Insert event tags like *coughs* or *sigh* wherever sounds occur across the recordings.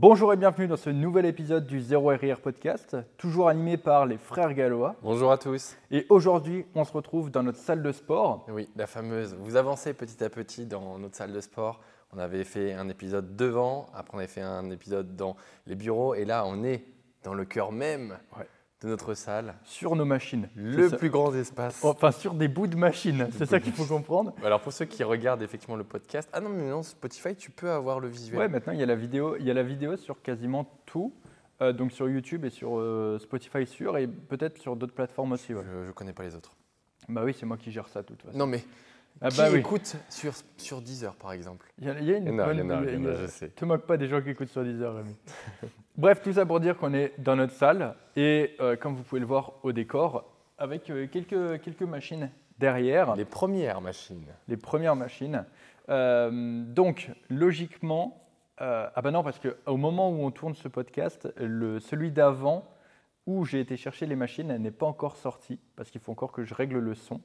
Bonjour et bienvenue dans ce nouvel épisode du Zéro RIR Podcast, toujours animé par les frères Gallois. Bonjour à tous. Et aujourd'hui, on se retrouve dans notre salle de sport. Oui, la fameuse. Vous avancez petit à petit dans notre salle de sport. On avait fait un épisode devant, après on avait fait un épisode dans les bureaux, et là on est dans le cœur même Ouais. De notre salle, Sur nos machines. le ça. plus grand espace. Enfin, sur des bouts de machines, c'est ça qu'il faut comprendre. Alors pour ceux qui regardent effectivement le podcast, ah non mais non, Spotify, tu peux avoir le visuel. Ouais, maintenant il y a la vidéo, il y a la vidéo sur quasiment tout, euh, donc sur YouTube et sur euh, Spotify sûr, et peut-être sur d'autres plateformes aussi. ouais. Je, je connais pas les autres. Bah oui, c'est moi qui gère ça de toute façon. Non mais Ah qui bah oui. écoute sur, sur Deezer par exemple? Il y, a- il y a une Il y en a, bonne- il y en a, il y a- il y en il y a, a- je sais. Te moque pas des gens qui écoutent sur Deezer, Rémi. *laughs* Bref, tout ça pour dire qu'on est dans notre salle et euh, comme vous pouvez le voir au décor, avec euh, quelques, quelques machines derrière, les, Les premières machines. premières machines. Euh, donc, logiquement, ah bah non, parce qu'au moment où on tourne ce podcast, le, celui d'avant où j'ai été chercher les machines n'est pas encore sorti parce qu'il faut encore que je règle le son.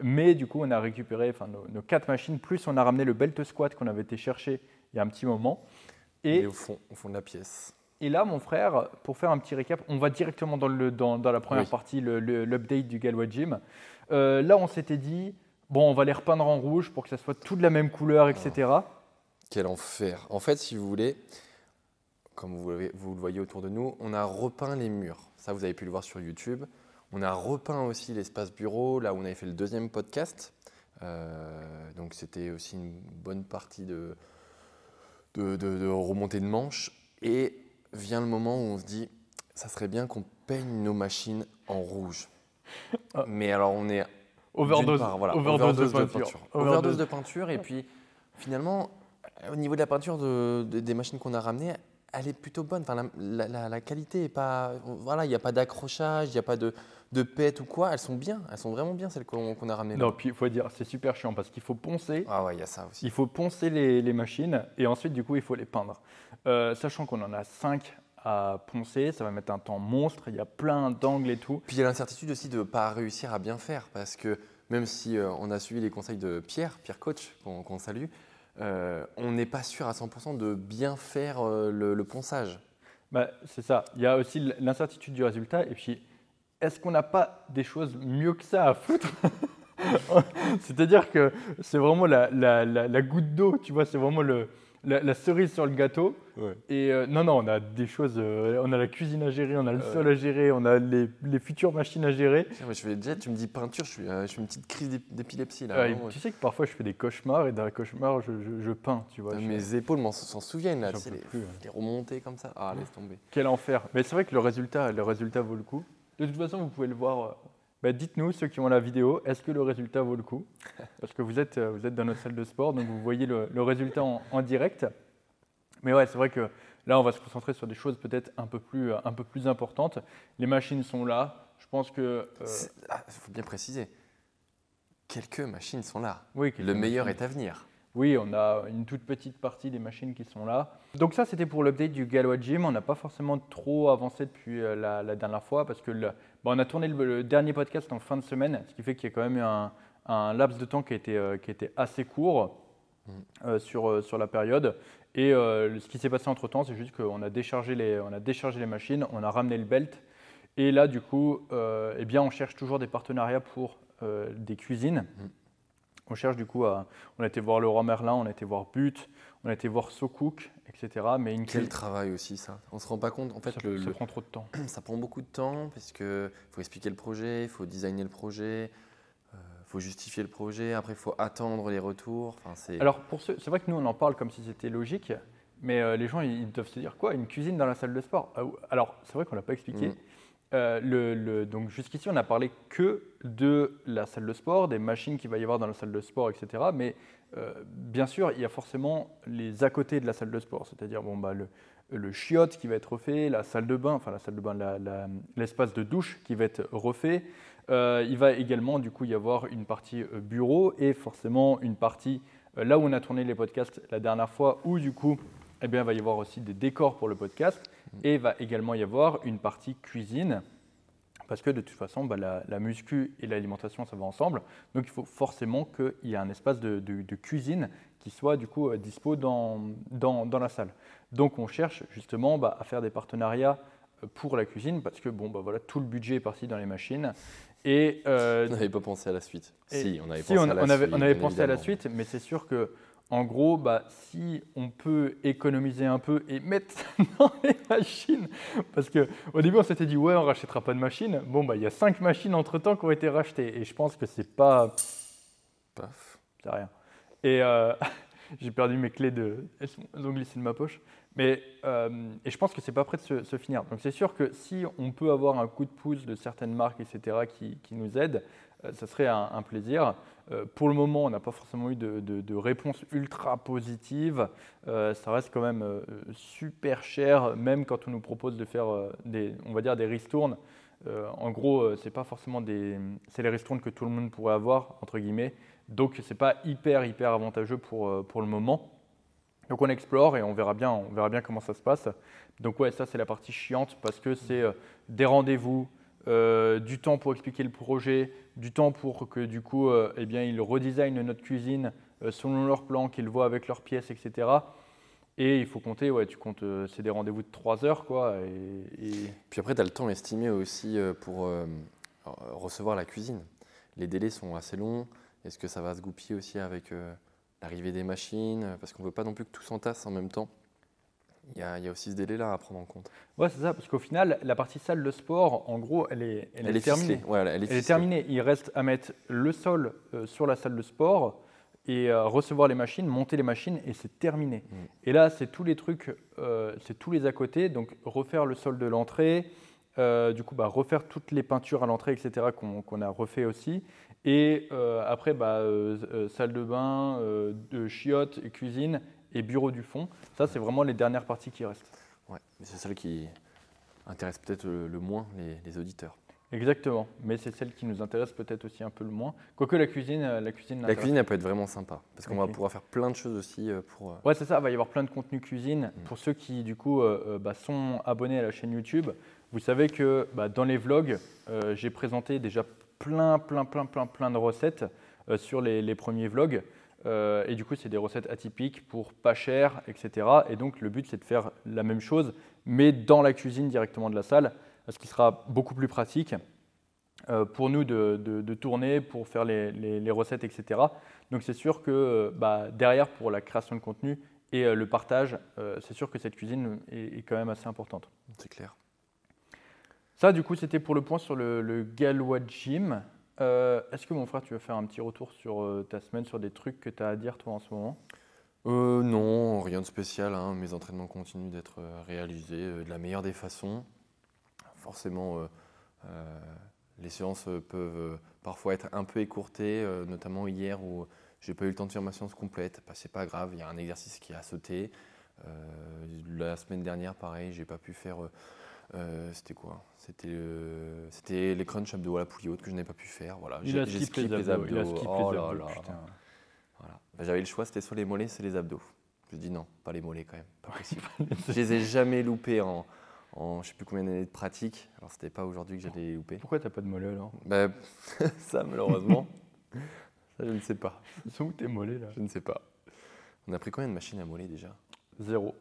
Mais du coup, on a récupéré enfin, nos, nos quatre machines, plus on a ramené le belt squat qu'on avait été chercher il y a un petit moment. Et Et, au fond, au fond de la pièce. Et là, mon frère, pour faire un petit récap, on va directement dans, le, dans, dans la première Oui. partie, l'update du Galois Gym. Euh, là, on s'était dit, bon, on va les repeindre en rouge pour que ça soit tout de la même couleur, etc. Quel enfer. En fait, si vous voulez, comme vous, le voyez autour de nous, on a repeint les murs. Ça, vous avez pu le voir sur YouTube. On a repeint aussi l'espace bureau, là où on avait fait le deuxième podcast. Euh, donc, c'était aussi une bonne partie de, de, de- de remontée de manche. Et vient le moment où on se dit, ça serait bien qu'on peigne nos machines en rouge. Ah. Mais alors, on est Overdose, d'une part, voilà, overdose de peinture. Overdose de peinture. Et puis, finalement, au niveau de la peinture de- de- des machines qu'on a ramenées, elle est plutôt bonne. Enfin, la, la- la- la qualité est pas. Voilà, il n'y a pas d'accrochage, il n'y a pas de, de pète ou quoi. Elles sont bien. Elles sont vraiment bien, celles qu'on a ramenées. là. Non, puis il faut dire, c'est super chiant parce qu'il faut poncer. Ah ouais, il y a ça aussi. Il faut poncer les, les machines et ensuite, du coup, il faut les peindre. Euh, sachant qu'on en a 5 à poncer, ça va mettre un temps monstre, il y a plein d'angles et tout. Puis il y a l'incertitude aussi de ne pas réussir à bien faire. Parce que même si euh, on a suivi les conseils de Pierre, Pierre Coach, qu'on salue, euh, on n'est pas sûr à 100% de bien faire le, le ponçage. Bah, c'est ça. Il y a aussi l'incertitude du résultat. Et puis, est-ce qu'on n'a pas des choses mieux que ça à foutre? *laughs* C'est-à-dire que c'est vraiment la, la- la- la goutte d'eau, tu vois, c'est vraiment le, la, la cerise sur le gâteau. Et euh, non, non, on a des choses, euh, on a la cuisine à gérer, on a le Ouais. sol à gérer, on a les, les futures machines à gérer. Tiens, moi, je fais, déjà, tu me dis peinture, je suis, euh, je suis une petite crise d'ép- d'épilepsie là. Euh, vraiment. tu sais que parfois je fais des cauchemars et dans les cauchemars je, je- je peins, tu vois. Euh, je- Mes épaules m'en- s'en souviennent là, tu sais, les, plus, ouais. les remontées comme ça. Ah, laisse tomber. Quel enfer. Mais c'est vrai que le résultat, le résultat vaut le coup. De toute façon, vous pouvez le voir. Bah, Dites-nous, ceux qui ont la vidéo, est-ce que le résultat vaut le coup *laughs* Parce que vous êtes, euh, vous êtes dans notre salle de sport, donc vous voyez le, le résultat en, en direct. Mais ouais, c'est vrai que là, on va se concentrer sur des choses peut-être un, peu plus, euh, un peu plus importantes. Les machines sont là. Je pense que. euh, Il faut bien préciser. Quelques machines sont là. oui, Le meilleur est à venir. Oui, on a une toute petite partie des machines qui sont là. Donc ça, c'était pour l'update du Galois Gym. On n'a pas forcément trop avancé depuis la, la dernière fois parce que le- bon, on a tourné le, le dernier podcast en fin de semaine, ce qui fait qu'il y a quand même eu un, un laps de temps qui a été, euh, qui a été assez court Mhm. euh, sur, euh, sur la période. Et ce qui s'est passé entre-temps, c'est juste qu'on a, déchargé les- on a déchargé les machines, on a ramené le belt. Et là, du coup, eh bien, on cherche toujours des partenariats pour des cuisines. Mhm. On cherche du coup à, on a été voir Leroy Merlin, on a été voir But, on a été voir SoCook, etc. Mais une Quel travail aussi ça. On se rend pas compte. En fait, ça, le- ça le- prend trop de temps. *clears throat* ça prend beaucoup de temps parce que faut expliquer le projet, il faut designer le projet, il faut justifier le projet. Après, il faut attendre les retours. Enfin, c'est. Alors, pour c'est vrai que nous, on en parle comme si c'était logique, mais euh, les gens, ils, doivent se dire quoi Une cuisine dans la salle de sport? Ah, Alors, c'est vrai qu'on l'a pas expliqué. Mm. Euh, donc, jusqu'ici, on n'a parlé que de la salle de sport, des machines qu'il va y avoir dans la salle de sport, etc. Mais euh, bien sûr, il y a forcément les à côté de la salle de sport, c'est-à-dire bon, bah, le, chiotte qui va être refait, la salle de bain, enfin la salle de bain, l'espace de douche qui va être refait. Euh, il va également du coup y avoir une partie bureau et forcément une partie là où on a tourné les podcasts la dernière fois où du coup eh bien, il va y avoir aussi des décors pour le podcast et il va également y avoir une partie cuisine parce que de toute façon, bah, la, muscu et l'alimentation, ça va ensemble. Donc il faut forcément qu'il y ait un espace de, cuisine qui soit du coup dispo dans, dans, dans, la salle. Donc on cherche justement bah, à faire des partenariats pour la cuisine parce que bon, bah, voilà, tout le budget est parti dans les machines. Et, euh, on n'avait pas pensé à la suite. si, on avait pensé à la suite. On avait pensé à la suite, mais c'est sûr que en gros, bah, si on peut économiser un peu et mettre *laughs* dans les machines, parce qu'au début on s'était dit ouais on rachètera pas de machines, bon bah il y a cinq machines entre temps qui ont été rachetées et je pense que c'est pas, paf, c'est rien. Et euh, *laughs* j'ai perdu mes clés de, elles, ont glissé de ma poche. Mais, euh, et je pense que c'est pas prêt de se, finir. Donc c'est sûr que si on peut avoir un coup de pouce de certaines marques, etc., qui, qui nous aident, euh, ça serait un, plaisir. Euh, pour le moment, on n'a pas forcément eu de, de, réponse ultra positive. ça reste quand même super cher, même quand on nous propose de faire des, on va dire des ristournes. en gros, c'est pas forcément des, c'est les ristournes que tout le monde pourrait avoir entre guillemets. Donc c'est pas hyper hyper avantageux pour, pour le moment. Donc on explore et on verra bien, on verra bien comment ça se passe. Donc ouais, ça c'est la partie chiante parce que c'est euh, des rendez-vous, euh, du temps pour expliquer le projet, du temps pour que du coup, euh, eh bien, ils redesignent notre cuisine selon leur plan, qu'ils voient avec leurs pièces, etc. Et il faut compter, ouais, tu comptes, c'est des rendez-vous de 3 heures, quoi. Et, Puis après, tu as le temps estimé aussi pour recevoir la cuisine. Les délais sont assez longs. Est-ce que ça va se goupiller aussi avec l'arrivée des machines, parce qu'on ne veut pas non plus que tout s'entasse en même temps. Il y, a, il y, a, aussi ce délai-là à prendre en compte. Ouais, c'est ça, parce qu'au final, la partie salle de sport, en gros, elle est, elle, est, terminée. elle, est, terminée. Il reste à mettre le sol euh, sur la salle de sport et euh, recevoir les machines, monter les machines, et c'est terminé. Mm. Et là, c'est tous les trucs, euh, c'est tous les à côté, donc refaire le sol de l'entrée, du coup, bah, refaire toutes les peintures à l'entrée, etc., qu'on a refait aussi. Et après, bah, salle de bain, de chiottes, cuisine et bureau du fond. Ça, c'est vraiment les dernières parties qui restent. Ouais, mais c'est celle qui intéresse peut-être le, moins les, auditeurs. Exactement, mais c'est celle qui nous intéresse peut-être aussi un peu le moins. Quoique la cuisine, la cuisine. La cuisine, elle peut être vraiment sympa parce qu'on va pouvoir faire plein de choses aussi pour. Ouais, c'est ça. Il va y avoir plein de contenu cuisine mm. pour ceux qui du coup bah, sont abonnés à la chaîne YouTube. Vous savez que bah, dans les vlogs, j'ai présenté déjà plein, plein, plein, plein, plein de recettes euh, sur les, premiers vlogs. Euh, et du coup, c'est des recettes atypiques pour pas cher, etc. Et donc, le but, c'est de faire la même chose, mais dans la cuisine directement de la salle, ce qui sera beaucoup plus pratique euh, pour nous de, tourner, pour faire les, recettes, etc. Donc, c'est sûr que bah, derrière, pour la création de contenu et le partage, c'est sûr que cette cuisine est, est quand même assez importante. C'est clair. Ça, du coup, c'était pour le point sur le, le Galois Gym. Euh, est-ce que mon frère, tu veux faire un petit retour sur euh, ta semaine, sur des trucs que tu as à dire toi en ce moment? Euh, Non, rien de spécial. Hein. Mes entraînements continuent d'être réalisés de la meilleure des façons. Forcément, les séances peuvent parfois être un peu écourtées, notamment hier où j'ai pas eu le temps de faire ma séance complète. Bah, c'est pas grave, il y a un exercice qui a sauté. la semaine dernière, pareil, j'ai pas pu faire euh, c'était quoi? C'était les crunch abdos à la poulie haute que je n'ai pas pu faire. Voilà. J'ai skippé les abdos. Il a oh là là. Voilà. Bah, J'avais le choix, c'était soit les mollets, soit les abdos. Je dis non, pas les mollets quand même, pas possible. je les ai jamais loupés en, en je sais plus combien d'années de pratique. Alors c'était pas aujourd'hui que j'allais les louper. Pourquoi t'as pas de mollets alors? Bah, *laughs* Ça malheureusement, ça je ne sais pas. Ils sont où tes mollets là? Je ne sais pas. On a pris combien de machines à mollets déjà? Zéro.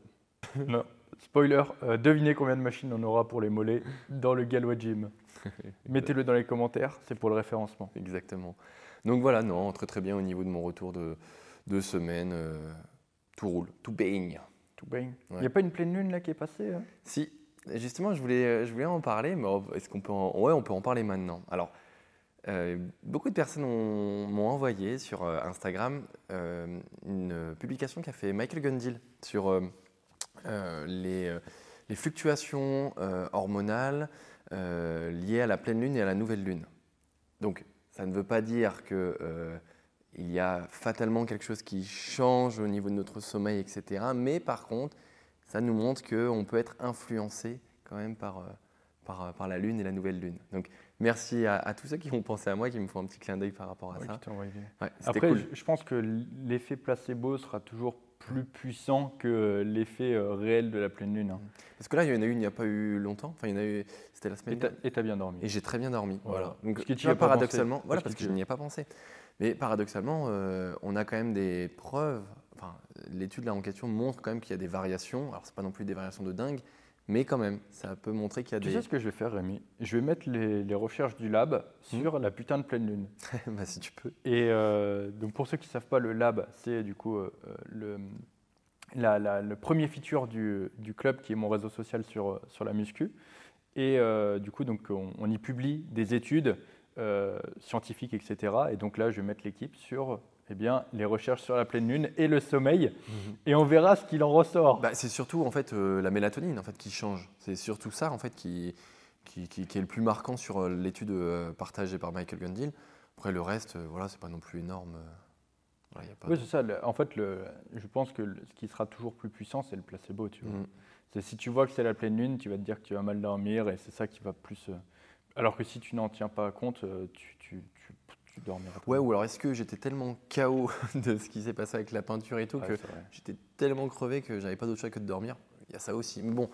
non. Spoiler, euh, devinez combien de machines on aura pour les mollets dans le Galois Gym. *laughs* Mettez-le dans les commentaires, c'est pour le référencement. Exactement. Donc voilà, non, très très bien au niveau de mon retour de, de semaine. Euh, tout roule, tout baigne. Tout baigne. Il n'y a pas une pleine lune là qui est passée hein? Si, justement, je voulais, euh, je voulais en parler, mais est-ce qu'on peut en... Ouais, on peut en parler maintenant. Alors, beaucoup de personnes m'ont envoyé sur Instagram une publication qu'a fait Michael Gundil sur euh, les, euh, les, fluctuations euh, hormonales liées à la pleine lune et à la nouvelle lune. Donc, ça ne veut pas dire que il y a fatalement quelque chose qui change au niveau de notre sommeil, etc. Mais par contre, ça nous montre qu'on peut être influencé quand même par, par, par, la Lune et la nouvelle Lune. Donc merci à, tous ceux qui ont pensé à moi, qui me font un petit clin d'œil par rapport à ça. Après, je pense que l'effet placebo sera toujours plus puissant que l'effet euh, réel de la pleine lune. hein. Parce que là, il y en a eu, il n'y a pas eu longtemps. Enfin, il y en a eu, c'était la semaine dernière. et t'as bien dormi. Et j'ai très bien dormi. Voilà. Voilà. Donc, Parce que tu tu y as vois, pas pensé. paradoxalement, voilà, Parce que- je n'y ai pas pensé. Mais paradoxalement, euh, on a quand même des preuves. Enfin, l'étude là en question montre quand même qu'il y a des variations. Alors, c'est pas non plus des variations de dingue, mais quand même, ça peut montrer qu'il y a Tu des. sais ce que je vais faire, Rémi? Je vais mettre les, les recherches du lab sur la putain de pleine lune. *laughs* bah, si tu peux. Et euh, donc pour ceux qui ne savent pas, le lab, c'est du coup euh, le, la- la- le premier feature du, du club qui est mon réseau social sur, sur la muscu. Et euh, du coup, donc, on, on y publie des études scientifiques, etc. Et donc là, je vais mettre l'équipe sur eh bien, les recherches sur la pleine lune et le sommeil. Et on verra ce qu'il en ressort. Bah, c'est surtout en fait euh, la mélatonine en fait qui change. C'est surtout ça en fait qui, qui, qui- qui est le plus marquant sur euh, l'étude euh, partagée par Michael Gundil. Après le reste, euh, voilà, c'est pas non plus énorme. voilà, y a pas Oui, de- c'est ça. Le- En fait, le- je pense que le- ce qui sera toujours plus puissant, c'est le placebo. Tu vois. Mm. C'est si tu vois que c'est la pleine lune, tu vas te dire que tu vas mal dormir et c'est ça qui va plus. euh, Alors que si tu n'en tiens pas compte, tu, tu, tu, tu. Ouais, ou alors est-ce que j'étais tellement KO *laughs* de ce qui s'est passé avec la peinture et tout Ouais, que j'étais tellement crevé que j'avais pas d'autre choix que de dormir? Il y a ça aussi. Mais bon,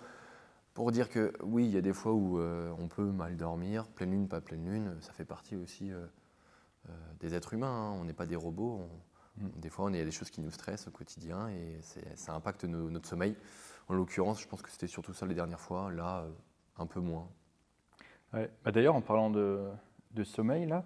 pour dire que oui, il y a des fois où euh, on peut mal dormir, pleine lune, pas pleine lune, ça fait partie aussi euh, euh, des êtres humains. hein. On n'est pas des robots. On- Mm. Des fois, on il y a des choses qui nous stressent au quotidien et ça impacte notre sommeil. En l'occurrence, je pense que c'était surtout ça les dernières fois. Là, un peu moins. Ouais. Bah, D'ailleurs, en parlant de, de sommeil, là,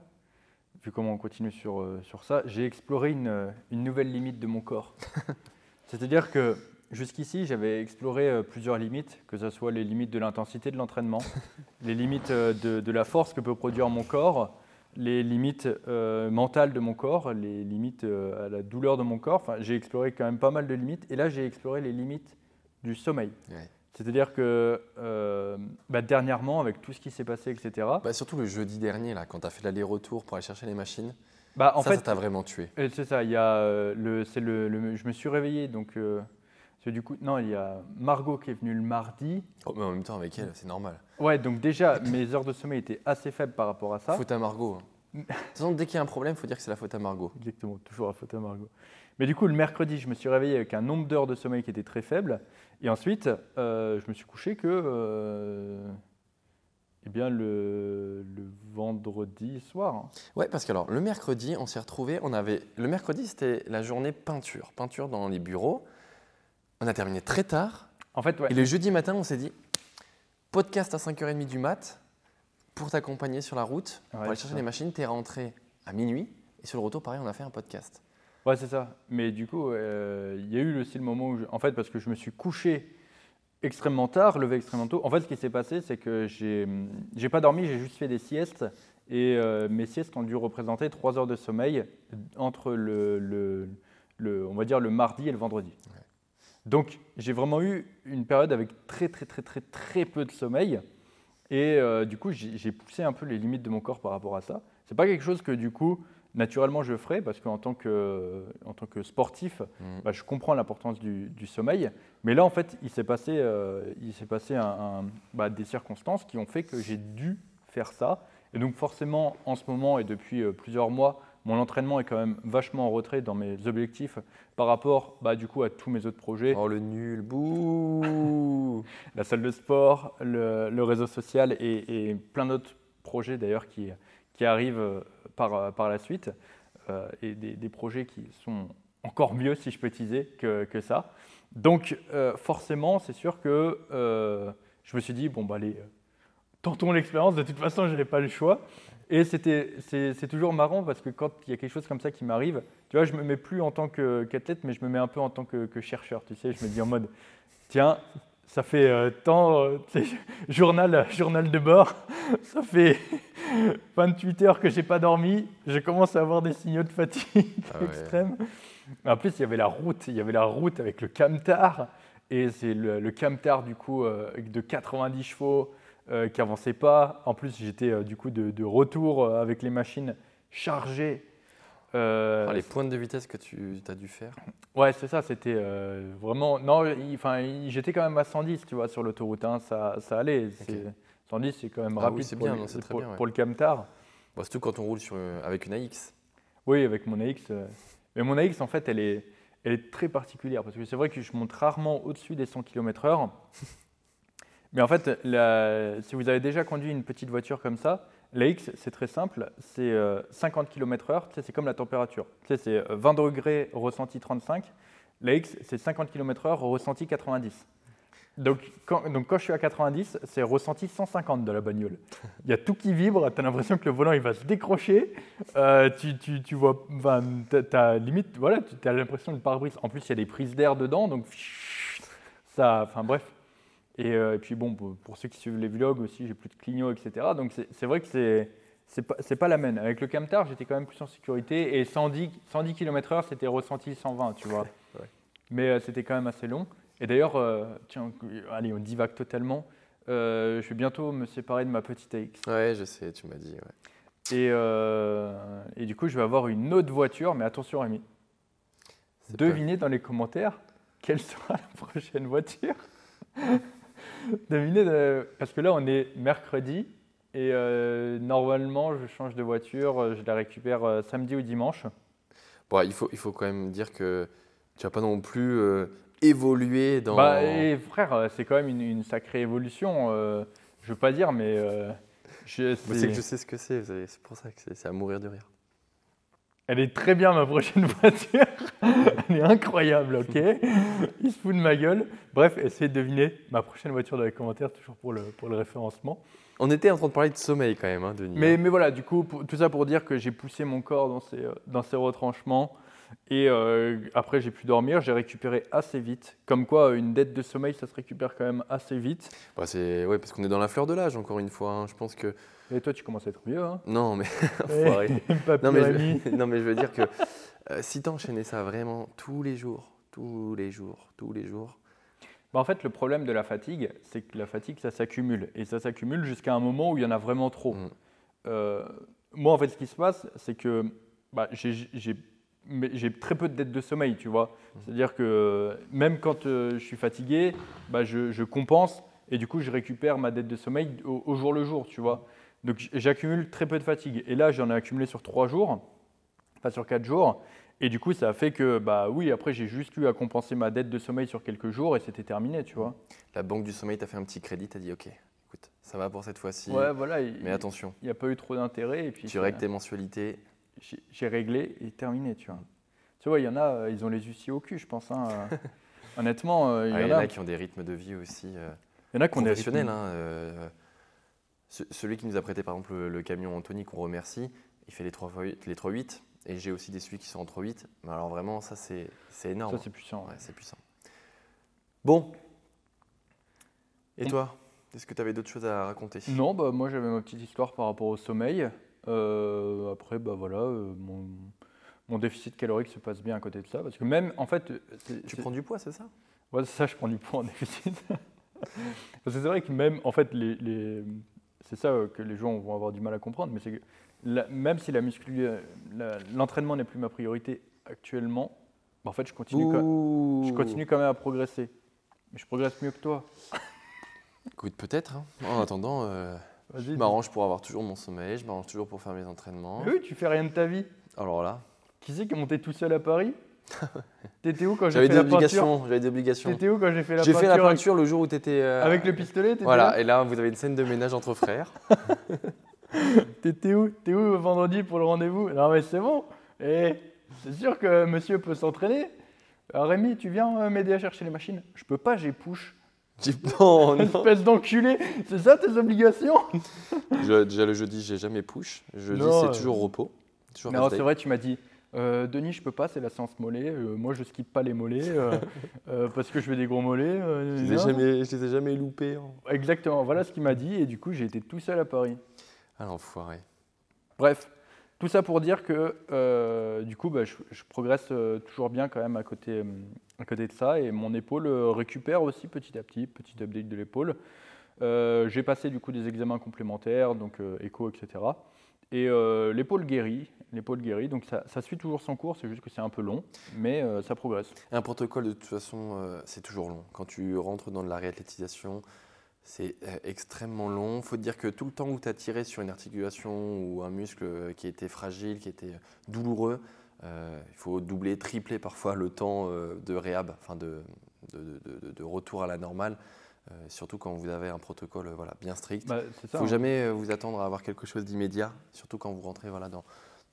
vu comment on continue sur, euh, sur ça, j'ai exploré une, euh, une nouvelle limite de mon corps. *laughs* C'est-à-dire que jusqu'ici, j'avais exploré euh, plusieurs limites, que ce soit les limites de l'intensité de l'entraînement, *laughs* les limites de, de la force que peut produire mon corps, les limites euh, mentales de mon corps, les limites euh, à la douleur de mon corps. Enfin, j'ai exploré quand même pas mal de limites. Et là, j'ai exploré les limites du sommeil. Ouais. C'est-à-dire que euh, bah, dernièrement, avec tout ce qui s'est passé, etc., Bah, surtout le jeudi dernier, là, quand tu as fait l'aller-retour pour aller chercher les machines, bah, en ça, fait, ça t'a vraiment tué. euh, c'est ça. Il y a euh, le, c'est le, le- je me suis réveillé donc. euh, du coup, non, il y a Margot qui est venue le mardi. Oh, mais en même temps, avec elle, c'est normal. Ouais, donc déjà, mes heures de sommeil étaient assez faibles par rapport à ça. Faute à Margot. hein. De toute façon, dès qu'il y a un problème, il faut dire que c'est la faute à Margot. Exactement, toujours à faute à Margot. Mais du coup, le mercredi, je me suis réveillé avec un nombre d'heures de sommeil qui était très faible. Et ensuite, euh, je me suis couché que. euh, eh bien, le, le vendredi soir. hein. Ouais, parce que alors, le mercredi, on s'est retrouvés, on avait... Le mercredi, c'était la journée peinture. Peinture dans les bureaux. On a terminé très tard. En fait, ouais. Et le jeudi matin, on s'est dit, podcast à 5h30 du mat, pour t'accompagner sur la route, pour aller chercher ça. les machines, t'es rentré à minuit. Et sur le retour, pareil, on a fait un podcast. Ouais, c'est ça. Mais du coup, euh, il y a eu aussi le moment où, je- en fait, parce que je me suis couché extrêmement tard, levé extrêmement tôt. En fait, ce qui s'est passé, c'est que j'ai, j'ai pas dormi, j'ai juste fait des siestes. Et euh, mes siestes ont dû représenter trois heures de sommeil entre le, le- le- on va dire le mardi et le vendredi. Donc, j'ai vraiment eu une période avec très, très, très, très, très peu de sommeil. Et euh, du coup, j'ai j'ai poussé un peu les limites de mon corps par rapport à ça. C'est pas quelque chose que du coup, naturellement, je ferais parce qu'en tant que, en tant que sportif, Mhm. bah, je comprends l'importance du, du sommeil. Mais là, en fait, il s'est passé, euh, il s'est passé un- un- bah, des circonstances qui ont fait que j'ai dû faire ça. Et donc, forcément, en ce moment et depuis euh, plusieurs mois, mon entraînement est quand même vachement en retrait dans mes objectifs par rapport, bah, du coup, à tous mes autres projets Oh, le nul, bouh *laughs* la salle de sport, le, le réseau social et, et plein d'autres projets d'ailleurs qui, qui arrivent euh, par, euh, par la suite euh, et des, des projets qui sont encore mieux, si je peux utiliser, que, que ça. Donc forcément, c'est sûr que je me suis dit, bon, bah allez, tentons l'expérience, de toute façon, je n'avais pas le choix. Et c'est, toujours marrant parce que quand il y a quelque chose comme ça qui m'arrive, tu vois, je me mets plus en tant qu'athlète, mais je me mets un peu en tant que chercheur, tu sais, je me dis en mode, tiens, ça fait euh, tant, euh, tu sais, *laughs* journal, journal de bord, *laughs* ça fait *laughs* 28 heures que j'ai pas dormi, je commence à avoir des signaux de fatigue Ah ouais. extrême. En plus, il y avait la route, il y avait la route avec le camtar, et c'est le, le camtar du coup euh, de 90 chevaux euh, qui avançait pas. En plus, j'étais euh, du coup de, de retour euh, avec les machines chargées. Euh, Ah, Les pointes de vitesse que tu as dû faire. Ouais, c'est ça, c'était euh, vraiment. Non, j'étais quand même à 110, tu vois, sur l'autoroute, hein, ça, ça allait. c'est- 110, c'est quand même Ah oui, rapide c'est pour, bien, le, pour- bien, ouais. pour le camtar. Bon, surtout quand on roule sur, euh, avec une AX. Oui, avec mon AX. euh, Mais mon AX, en fait, elle est, elle est très particulière parce que c'est vrai que je monte rarement au-dessus des 100 km/h. Mais en fait, la- si vous avez déjà conduit une petite voiture comme ça, la X, c'est très simple, c'est euh, 50 km/h, tu sais, c'est comme la température. C'est euh, 20 degrés ressenti 35, la X, c'est 50 km/h ressenti 90. Donc quand, je suis à 90, c'est ressenti 150 de la bagnole. Il y a tout qui vibre, tu as l'impression que le volant il va se décrocher, euh, tu, tu, tu vois, t'as- t'as limite, voilà, tu as l'impression de pare-brise. En plus, il y a des prises d'air dedans, donc ça, enfin bref. Et, euh, et puis bon, pour, pour ceux qui suivent les vlogs aussi, j'ai plus de clignot, etc. Donc c'est vrai que c'est c'est pas, pas la même. Avec le Camtar, j'étais quand même plus en sécurité et 110, 110 km/h, c'était ressenti 120, tu vois. *laughs* Ouais. Mais euh, c'était quand même assez long. Et d'ailleurs, euh, tiens, allez, on divague totalement. Je vais bientôt me séparer de ma petite AX. Ouais, je sais, tu m'as dit. ouais. Et, et du coup, je vais avoir une autre voiture, mais attention, Rémi. Pas- Devinez dans les commentaires quelle sera la prochaine voiture. *laughs* *laughs* Devinez, euh, parce que là, on est mercredi et euh, normalement, je change de voiture, euh, je la récupère euh, samedi ou dimanche. Bon, il, faut, il faut quand même dire que tu vas pas non plus euh, évoluer dans. Bah, et frère, c'est quand même une, une sacrée évolution. je veux pas dire, mais je- Moi, c'est- que je sais ce que c'est, c'est pour ça que c'est c'est à mourir de rire. Elle est très bien, ma prochaine *laughs* voiture. Elle est incroyable, ok? Il se fout de ma gueule. Bref, essayez de deviner ma prochaine voiture dans les commentaires, toujours pour le, pour le référencement. On était en train de parler de sommeil quand même, hein, Denis. Mais, mais voilà, du coup, pour- tout ça pour dire que j'ai poussé mon corps dans ces, euh, dans ces retranchements. Et euh, après, j'ai pu dormir. J'ai récupéré assez vite. Comme quoi, une dette de sommeil, ça se récupère quand même assez vite. Bah, c'est ouais, parce qu'on est dans la fleur de l'âge, encore une fois. hein. Je pense que. Et toi, tu commences à être vieux, hein Non, mais. *laughs* Enfoiré. *laughs* Papy non, mais Rémi. je... *laughs* non, mais je veux dire que euh, si tu enchaînais ça vraiment tous les jours, tous les jours, tous les jours. Bah, en fait, le problème de la fatigue, c'est que la fatigue, ça s'accumule. Et ça s'accumule jusqu'à un moment où il y en a vraiment trop. Mm. Euh, moi, en fait, ce qui se passe, c'est que bah, j'ai- j'ai mais j'ai très peu de dettes de sommeil, tu vois. C'est-à-dire que euh, même quand euh, je suis fatigué, bah, je, je compense et du coup, je récupère ma dette de sommeil au, au jour le jour, tu vois. Donc, j'accumule très peu de fatigue. Et là, j'en ai accumulé sur trois jours, pas sur quatre jours. Et du coup, ça a fait que, bah oui, après, j'ai juste eu à compenser ma dette de sommeil sur quelques jours et c'était terminé, tu vois. La banque du sommeil t'a fait un petit crédit, t'as dit ok, écoute, ça va pour cette fois-ci. Ouais, voilà. il- Mais attention, Il n'y a pas eu trop d'intérêt. Tu règles tes mensualités. J'ai réglé et terminé, tu vois. Tu vois, il y en a, euh, ils ont les huissiers au cul, je pense. hein. *laughs* Honnêtement, euh, il Ah, y, en a, qui ont des rythmes de vie aussi il y en a qui ont des rythmes- hein, euh, ce- celui qui nous a prêté par exemple le, le camion Anthony, qu'on remercie, il fait les 3x8. Les 3.8, et j'ai aussi des celui qui sont en 3.8. Mais alors vraiment, ça c'est c'est énorme. Ça, c'est puissant. Ouais, c'est puissant. Bon. Et On- toi Est-ce que tu avais d'autres choses à raconter? Non, bah, moi, j'avais ma petite histoire par rapport au sommeil. Euh, après, bah, voilà, euh, mon, mon déficit calorique se passe bien à côté de ça. Parce que même, en fait, c'est- Tu prends du poids, c'est ça? Ouais, c'est ça, je prends du poids en déficit. *laughs* Parce que c'est vrai que même, en fait, les, les- c'est ça euh, que les gens vont avoir du mal à comprendre, mais c'est que la- même si la muscu, l'entraînement n'est plus ma priorité actuellement, bah, en fait, je continue, quand, je continue quand même à progresser. Mais je progresse mieux que toi. Écoute, peut-être. hein. En attendant, euh. Je m'arrange pour avoir toujours mon sommeil, je m'arrange toujours pour faire mes entraînements. Mais oui, tu fais rien de ta vie. Alors là, Qui c'est qui est monté tout seul à Paris *laughs* T'étais où quand j'ai fait des la peinture obligations. J'avais des obligations. T'étais où quand j'ai fait la J'ai peinture fait la peinture le jour où tu étais. avec le pistolet t'étais Voilà, là et là, vous avez une scène de ménage entre frères. *laughs* T'étais où T'es où vendredi pour le rendez-vous? Non mais c'est bon. Et c'est sûr que monsieur peut s'entraîner. Euh, Rémi, tu viens euh, m'aider à chercher les machines? Je peux pas, j'ai push. *laughs* J'ai non. Espèce d'enculé. C'est ça tes obligations? Je- déjà le jeudi, j'ai jamais push. Jeudi, c'est euh, toujours repos. Toujours Non, c'est vrai, tu m'as dit. euh, Denis, je peux pas, c'est la séance mollet. Euh, moi, je skippe pas les mollets *laughs* euh, parce que je fais des gros mollets. Je les ai jamais, je les ai jamais loupés. hein. Exactement, voilà ce qu'il m'a dit. Et du coup, j'ai été tout seul à Paris. Ah l'enfoiré. Bref, tout ça pour dire que euh, du coup, bah, je, progresse euh, toujours bien quand même à côté, euh, à côté de ça. Et mon épaule récupère aussi petit à petit, petit update de l'épaule. J'ai passé du coup des examens complémentaires, donc écho, etc. Et l'épaule guérit, l'épaule guérit, donc ça, ça suit toujours son cours, c'est juste que c'est un peu long, mais ça progresse. Un protocole, de toute façon, c'est toujours long. Quand tu rentres dans de la réathlétisation, c'est euh, extrêmement long. Il faut te dire que tout le temps où tu as tiré sur une articulation ou un muscle euh, qui était fragile, qui était douloureux, il faut doubler, tripler parfois le temps de réhab, enfin de, de, retour à la normale. surtout quand vous avez un protocole voilà, bien strict. Il bah, ne faut hein. jamais vous attendre à avoir quelque chose d'immédiat, surtout quand vous rentrez voilà, dans,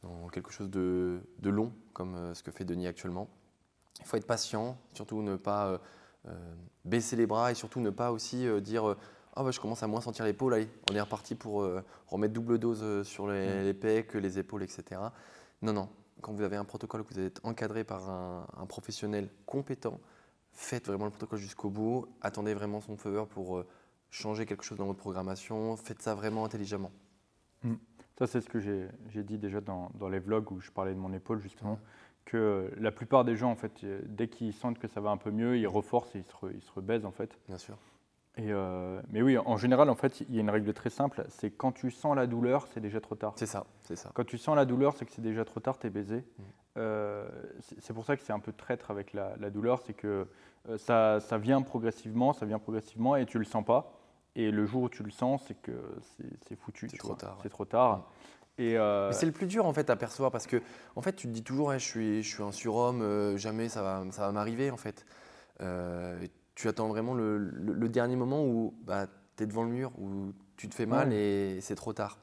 dans quelque chose de, long, comme ce que fait Denis actuellement. Il faut être patient, surtout ne pas baisser les bras et surtout ne pas aussi dire ah bah, je commence à moins sentir l'épaule, allez, on est reparti pour euh, remettre double dose euh, sur les, les, pecs, les épaules, etc. Non, non, quand vous avez un protocole, que vous êtes encadré par un, professionnel compétent, faites vraiment le protocole jusqu'au bout, attendez vraiment son faveur pour euh, changer quelque chose dans votre programmation, faites ça vraiment intelligemment. Hmm. Ça, c'est ce que j'ai dit déjà dans, dans, les vlogs où je parlais de mon épaule, justement, que la plupart des gens, en fait, dès qu'ils sentent que ça va un peu mieux, ils reforcent et ils se, ils se rebaisent, en fait. Bien sûr. Euh, mais oui, en général, en fait, il y a une règle très simple, c'est quand tu sens la douleur, c'est déjà trop tard. C'est ça, c'est ça. Quand tu sens la douleur, c'est que c'est déjà trop tard, t'es baisé. Mm. Euh, c'est pour ça que c'est un peu traître avec la, douleur, c'est que euh, ça, ça, vient progressivement, ça vient progressivement et tu le sens pas. Et le jour où tu le sens, c'est que c'est foutu. C'est trop, tard. C'est trop tard. Et c'est le plus dur en fait à percevoir parce que en fait tu te dis toujours je, suis, je suis un surhomme, jamais ça va, ça va m'arriver en fait tu attends vraiment le, dernier moment où bah, tu es devant le mur, où tu te fais mal et c'est trop tard.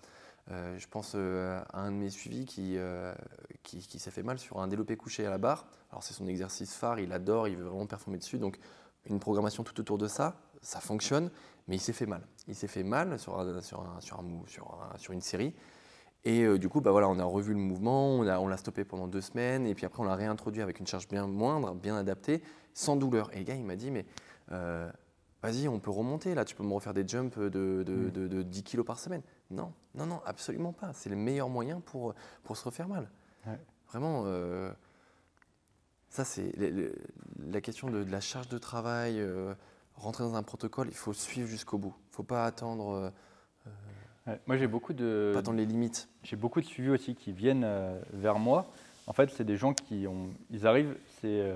Euh, je pense euh, à un de mes suivis qui, euh, qui, s'est fait mal sur un développé couché à la barre. Alors c'est son exercice phare, il adore, il veut vraiment performer dessus. Donc une programmation tout autour de ça, ça fonctionne, mais il s'est fait mal. Il s'est fait mal sur, sur, un, sur, un, sur, une série. Et du coup, bah voilà, on a revu le mouvement, on l'a on stoppé pendant deux semaines, et puis après on l'a réintroduit avec une charge bien moindre, bien adaptée, sans douleur. Et le gars, il m'a dit, mais euh, vas-y, on peut remonter, là, tu peux me refaire des jumps de, de, 10 mm. kilos par semaine. Non, non, non, absolument pas. C'est le meilleur moyen pour, pour se refaire mal. Vraiment, euh, ça, c'est la question de, la charge de travail, euh, rentrer dans un protocole, il faut suivre jusqu'au bout. Il ne faut pas attendre. Moi, j'ai beaucoup de. Pas attendre les limites. J'ai beaucoup de suivis aussi qui viennent vers moi. En fait, c'est des gens qui ont. Ils arrivent, c'est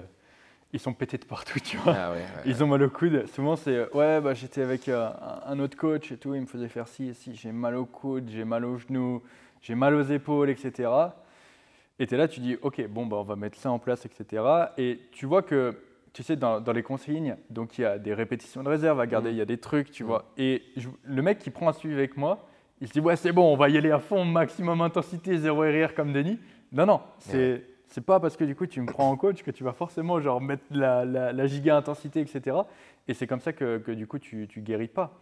ils sont pétés de partout, tu vois. Ah ils ont mal au coude. Souvent, c'est ouais, bah, j'étais avec euh, un autre coach et tout, il me faisait faire ci et ci. J'ai mal au coude, j'ai mal aux genoux, j'ai mal aux épaules, etc. Et tu es là, tu dis, ok, bon, bah, on va mettre ça en place, etc. Et tu vois que, tu sais, dans, les consignes, donc il y a des répétitions de réserve à garder, mm. il y a des trucs, tu mm. vois. Et le mec qui prend un suivi avec moi, il se dit, ouais, c'est bon, on va y aller à fond, maximum intensité, zéro rire comme Denis. Non, non, c'est c'est pas parce que du coup tu me prends en coach que tu vas forcément genre mettre la, la, giga intensité, etc. Et c'est comme ça que, que, du coup tu, tu guéris pas.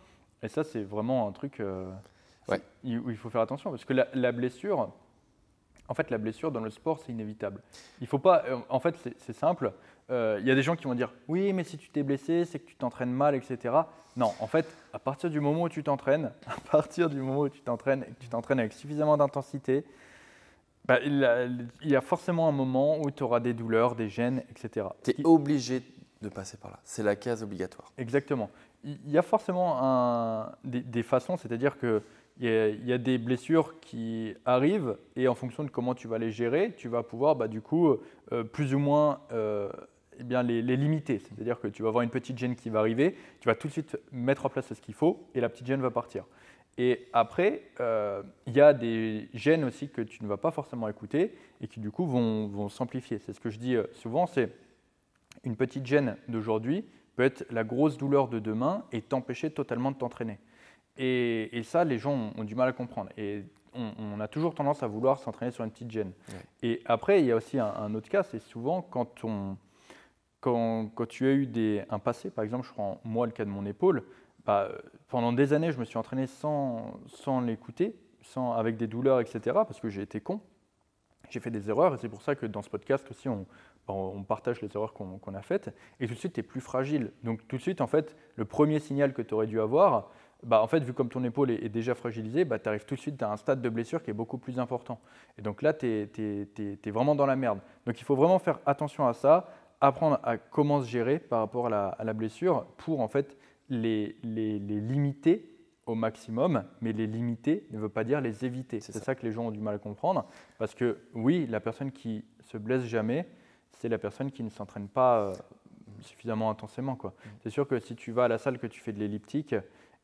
Et ça c'est vraiment un truc euh, où il faut faire attention parce que la, blessure, en fait la blessure dans le sport c'est inévitable. Il faut pas, euh, en fait c'est simple. Euh, il y a des gens qui vont dire oui mais si tu t'es blessé c'est que tu t'entraînes mal, etc. Non, en fait à partir du moment où tu t'entraînes, *laughs* à partir du moment où tu t'entraînes et que tu t'entraînes avec suffisamment d'intensité, bah, il, y a forcément un moment où tu auras des douleurs, des gènes, etc. Tu es obligé de passer par là. C'est la case obligatoire. Exactement. Il y a forcément un, des, façons, c'est-à-dire qu'il y, a des blessures qui arrivent et en fonction de comment tu vas les gérer, tu vas pouvoir bah, du coup euh, plus ou moins euh, eh les, limiter. C'est-à-dire que tu vas avoir une petite gêne qui va arriver, tu vas tout de suite mettre en place ce qu'il faut et la petite gêne va partir. Et après, euh, il y a des gènes aussi que tu ne vas pas forcément écouter et qui du coup vont, s'amplifier. C'est ce que je dis souvent, c'est une petite gêne d'aujourd'hui peut être la grosse douleur de demain et t'empêcher totalement de t'entraîner. Et, ça, les gens ont, du mal à comprendre. Et on, a toujours tendance à vouloir s'entraîner sur une petite gêne. Et après, il y a aussi un, autre cas, c'est souvent quand, on, quand, quand, tu as eu des, un passé, par exemple, je prends moi le cas de mon épaule, bah, pendant des années, je me suis entraîné sans, sans l'écouter, sans, avec des douleurs, etc., parce que j'ai été con. J'ai fait des erreurs, et c'est pour ça que dans ce podcast aussi, on, bah, on partage les erreurs qu'on a faites, et tout de suite, tu es plus fragile. Donc tout de suite, en fait, le premier signal que tu aurais dû avoir, bah, en fait, vu comme ton épaule est, déjà fragilisée, bah, tu arrives tout de suite à un stade de blessure qui est beaucoup plus important. Et donc là, tu es, vraiment dans la merde. Donc il faut vraiment faire attention à ça, apprendre à comment se gérer par rapport à la, à la blessure pour en fait les, les, limiter au maximum, mais les limiter ne veut pas dire les éviter. C'est ça. que les gens ont du mal à comprendre, parce que oui, la personne qui se blesse jamais, c'est la personne qui ne s'entraîne pas euh, suffisamment intensément. Mm. C'est sûr que si tu vas à la salle, que tu fais de l'elliptique,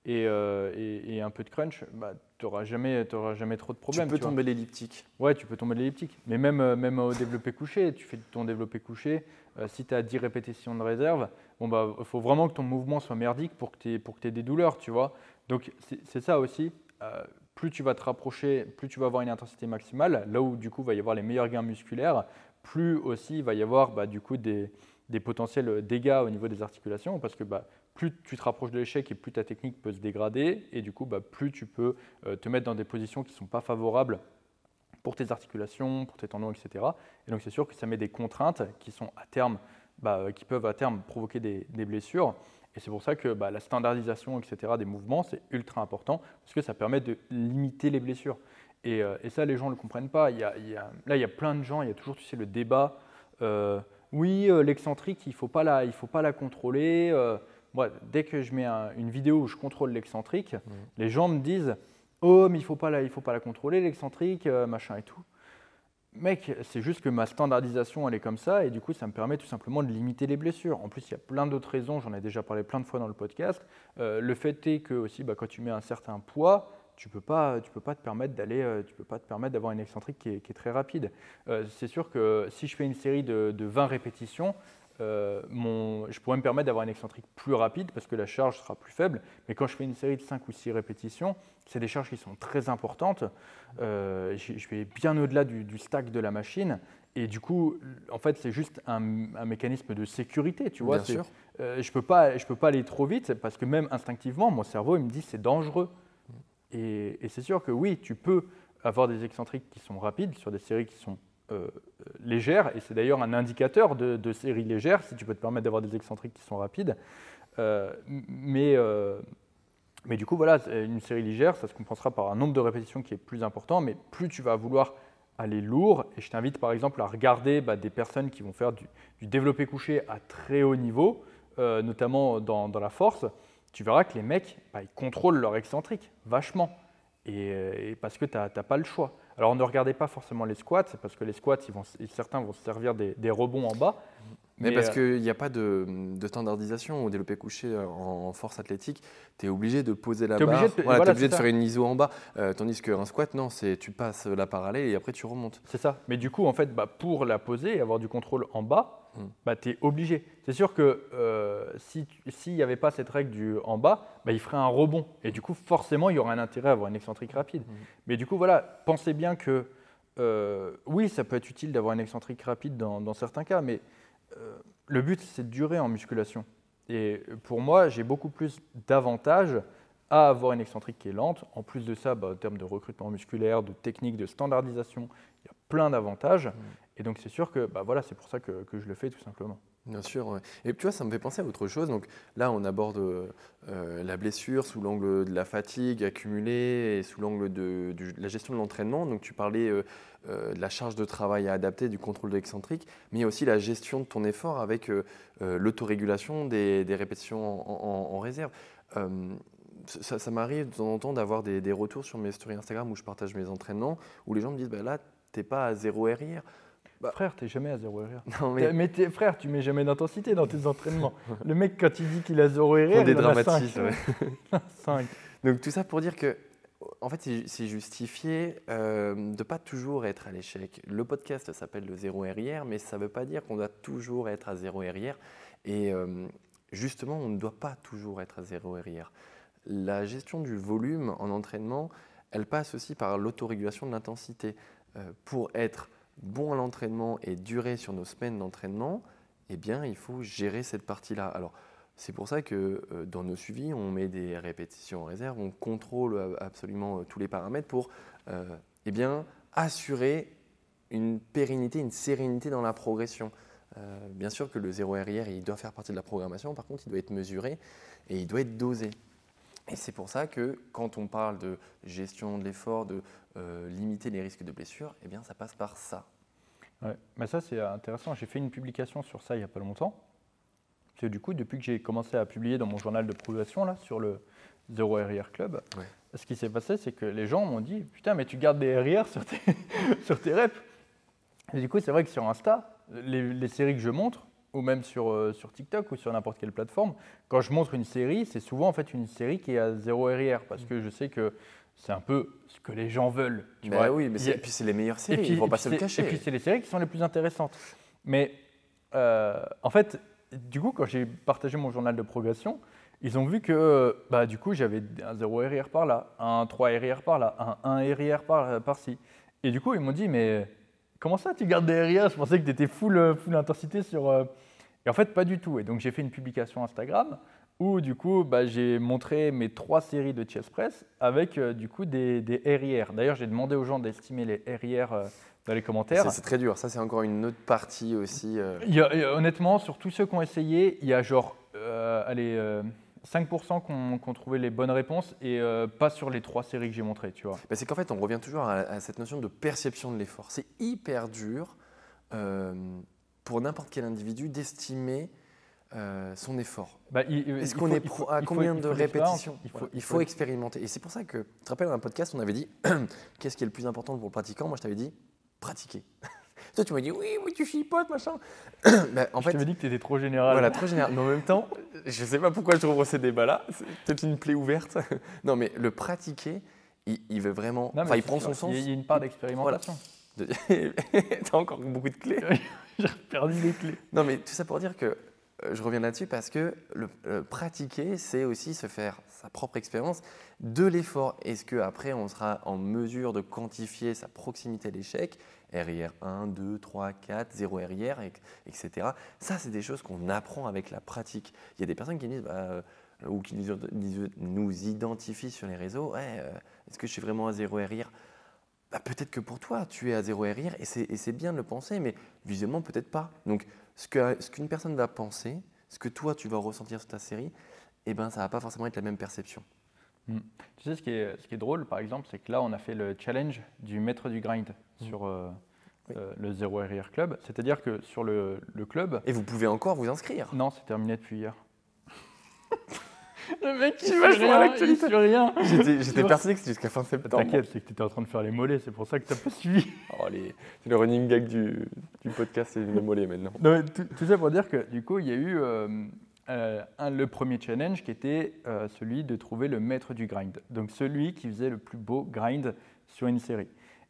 et, euh, et- et un peu de crunch, bah, tu n'auras jamais, jamais trop de problèmes. tu peux vois. tomber l'elliptique. Ouais, tu peux tomber l'elliptique. Mais même, euh, même au développé couché, tu fais ton développé couché, euh, si tu as 10 répétitions de réserve, bon bah, il faut vraiment que ton mouvement soit merdique pour que tu aies, des douleurs, tu vois. Donc c'est c'est ça aussi. euh, plus tu vas te rapprocher, plus tu vas avoir une intensité maximale, là où du coup va y avoir les meilleurs gains musculaires, plus aussi il va y avoir bah, du coup des, des potentiels dégâts au niveau des articulations, parce que bah, plus tu te rapproches de l'échec et plus ta technique peut se dégrader, et du coup bah, plus tu peux euh, te mettre dans des positions qui ne sont pas favorables pour tes articulations, pour tes tendons, etc. Et donc c'est sûr que ça met des contraintes qui sont à terme, bah, euh, qui peuvent à terme provoquer des, blessures. Et c'est pour ça que bah, la standardisation, etc. des mouvements, c'est ultra important parce que ça permet de limiter les blessures. Et, euh, et ça, les gens ne le comprennent pas. Il y a- il y a- là, il y a plein de gens, il y a toujours, tu sais, le débat. oui, l'excentrique, il ne faut, la- faut pas la contrôler. Moi, dès que je mets un- une vidéo où je contrôle l'excentrique, les gens me disent Oh, mais il ne faut, pas la- il faut pas la contrôler, l'excentrique, euh, machin et tout. Mec, c'est juste que ma standardisation, elle est comme ça, et du coup, ça me permet tout simplement de limiter les blessures. En plus, il y a plein d'autres raisons, j'en ai déjà parlé plein de fois dans le podcast. Euh, le fait est que aussi, bah, quand tu mets un certain poids, tu peux pas, tu peux pas te permettre d'aller, euh, tu peux pas te permettre d'avoir une excentrique qui est, qui est très rapide. Euh, c'est sûr que si je fais une série de, de 20 répétitions, euh, mon, je pourrais me permettre d'avoir une excentrique plus rapide parce que la charge sera plus faible. Mais quand je fais une série de 5 ou 6 répétitions, c'est des charges qui sont très importantes. Euh, je, vais bien au-delà du, du stack de la machine. Et du coup, en fait, c'est juste un, un mécanisme de sécurité, tu vois. Bien sûr. euh, je peux pas, je peux pas aller trop vite parce que même instinctivement, mon cerveau il me dit c'est dangereux. Et, et c'est sûr que oui, tu peux avoir des excentriques qui sont rapides sur des séries qui sont euh, légères, et c'est d'ailleurs un indicateur de, de séries légères si tu peux te permettre d'avoir des excentriques qui sont rapides. Euh, mais, euh, mais du coup, voilà, une série légère, ça se compensera par un nombre de répétitions qui est plus important, mais plus tu vas vouloir aller lourd, et je t'invite par exemple à regarder bah, des personnes qui vont faire du, développé couché à très haut niveau, euh, notamment dans, la force, tu verras que les mecs, bah, ils contrôlent leur excentrique vachement. Et parce que tu n'as pas le choix. Alors ne regardez pas forcément les squats, c'est parce que les squats, ils vont, s- certains vont se servir des, des rebonds en bas. Mais, parce euh, qu'il n'y a pas de, de standardisation au développé couché en, en force athlétique, tu es obligé de poser la barre. obligé de- voilà, voilà, t'es obligé de ça. faire une ISO en bas. Euh, tandis qu'un squat, non, c'est tu passes la parallèle et après tu remontes. C'est ça. Mais du coup, en fait, bah, pour la poser et avoir du contrôle en bas. Bah, tu es obligé. C'est sûr que euh, s'il n'y avait pas cette règle du en bas, bah, il ferait un rebond. Et du coup, forcément, il y aurait un intérêt à avoir une excentrique rapide. Mais du coup, voilà, pensez bien que euh, oui, ça peut être utile d'avoir une excentrique rapide dans, dans certains cas, mais euh, le but, c'est de durer en musculation. Et pour moi, j'ai beaucoup plus d'avantages à avoir une excentrique qui est lente. En plus de ça, bah, en termes de recrutement musculaire, de technique, de standardisation, il y a plein d'avantages. Et donc, c'est sûr que bah, voilà, c'est pour ça que, que je le fais tout simplement. Bien sûr. ouais. Et tu vois, ça me fait penser à autre chose. Donc là, on aborde euh, la blessure sous l'angle de la fatigue accumulée et sous l'angle de, la gestion de l'entraînement. Donc tu parlais euh, euh, de la charge de travail à adapter, du contrôle de l'excentrique, mais il y a aussi la gestion de ton effort avec l'autorégulation des, des répétitions en, réserve. Ça, ça m'arrive de temps en temps d'avoir des, des retours sur mes stories Instagram où je partage mes entraînements, où les gens me disent bah, là, t'es pas à zéro RIR. Bah. Frère, t'es jamais à zéro RR. Non, Mais, mais t'es- frère, tu mets jamais d'intensité dans tes entraînements. *laughs* Le mec, quand il dit qu'il a zéro RR, on il en a dédramatise. 5. ouais. *laughs* 5. Donc tout ça pour dire que, en fait, c'est- justifié euh, de ne pas toujours être à l'échec. Le podcast s'appelle le zéro RIR, mais ça ne veut pas dire qu'on doit toujours être à zéro RIR. Et euh, justement, on ne doit pas toujours être à zéro RIR. La gestion du volume en entraînement, elle passe aussi par l'autorégulation de l'intensité. Euh, pour être bon à l'entraînement et durer sur nos semaines d'entraînement, eh bien, il faut gérer cette partie-là. Alors, c'est pour ça que euh, dans nos suivis, on met des répétitions en réserve, on contrôle absolument euh, tous les paramètres pour euh, eh bien, assurer une pérennité, une sérénité dans la progression. Bien sûr que le 0 RIR, il doit faire partie de la programmation, par contre, il doit être mesuré et il doit être dosé. Et c'est pour ça que quand on parle de gestion de l'effort, de euh, limiter les risques de blessure, eh bien, ça passe par ça. Ouais. Mais ça, c'est intéressant. J'ai fait une publication sur ça il n'y a pas longtemps. C'est du coup, depuis que j'ai commencé à publier dans mon journal de progression, là, sur le 0 RIR Club, Ouais. ce qui s'est passé, c'est que les gens m'ont dit Putain, mais tu gardes des RIR sur tes, *laughs* sur tes reps. Et du coup, c'est vrai que sur Insta, les, les séries que je montre, ou même sur, euh, sur TikTok ou sur n'importe quelle plateforme, quand je montre une série, c'est souvent en fait une série qui est à zéro RIR parce que je sais que c'est un peu ce que les gens veulent. Tu bah oui, mais et puis c'est les meilleures séries, puis, ils vont pas se le cacher. Et puis c'est les séries qui sont les plus intéressantes. Mais euh, en fait, du coup, quand j'ai partagé mon journal de progression, ils ont vu que bah, du coup, j'avais un 0 RIR par là, un 3 RIR par là, un 1 RIR par, par-ci. Et du coup, ils m'ont dit, mais comment ça, tu gardes des RIR Je pensais que tu étais full, full intensité sur. Euh, et en fait, pas du tout. Et donc, j'ai fait une publication Instagram où, du coup, bah, j'ai montré mes trois séries de Chess Press avec, euh, du coup, des, des RIR. D'ailleurs, j'ai demandé aux gens d'estimer les RIR euh, dans les commentaires. C'est très dur. Ça, c'est encore une autre partie aussi. Il y a, honnêtement, sur tous ceux qui ont essayé, il y a genre, allez, 5% qui ont, trouvé les bonnes réponses et euh, pas sur les trois séries que j'ai montrées, tu vois. Bah, c'est qu'en fait, on revient toujours à, cette notion de perception de l'effort. C'est hyper dur euh, pour n'importe quel individu d'estimer euh, son effort. Bah, Est-ce qu'on est, à combien de répétitions il faut, il faut expérimenter. Et c'est pour ça que, tu te rappelles, dans un podcast, on avait dit *clears throat* qu'est-ce qui est le plus important pour le pratiquant? Moi, je t'avais dit pratiquer. *laughs* Toi, tu m'as dit oui, oui, tu chipotes, machin. *clears throat* bah, en je t'avais dit que tu étais trop général. Voilà, trop général. Mais en même temps, je ne sais pas pourquoi je trouve ces débats-là. C'est peut-être une plaie ouverte. *laughs* non, mais le pratiquer, il, veut vraiment. enfin, il prend son sens. Il y a une part d'expérimentation. Voilà. *laughs* T'as encore beaucoup de clés. *laughs* J'ai perdu les clés. Non, mais tout ça pour dire que euh, je reviens là-dessus parce que le, pratiquer, c'est aussi se faire sa propre expérience de l'effort. Est-ce qu'après, on sera en mesure de quantifier sa proximité à l'échec? RIR 1, 2, 3, 4, 0 RIR, etc. Ça, c'est des choses qu'on apprend avec la pratique. Il y a des personnes qui disent, bah, euh, ou qui nous, identifient sur les réseaux, ouais, euh, est-ce que je suis vraiment à 0 RIR bah, Peut-être que pour toi, tu es à 0 RIR et c'est bien de le penser, mais visuellement, peut-être pas. Donc, ce qu'une ce personne va penser, ce que toi, tu vas ressentir sur ta série, eh ben, ça ne va pas forcément être la même perception. Hmm. Tu sais, ce qui, est, ce qui est drôle, par exemple, c'est que là, on a fait le challenge du maître du grind hmm. sur euh, euh, le 0 RIR Club. C'est-à-dire que sur le, le, club. Et vous pouvez encore vous inscrire Non, c'est terminé depuis hier. *laughs* le mec qui va jouer à l'actualité. rien. J'étais persuadé que c'était jusqu'à fin septembre. T'inquiète, c'est que tu étais en train de faire les mollets, c'est pour ça que tu n'as pas suivi. *laughs* Oh, c'est le running gag du, du podcast, c'est les mollets maintenant. Non, tout, tout, ça pour dire que du coup, il y a eu. Euh, euh, un, le premier challenge qui était euh, celui de trouver le maître du grind, donc celui qui faisait le plus beau grind sur une série.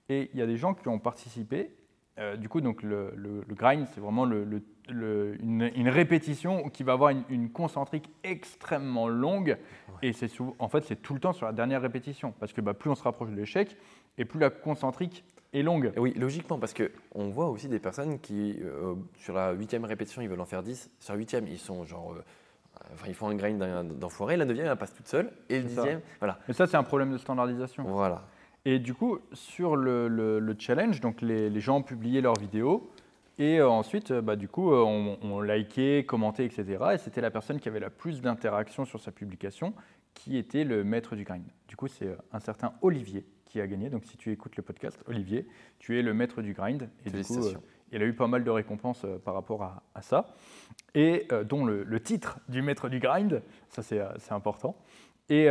Et il y a des gens qui ont participé. Euh, du coup, donc le, grind, c'est vraiment le, une, répétition qui va avoir une, concentrique extrêmement longue. Et c'est en fait, c'est tout le temps sur la dernière répétition, parce que bah, plus on se rapproche de l'échec, et plus la concentrique est longue. oui, logiquement, parce qu'on voit aussi des personnes qui, euh, sur la huitième répétition, ils veulent en faire 10. Sur la huitième, ils sont genre. Euh, enfin, ils font un grind d'enfoiré. La neuvième, elle passe toute seule. Et le dixième, voilà. Mais ça, c'est un problème de standardisation. Voilà. Et du coup, sur le, le, challenge, donc les, les, gens publiaient leurs vidéos. Et euh, ensuite, bah, du coup, on, on likait, commentait, etc. Et c'était la personne qui avait la plus d'interaction sur sa publication qui était le maître du grind. Du coup, c'est un certain Olivier qui a gagné. Donc si tu écoutes le podcast, Olivier, tu es le maître du grind. Et du coup, euh, il a eu pas mal de récompenses euh, par rapport à, ça. Et euh, dont le, titre du maître du grind, ça c'est important. Et,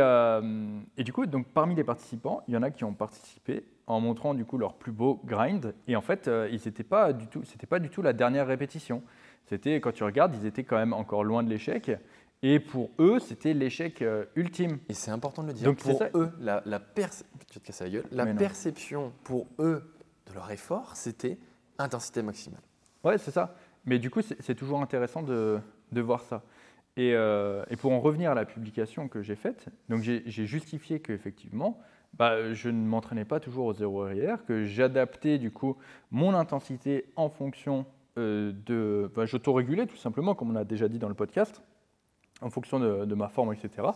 et, du coup, donc, parmi les participants, il y en a qui ont participé en montrant du coup leur plus beau grind. Et en fait, ils n'étaient pas du tout, c'était pas du tout la dernière répétition. C'était quand tu regardes, ils étaient quand même encore loin de l'échec. Et pour eux, c'était l'échec euh, ultime. Et c'est important de le dire. Donc pour eux, la, la, la perception pour eux de leur effort, c'était intensité maximale. Ouais, c'est ça. Mais du coup, c'est toujours intéressant de, de voir ça. Et, euh, et, pour en revenir à la publication que j'ai faite, donc j'ai justifié qu'effectivement, bah, je ne m'entraînais pas toujours au zéro RIR, que j'adaptais du coup mon intensité en fonction euh, de. Bah, J'autorégulais tout simplement, comme on a déjà dit dans le podcast en fonction de, ma forme, etc.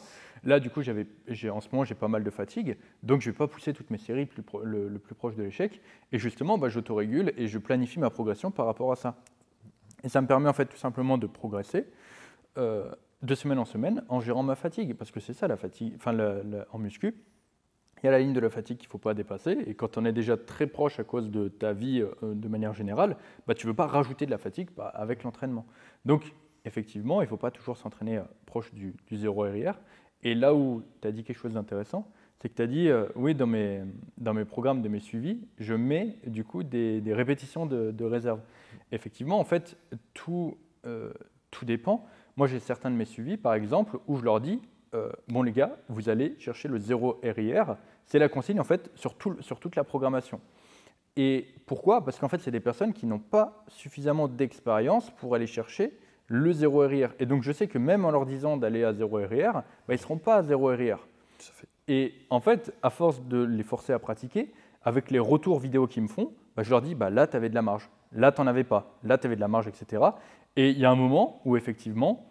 Là, du coup, en ce moment, j'ai pas mal de fatigue, donc je ne vais pas pousser toutes mes séries le, plus proche de l'échec. Et justement, bah, j'autoregule et je planifie ma progression par rapport à ça. Et ça me permet en fait tout simplement de progresser euh, de semaine en semaine en gérant ma fatigue, parce que c'est ça la fatigue, enfin en muscu. Il y a la ligne de la fatigue qu'il ne faut pas dépasser, et quand on est déjà très proche à cause de ta vie euh, de manière générale, bah, tu ne veux pas rajouter de la fatigue bah, avec l'entraînement. Donc effectivement, il ne faut pas toujours s'entraîner euh, proche du, zéro RIR. Et là où tu as dit quelque chose d'intéressant, c'est que tu as dit, oui, dans mes, programmes de mes suivis, je mets du coup des, répétitions de, réserve. Effectivement, en fait, tout, tout dépend. Moi, j'ai certains de mes suivis, par exemple, où je leur dis euh, Bon, les gars, vous allez chercher le 0 RIR. C'est la consigne, en fait, sur, sur toute la programmation. Et pourquoi? Parce qu'en fait, c'est des personnes qui n'ont pas suffisamment d'expérience pour aller chercher le 0 RIR. Et donc, je sais que même en leur disant d'aller à 0 RIR, bah, ils ne seront pas à 0 RIR. Et en fait, à force de les forcer à pratiquer, avec les retours vidéo qu'ils me font, bah, je leur dis bah, là, tu avais de la marge, là, tu n'en avais pas, là, tu avais de la marge, etc. Et il y a un moment où effectivement,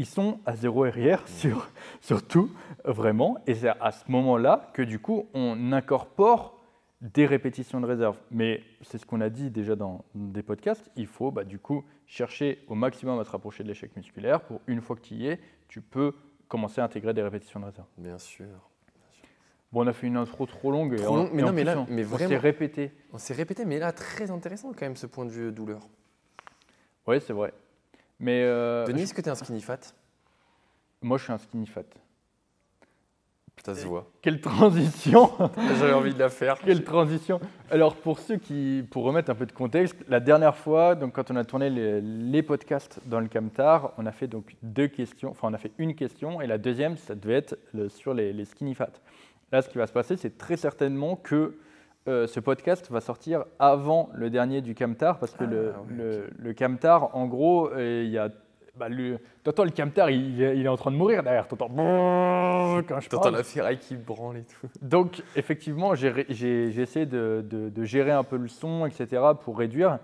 ils sont à 0 RIR *laughs* sur, sur tout, vraiment. Et c'est à ce moment-là que du coup, on incorpore des répétitions de réserve. Mais c'est ce qu'on a dit déjà dans des podcasts, il faut bah, du coup chercher au maximum à se rapprocher de l'échec musculaire pour une fois que tu y es, tu peux commencer à intégrer des répétitions de réserve. Bien sûr. Bon, on a fait une intro trop longue. et mais non, mais là, on, s'est répété. On s'est répété, mais là, très intéressant quand même ce point de vue douleur. Oui, c'est vrai. Mais euh, Denis, est-ce que tu es un skinny fat? Moi, je suis un skinny fat. Ça se voit. Quelle transition *laughs* J'avais envie de la faire. Quelle transition Alors pour ceux qui, pour remettre un peu de contexte, la dernière fois, donc quand on a tourné les, podcasts dans le Camtar, on a fait donc deux questions, enfin on a fait une question et la deuxième, ça devait être sur les, skinny fat. Là, ce qui va se passer, c'est très certainement que euh, ce podcast va sortir avant le dernier du Camtar parce que le, ah, le, le, Camtar, en gros, euh, il y a bah, t'entends le camtar, il, est en train de mourir derrière. T'entends quand je T'entends la ferraille qui branle et tout. *laughs* Donc, effectivement, j'ai essayé de, de, gérer un peu le son, etc., pour réduire.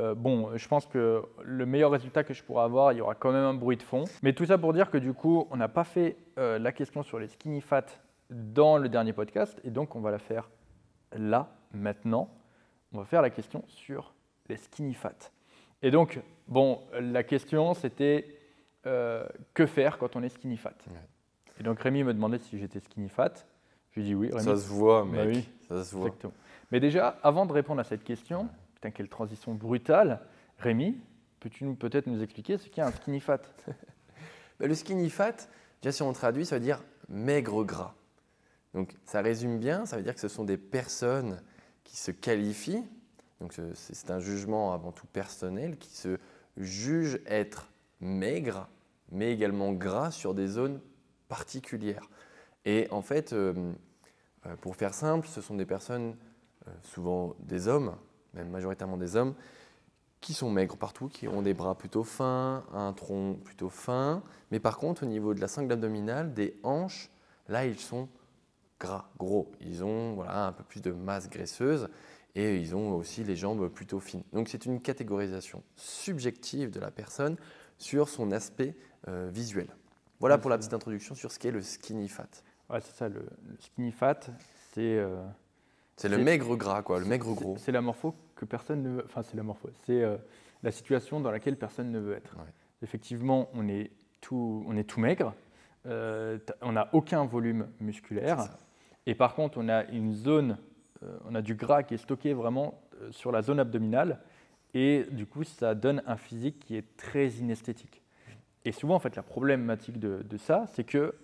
Euh, bon, je pense que le meilleur résultat que je pourrais avoir, il y aura quand même un bruit de fond. Mais tout ça pour dire que du coup, on n'a pas fait euh, la question sur les skinny fat dans le dernier podcast, et donc on va la faire là, maintenant. On va faire la question sur les skinny fat. Et donc, bon, la question c'était euh, que faire quand on est skinny fat? Et donc Rémi me demandait si j'étais skinny fat. Je lui ai dit oui. Rémi. Ça se voit, bah mec. oui, ça se voit. Exactement. Mais déjà, avant de répondre à cette question, putain, quelle transition brutale, Rémi, peux-tu nous, peut-être nous expliquer ce qu'est un skinny fat? *laughs* Bah, Le skinny fat, déjà si on traduit, ça veut dire maigre gras. Donc ça résume bien, ça veut dire que ce sont des personnes qui se qualifient donc c'est un jugement avant tout personnel qui se juge être maigre, mais également gras sur des zones particulières. Et en fait, euh, euh, pour faire simple, ce sont des personnes, euh, souvent des hommes, même majoritairement des hommes, qui sont maigres partout, qui ont des bras plutôt fins, un tronc plutôt fin, mais par contre au niveau de la sangle abdominale, des hanches, là ils sont gras, gros. Ils ont voilà, un peu plus de masse graisseuse et ils ont aussi les jambes plutôt fines. Donc c'est une catégorisation subjective de la personne sur son aspect euh, visuel. Voilà pour la petite introduction sur ce qu'est le skinny fat. Ouais, c'est ça, le, skinny fat, c'est... Euh, c'est le maigre gras, quoi, le maigre gros. C'est la morpho que personne ne veut... Enfin, c'est la morpho, c'est euh, la situation dans laquelle personne ne veut être. Effectivement, on est tout, on est tout maigre, on n'a aucun volume musculaire, et par contre, on a une zone euh, on a du gras qui est stocké vraiment euh, sur la zone abdominale et du coup ça donne un physique qui est très inesthétique. Et souvent en fait la problématique de, ça c'est que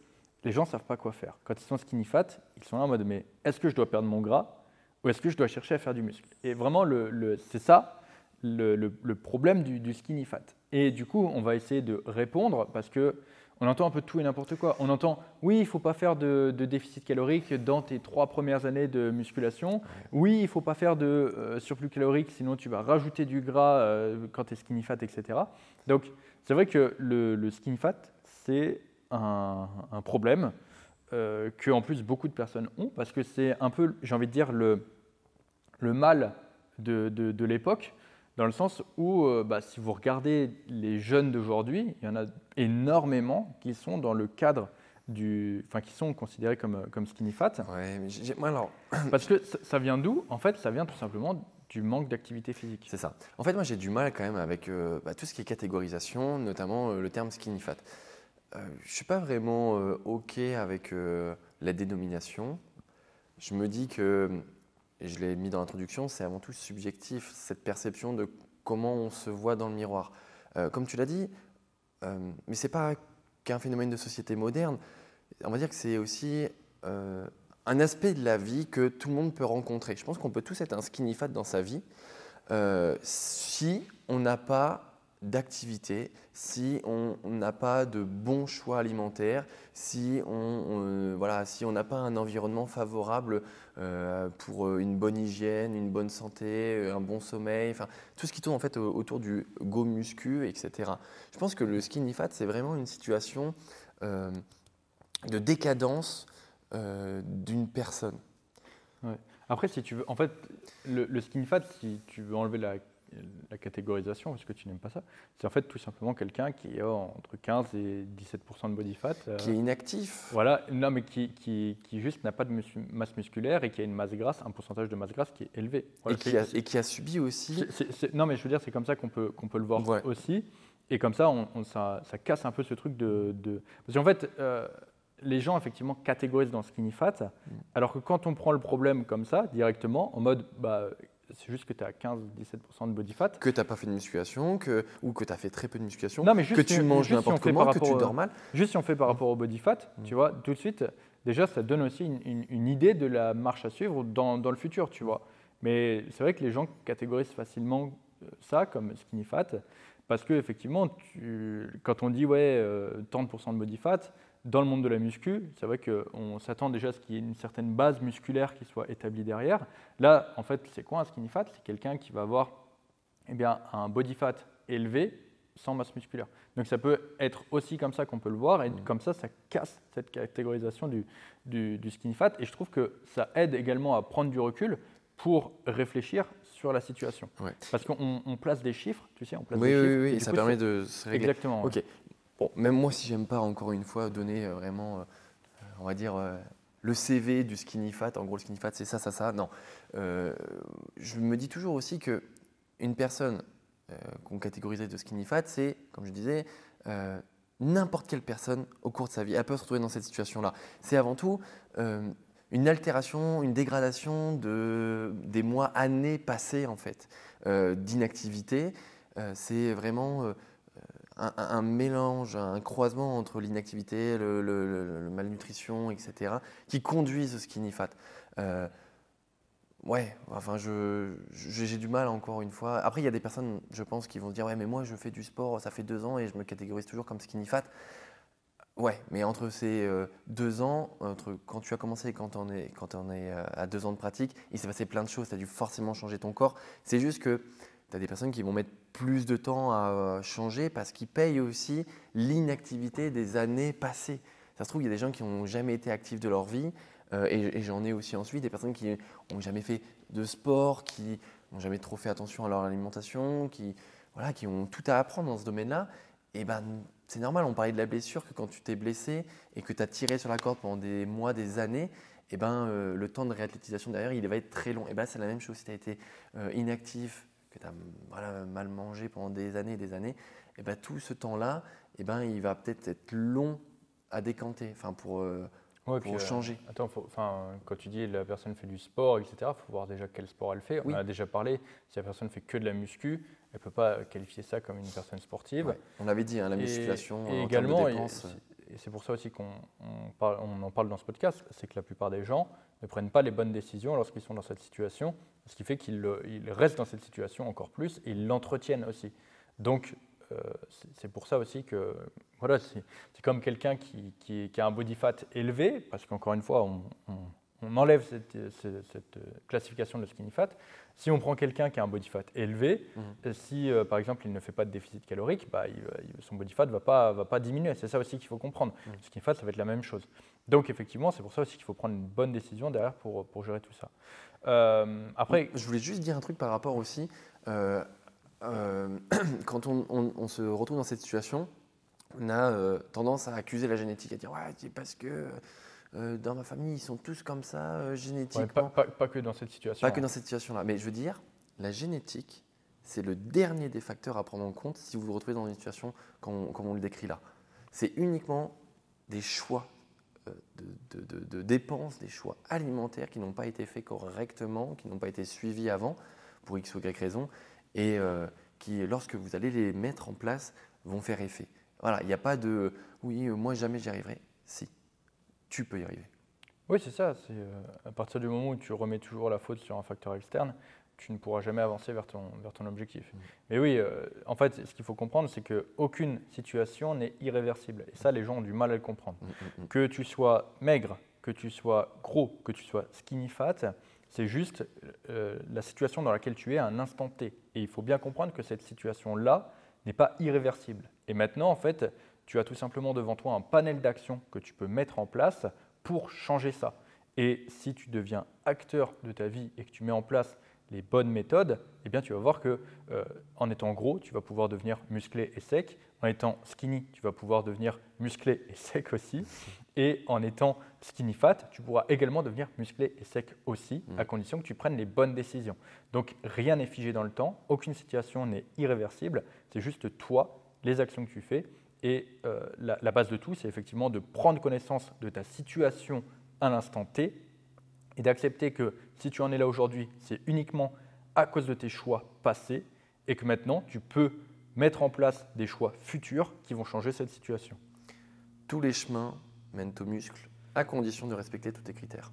les gens ne savent pas quoi faire. Quand ils sont skinny fat, ils sont là en mode mais est-ce que je dois perdre mon gras ou est-ce que je dois chercher à faire du muscle? Et vraiment c'est ça le, problème du, du, skinny fat. Et du coup on va essayer de répondre parce que on entend un peu tout et n'importe quoi. On entend, oui, il ne faut pas faire de, déficit calorique dans tes trois premières années de musculation. Oui, il ne faut pas faire de euh, surplus calorique, sinon tu vas rajouter du gras euh, quand tu es skinny fat, etc. Donc, c'est vrai que le, skinny fat, c'est un, problème euh, que, en plus, beaucoup de personnes ont, parce que c'est un peu, j'ai envie de dire, le, mal de l'époque dans le sens où, euh, bah, si vous regardez les jeunes d'aujourd'hui, il y en a énormément qui sont dans le cadre du, enfin, qui sont considérés comme, euh, comme skinny fat. Ouais, mais moi alors. *coughs* Parce que ça vient d'où? En fait, ça vient tout simplement du manque d'activité physique. C'est ça. En fait, moi, j'ai du mal quand même avec euh, bah, tout ce qui est catégorisation, notamment le terme skinny fat. je ne suis pas vraiment OK avec la dénomination. Je me dis que je l'ai mis dans l'introduction, c'est avant tout subjectif, cette perception de comment on se voit dans le miroir. Euh, comme tu l'as dit, euh, mais ce n'est pas qu'un phénomène de société moderne, on va dire que c'est aussi euh, un aspect de la vie que tout le monde peut rencontrer. Je pense qu'on peut tous être un skinny fat dans sa vie si on n'a pas d'activité, si on n'a pas de bons choix alimentaires, si on voilà, si n'a pas un environnement favorable euh, pour une bonne hygiène, une bonne santé, un bon sommeil, enfin tout ce qui tourne en fait autour du go muscu, etc. Je pense que le skinny fat c'est vraiment une situation euh, de décadence euh, d'une personne. Après, si tu veux, en fait, le, le skinny fat, si tu veux enlever la la catégorisation, parce que tu n'aimes pas ça, c'est en fait tout simplement quelqu'un qui a entre 15 et 17% de body fat. Euh, qui est inactif. Voilà, non, mais qui, qui, qui juste n'a pas de masse musculaire et qui a une masse grasse, un pourcentage de masse grasse qui est élevé. et, qui a, et, qui a, subi aussi. non, mais je veux dire, c'est comme ça qu'on peut, qu'on peut le voir aussi. Et comme ça, on, ça, ça, casse un peu ce truc de. de... Parce qu'en fait, euh, les gens effectivement catégorisent dans skinny fat, mm. alors que quand on prend le problème comme ça, directement, en mode. Bah, c'est juste que tu as 15-17% de body fat. Que tu n'as pas fait de musculation, que, ou que tu as fait très peu de musculation, non, mais que tu manges n'importe comment, que tu dors mal. Juste si on fait par rapport au body fat, mm. tu vois, tout de suite, déjà, ça donne aussi une, idée de la marche à suivre dans, dans le futur, tu vois. Mais c'est vrai que les gens catégorisent facilement euh, ça comme skinny fat, parce que effectivement, quand on dit ouais, euh, 30% de body fat, dans le monde de la muscu, c'est vrai qu'on s'attend déjà à ce qu'il y ait une certaine base musculaire qui soit établie derrière. Là, en fait, c'est quoi un skinny fat? C'est quelqu'un qui va avoir eh bien, un body fat élevé sans masse musculaire. Donc ça peut être aussi comme ça qu'on peut le voir, et comme ça, ça casse cette catégorisation du, du, skinny fat. Et je trouve que ça aide également à prendre du recul pour réfléchir sur la situation. Parce qu'on place des chiffres, tu sais, on place oui, des oui, chiffres. Oui, et ça permet de se régler. Exactement. Ok. Bon, même moi, si j'aime pas encore une fois donner euh, vraiment, euh, on va dire, euh, le CV du skinny fat, en gros, le skinny fat, c'est ça, ça, ça. Non. je me dis toujours aussi que une personne qu'on catégoriserait de skinny fat, c'est, comme je disais, n'importe quelle personne au cours de sa vie. Elle peut se retrouver dans cette situation-là. C'est avant tout une altération, une dégradation de, des mois, années passées, en fait, d'inactivité. c'est vraiment un, mélange, un croisement entre l'inactivité, le, malnutrition, etc., qui conduisent au skinny fat. Euh, ouais, enfin, j'ai du mal encore une fois. Après, il y a des personnes, je pense, qui vont dire Ouais, mais moi, je fais du sport, ça fait deux ans et je me catégorise toujours comme skinny fat. Ouais, mais entre ces euh, deux ans, entre quand tu as commencé et quand on est, quand on est euh, à deux ans de pratique, il s'est passé plein de choses. Tu as dû forcément changer ton corps. C'est juste que tu as des personnes qui vont mettre plus de temps à euh, changer parce qu'ils payent aussi l'inactivité des années passées. Ça se trouve, il y a des gens qui n'ont jamais été actifs de leur vie, euh, et, j'en ai aussi ensuite, des personnes qui n'ont jamais fait de sport, qui n'ont jamais trop fait attention à leur alimentation, qui, voilà, qui ont tout à apprendre dans ce domaine-là. Et ben, c'est normal, on parlait de la blessure, que quand tu t'es blessé et que tu as tiré sur la corde pendant des mois, des années, et ben, euh, le temps de réathlétisation derrière, il va être très long. Et ben, c'est la même chose si tu as été inactif, que tu as mal mangé pendant des années et des années, et ben, tout ce temps-là, et ben, il va peut-être être long à décanter enfin, pour, euh, pour euh, changer. attends, quand tu dis la personne fait du sport, etc., il faut voir déjà quel sport elle fait. On a déjà parlé, si la personne fait que de la muscu, elle ne peut pas qualifier ça comme une personne sportive. On avait dit, hein, la musculation, et, également, et c'est pour ça aussi qu'on on en parle dans ce podcast, c'est que la plupart des gens ne prennent pas les bonnes décisions lorsqu'ils sont dans cette situation ce qui fait qu'ils restent dans cette situation encore plus et ils l'entretiennent aussi. Donc, euh, c'est pour ça aussi que voilà, c'est comme quelqu'un qui, qui, a un body fat élevé, parce qu'encore une fois, on, enlève cette, classification de skinny fat. Si on prend quelqu'un qui a un body fat élevé, mhm. si euh, par exemple il ne fait pas de déficit calorique, bah, son body fat ne va pas, va pas diminuer. C'est ça aussi qu'il faut comprendre. Le mhm. skinny fat, ça va être la même chose. Donc effectivement, c'est pour ça aussi qu'il faut prendre une bonne décision derrière pour, pour gérer tout ça. Euh, après, je voulais juste dire un truc par rapport aussi. Euh, euh, *clears throat* quand on, se retrouve dans cette situation, on a tendance à accuser la génétique, à dire ouais, c'est parce que dans ma famille ils sont tous comme ça génétiquement. pas, que dans cette situation. Pas que dans cette situation-là, mais je veux dire, la génétique, c'est le dernier des facteurs à prendre en compte si vous vous retrouvez dans une situation comme on le décrit là. C'est uniquement des choix de, dépenses, des choix alimentaires qui n'ont pas été faits correctement, qui n'ont pas été suivis avant, pour X ou Y raison, et euh, qui, lorsque vous allez les mettre en place, vont faire effet. Voilà, il n'y a pas de oui, euh, moi jamais j'y arriverai. Si, tu peux y arriver. Oui, c'est ça. C'est euh, à partir du moment où tu remets toujours la faute sur un facteur externe, tu ne pourras jamais avancer vers ton, vers ton objectif. Mais oui, euh, en fait, ce qu'il faut comprendre, c'est qu'aucune situation n'est irréversible. Et ça, les gens ont du mal à le comprendre. Que tu sois maigre, que tu sois gros, que tu sois skinny fat, c'est juste euh, la situation dans laquelle tu es à un instant T. Et il faut bien comprendre que cette situation-là n'est pas irréversible. Et maintenant, en fait, tu as tout simplement devant toi un panel d'actions que tu peux mettre en place pour changer ça. Et si tu deviens acteur de ta vie et que tu mets en place les bonnes méthodes, eh bien, tu vas voir que euh, en étant gros, tu vas pouvoir devenir musclé et sec. En étant skinny, tu vas pouvoir devenir musclé et *laughs* sec aussi. Et en étant skinny fat, tu pourras également devenir musclé et sec aussi, à mm. condition que tu prennes les bonnes décisions. Donc rien n'est figé dans le temps, aucune situation n'est irréversible. C'est juste toi, les actions que tu fais. Et euh, la, la base de tout, c'est effectivement de prendre connaissance de ta situation à l'instant T et d'accepter que si tu en es là aujourd'hui, c'est uniquement à cause de tes choix passés et que maintenant tu peux mettre en place des choix futurs qui vont changer cette situation. Tous les chemins mènent au muscle à condition de respecter tous tes critères.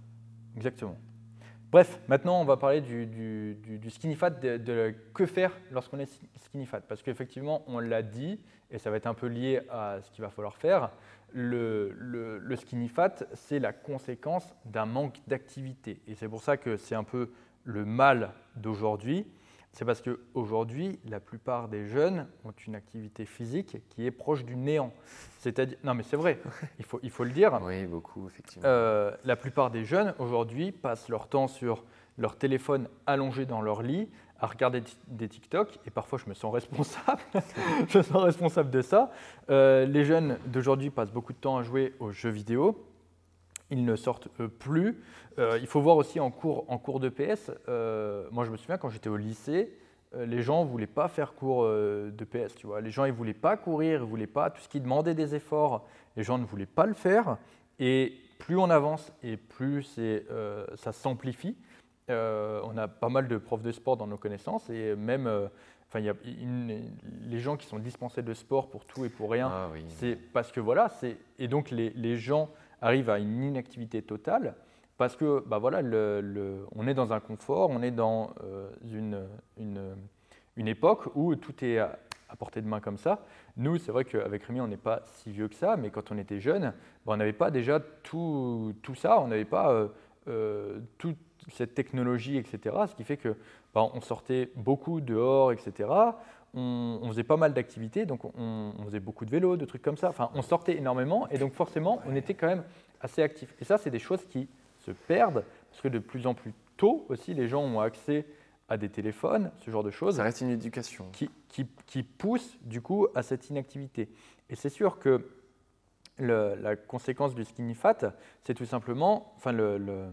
Exactement. Bref, maintenant on va parler du, skinny fat, de, que faire lorsqu'on est skinny fat. Parce qu'effectivement, on l'a dit, et ça va être un peu lié à ce qu'il va falloir faire, le, le, skinny fat, c'est la conséquence d'un manque d'activité. Et c'est pour ça que c'est un peu le mal d'aujourd'hui. C'est parce qu'aujourd'hui, la plupart des jeunes ont une activité physique qui est proche du néant. C'est-à-dire, non mais c'est vrai, *laughs* il faut, il faut le dire. Oui, beaucoup, effectivement. Euh, la plupart des jeunes aujourd'hui passent leur temps sur leur téléphone allongé dans leur lit à regarder des TikTok, et parfois je me sens responsable, *laughs* je me sens responsable de ça. Euh, les jeunes d'aujourd'hui passent beaucoup de temps à jouer aux jeux vidéo, ils ne sortent euh, plus. Euh, il faut voir aussi en cours, en cours de PS, moi je me souviens quand j'étais au lycée, les gens ne voulaient pas faire cours de PS, tu vois. Les gens ne voulaient pas courir, ils voulaient pas, tout ce qui demandait des efforts, les gens ne voulaient pas le faire. Et plus on avance et plus ça s'amplifie. Euh, on a pas mal de profs de sport dans nos connaissances et même euh, enfin, y a les gens qui sont dispensés de sport pour tout et pour rien, ah c'est parce que voilà, et donc les, gens arrivent à une inactivité totale parce que bah voilà, on est dans un confort, on est dans euh, une, une, époque où tout est à, portée de main comme ça. Nous, c'est vrai qu'avec Rémi, on n'est pas si vieux que ça, mais quand on était jeune, bah, on n'avait pas déjà tout, tout ça, on n'avait pas tout cette technologie, etc. Ce qui fait que bah, on sortait beaucoup dehors, etc. On, faisait pas mal d'activités, donc on, faisait beaucoup de vélo, de trucs comme ça. Enfin, on sortait énormément et donc forcément, on était quand même assez actifs. Et ça, c'est des choses qui se perdent parce que de plus en plus tôt aussi, les gens ont accès à des téléphones, ce genre de choses. Ça reste une éducation. Qui, qui, qui pousse du coup à cette inactivité. Et c'est sûr que la conséquence du skinny fat, c'est tout simplement, enfin le, le,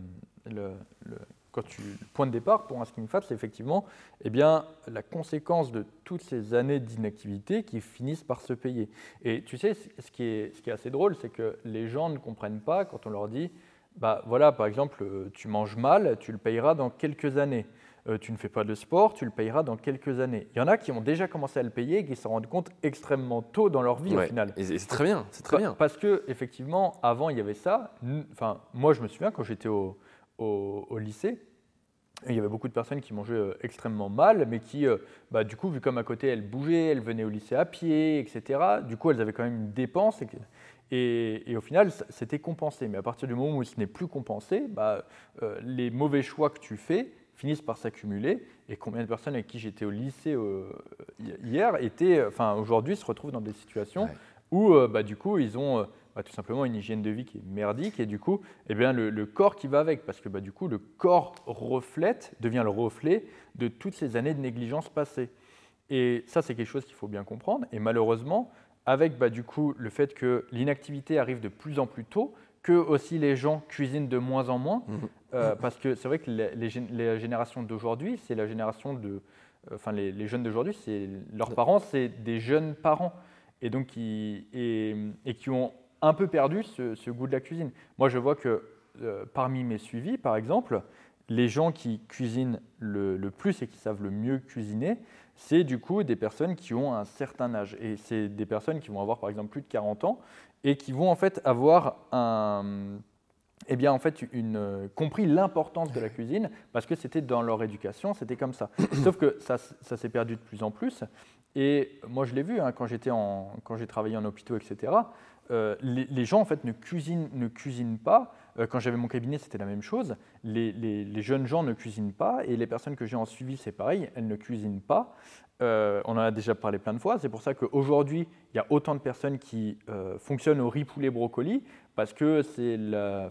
quand tu, point de départ pour un skinny fat, c'est effectivement eh bien, la conséquence de toutes ces années d'inactivité qui finissent par se payer. Et tu sais, ce qui est, ce qui est assez drôle, c'est que les gens ne comprennent pas quand on leur dit, bah voilà, par exemple, euh, tu manges mal, tu le payeras dans quelques années. Euh, tu ne fais pas de sport, tu le payeras dans quelques années. Il y en a qui ont déjà commencé à le payer et qui s'en rendent compte extrêmement tôt dans leur vie au final. Et c'est très bien, c'est très bien. Parce que effectivement, avant il y avait ça. Enfin, moi je me souviens quand j'étais au, au, lycée, il y avait beaucoup de personnes qui mangeaient euh, extrêmement mal, mais qui, euh, bah, du coup, vu comme à côté elles bougeaient, elles venaient au lycée à pied, etc., du coup elles avaient quand même une dépense. Et, et, au final, c'était compensé. Mais à partir du moment où ce n'est plus compensé, bah, euh, les mauvais choix que tu fais finissent par s'accumuler. Et combien de personnes avec qui j'étais au lycée hier, étaient, enfin aujourd'hui, se retrouvent dans des situations où, bah, du coup, ils ont bah, tout simplement une hygiène de vie qui est merdique et du coup, eh bien, le, corps qui va avec, parce que bah, du coup, le corps reflète, devient le reflet de toutes ces années de négligence passées. Et ça, c'est quelque chose qu'il faut bien comprendre. Et malheureusement, avec bah, du coup le fait que l'inactivité arrive de plus en plus tôt, que aussi les gens cuisinent de moins en moins, mmh. euh, parce que c'est vrai que les, les, générations d'aujourd'hui, c'est la génération de, euh, enfin les, les jeunes d'aujourd'hui, c'est leurs parents, c'est des jeunes parents, et donc qui, et, et qui ont un peu perdu ce, goût de la cuisine. Moi, je vois que euh, parmi mes suivis, par exemple, les gens qui cuisinent le, plus et qui savent le mieux cuisiner, c'est du coup des personnes qui ont un certain âge. Et c'est des personnes qui vont avoir par exemple plus de 40 ans et qui vont en fait avoir un, eh bien, en fait, une, euh, compris l'importance de la cuisine parce que c'était dans leur éducation, c'était comme ça. *coughs* Sauf que ça, ça s'est perdu de plus en plus. Et moi, je l'ai vu hein, quand j'étais quand j'ai travaillé en hôpitaux, etc. euh, les, gens en fait ne cuisinent, ne cuisinent pas. Euh, quand j'avais mon cabinet, c'était la même chose. Les, jeunes gens ne cuisinent pas et les personnes que j'ai en suivi, c'est pareil, elles ne cuisinent pas. Euh, on en a déjà parlé plein de fois. C'est pour ça qu'aujourd'hui, il y a autant de personnes qui fonctionnent au riz poulet brocoli parce que c'est la,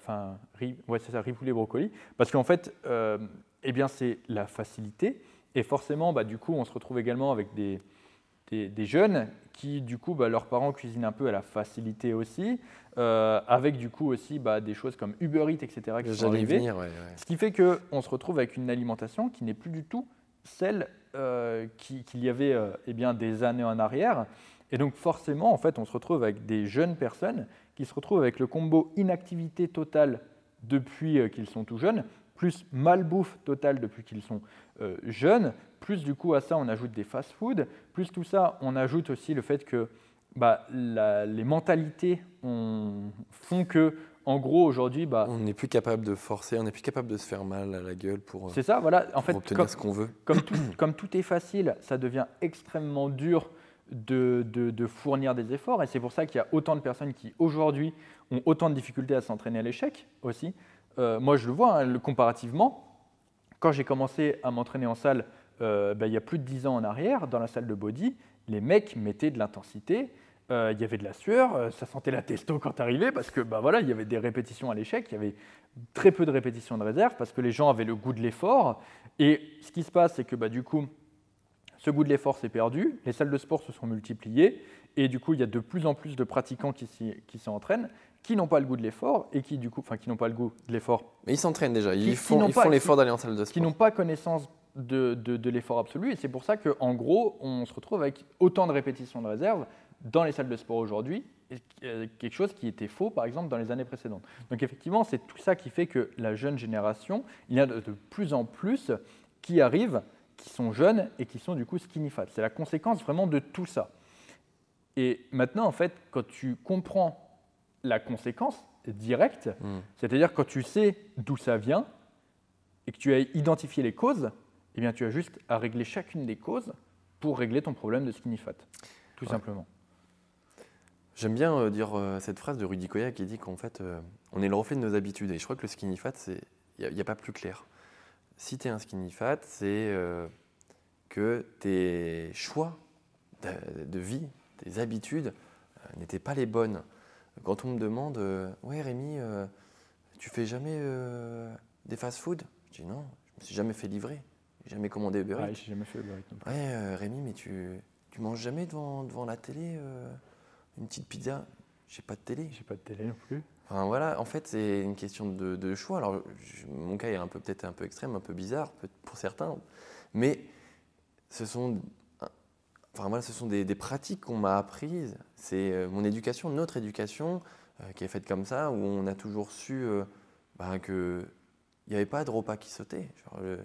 riz, ouais, c'est ça, riz poulet brocoli, parce qu'en fait, eh bien, c'est la facilité. Et forcément, bah, du coup, on se retrouve également avec des, des, des jeunes qui, du coup, bah, leurs parents cuisinent un peu à la facilité aussi, euh, avec du coup aussi bah, des choses comme Uber Eats, etc. qui sont arrivées. venir, ouais, ouais. Ce qui fait qu'on se retrouve avec une alimentation qui n'est plus du tout celle euh, qui- qu'il y avait euh, eh bien, des années en arrière. Et donc forcément, en fait, on se retrouve avec des jeunes personnes qui se retrouvent avec le combo inactivité totale depuis qu'ils sont tout jeunes, plus malbouffe totale depuis qu'ils sont jeunes, plus du coup à ça on ajoute des fast-foods, plus tout ça on ajoute aussi le fait que bah, la- les mentalités ont- font que, en gros aujourd'hui, bah, On n'est plus capable de forcer, on n'est plus capable de se faire mal à la gueule pour, euh, c'est ça, voilà. En fait, obtenir comme- ce qu'on veut. *coughs* comme tout, *coughs* comme tout est facile, ça devient extrêmement dur de, de- de fournir des efforts. Et c'est pour ça qu'il y a autant de personnes qui, aujourd'hui, ont autant de difficultés à s'entraîner à l'échec aussi. Euh, moi, je le vois hein, comparativement. Quand j'ai commencé à m'entraîner en salle, euh, ben, il y a plus de 10 ans en arrière, dans la salle de body, les mecs mettaient de l'intensité. euh, il y avait de la sueur, euh, ça sentait la testo quand t'arrivais parce que bah voilà, il y avait des répétitions à l'échec, il y avait très peu de répétitions de réserve parce que les gens avaient le goût de l'effort. Et ce qui se passe, c'est que bah, du coup, ce goût de l'effort s'est perdu, les salles de sport se sont multipliées, et du coup, il y a de plus en plus de pratiquants qui qui s'entraînent, qui n'ont pas le goût de l'effort, et qui du coup, enfin, qui n'ont pas le goût de l'effort, Mais ils s'entraînent déjà, Qui- ils qui font qui- l'effort d'aller en salle de qui sport. n'ont pas connaissance de, de- de l'effort absolu, et c'est pour ça qu'en gros, on se retrouve avec autant de répétitions de réserve dans les salles de sport aujourd'hui, euh, quelque chose qui était faux, par exemple, dans les années précédentes. Donc effectivement, c'est tout ça qui fait que la jeune génération, il y a de, de plus en plus qui arrivent, qui sont jeunes et qui sont du coup skinny fat. C'est la conséquence vraiment de tout ça. Et maintenant, en fait, quand tu comprends la conséquence directe, Hmm. c'est-à-dire quand tu sais d'où ça vient et que tu as identifié les causes, eh bien tu as juste à régler chacune des causes pour régler ton problème de skinny fat, tout Ouais. simplement. J'aime bien euh, dire euh, cette phrase de Rudy Koya qui dit qu'en fait, euh, on est le reflet de nos habitudes. Et je crois que le skinny fat, il n'y a, pas plus clair. Si tu es un skinny fat, c'est que tes choix de, de vie, tes habitudes n'étaient pas les bonnes. Quand on me demande, ouais Rémi, tu fais jamais des fast-food Je dis non, je me suis jamais fait livrer, jamais commandé Uber Eats. Ouais, j'ai jamais fait le rythme. Ouais, euh, Rémi, mais tu, tu manges jamais devant, devant la télé euh, une petite pizza? J'ai pas de télé. J'ai pas de télé non plus. Enfin voilà, en fait, c'est une question de, de choix. Alors, je- mon cas est un peu peut-être un peu extrême, un peu bizarre pour certains, mais ce sont, enfin voilà, ce sont des, des pratiques qu'on m'a apprises. C'est euh, mon éducation, notre éducation, euh, qui est faite comme ça, où on a toujours su euh, bah, que il n'y avait pas de repas qui sautait. Genre, le,